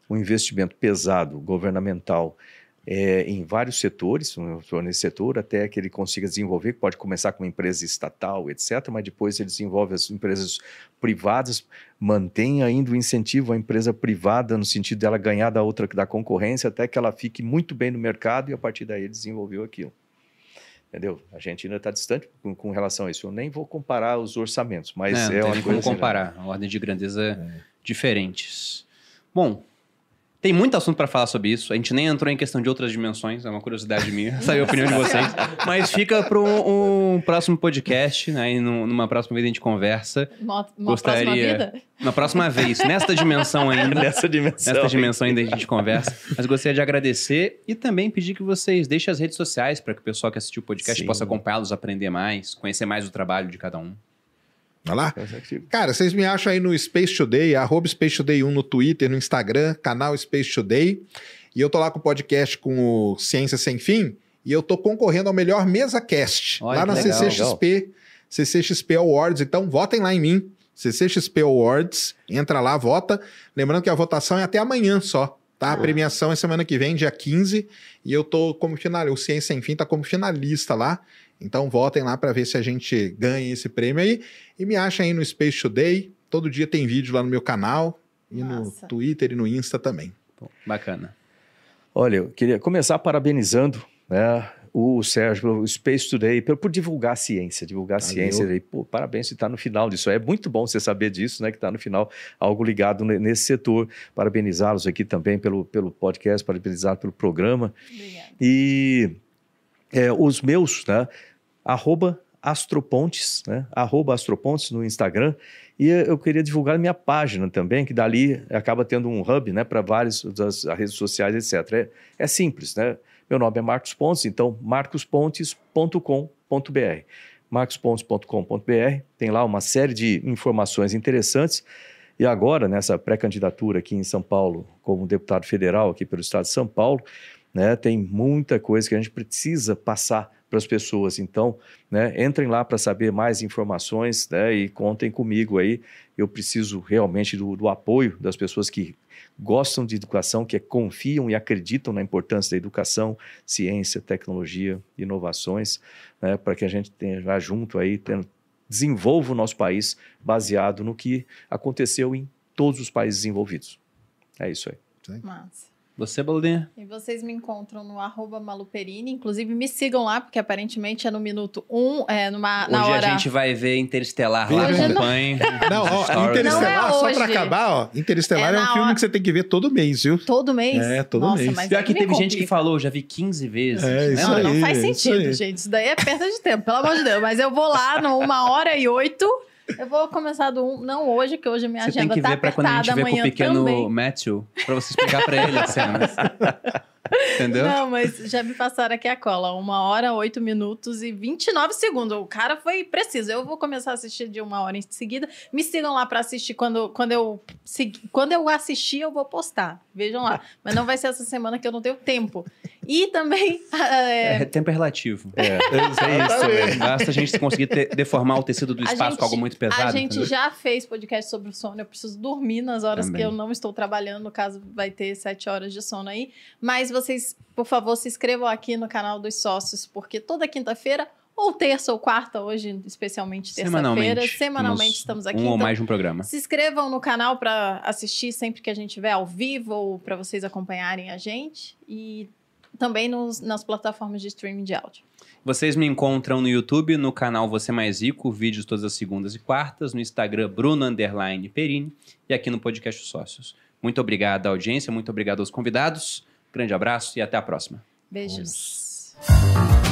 um investimento pesado governamental é, em vários setores, nesse setor, até que ele consiga desenvolver, pode começar com uma empresa estatal, etc., mas depois ele desenvolve as empresas privadas, mantém ainda o incentivo à empresa privada, no sentido dela ganhar da outra, da concorrência, até que ela fique muito bem no mercado e a partir daí ele desenvolveu aquilo. Entendeu? A gente ainda está distante com, com, relação a isso. Eu nem vou comparar os orçamentos, mas é, é uma coisa... Como comparar, a ordem de grandeza é. diferentes. Bom, Tem muito assunto para falar sobre isso. A gente nem entrou em questão de outras dimensões, é uma curiosidade minha, saber a opinião de vocês. Mas fica para um, um, próximo podcast, né? E numa próxima vez a gente conversa. Uma, uma Gostaria... próxima vida? Na próxima vez, nesta dimensão ainda. Nessa dimensão. Nesta dimensão ainda a gente conversa. Mas gostaria de agradecer e também pedir que vocês deixem as redes sociais para que o pessoal que assistiu o podcast Sim. possa acompanhá-los, aprender mais, conhecer mais o trabalho de cada um. Vai lá? Cara, vocês me acham aí no Space Today, arroba Space Today 1 no Twitter, no Instagram, canal Space Today. E eu tô lá com o podcast com o Ciência Sem Fim. E eu tô concorrendo ao melhor mesa cast Olha, lá na legal, CCXP, legal. CCXP Awards. Então votem lá em mim, CCXP Awards. Entra lá, vota. Lembrando que a votação é até amanhã só. Tá? A premiação é semana que vem, dia 15, e eu tô como finalista. O Ciência Sem Fim tá como finalista lá. Então votem lá para ver se a gente ganha esse prêmio aí. E me achem aí no Space Today. Todo dia tem vídeo lá no meu canal. E Nossa. no Twitter e no Insta também. bacana. Olha, eu queria começar parabenizando né, o Sérgio pelo Space Today, por, por divulgar a ciência, divulgar a Valeu. ciência. Aí, pô, parabéns por estar no final disso. É muito bom você saber disso, né? Que está no final algo ligado nesse setor. Parabenizá-los aqui também pelo, pelo podcast, parabenizar pelo programa. Obrigada. E é, os meus, né? Arroba Astropontes, né? Arroba Astropontes no Instagram. E eu queria divulgar minha página também, que dali acaba tendo um hub, né? Para várias das redes sociais, etc. É, é simples, né? Meu nome é Marcos Pontes, então marcospontes.com.br. marcospontes.com.br tem lá uma série de informações interessantes. E agora, nessa pré-candidatura aqui em São Paulo, como deputado federal aqui pelo estado de São Paulo, né? Tem muita coisa que a gente precisa passar para as pessoas. Então, né, entrem lá para saber mais informações né, e contem comigo aí. Eu preciso realmente do, do, apoio das pessoas que gostam de educação, que confiam e acreditam na importância da educação, ciência, tecnologia, inovações, né, para que a gente tenha junto aí, tendo, desenvolva o nosso país baseado no que aconteceu em todos os países desenvolvidos. É isso aí. Massa. Você, Baldinha? E vocês me encontram no arroba Maluperini. Inclusive, me sigam lá, porque aparentemente é no minuto 1, um, é numa, hoje na hora... a gente vai ver Interestelar lá. Acompanhe. Não, ó, Interestelar, não é só pra acabar, ó. Interestelar é, é um filme hora... que você tem que ver todo mês, viu? Todo mês? É, todo Nossa, mês. Pior que teve gente que falou, já vi 15 vezes. É, isso não, aí, não faz sentido, isso gente. Isso daí é perda de tempo, pelo amor de Deus. Mas eu vou lá no 1 hora e 8 eu vou começar do 1, não hoje, que hoje a minha você agenda tá apertada. Você tem que ver pra quando a gente vê com o pequeno também. Matthew, pra você explicar pra ele as cenas. Entendeu? Não, mas já me passaram aqui a cola. Uma hora, oito minutos e 29 segundos. O cara foi preciso. Eu vou começar a assistir de uma hora em seguida. Me sigam lá para assistir. Quando, quando, eu, quando eu assistir, eu vou postar. Vejam lá. Mas não vai ser essa semana que eu não tenho tempo. E também. É, é tempo é relativo. É, é isso mesmo. Basta a gente conseguir ter, deformar o tecido do espaço gente, com algo muito pesado. A gente entendeu? já fez podcast sobre o sono. Eu preciso dormir nas horas também. que eu não estou trabalhando. No caso, vai ter sete horas de sono aí. Mas vocês, por favor, se inscrevam aqui no canal dos sócios, porque toda quinta-feira ou terça ou quarta, hoje especialmente terça-feira. Semanalmente, estamos aqui. Um então, ou mais de um programa. Se inscrevam no canal para assistir sempre que a gente estiver ao vivo ou para vocês acompanharem a gente. E também nos, nas plataformas de streaming de áudio. Vocês me encontram no YouTube, no canal Você Mais Rico, vídeos todas as segundas e quartas, no Instagram Bruno Underline Perini e aqui no podcast Sócios. Muito obrigado à audiência, muito obrigado aos convidados. Grande abraço e até a próxima. Beijos. Vamos.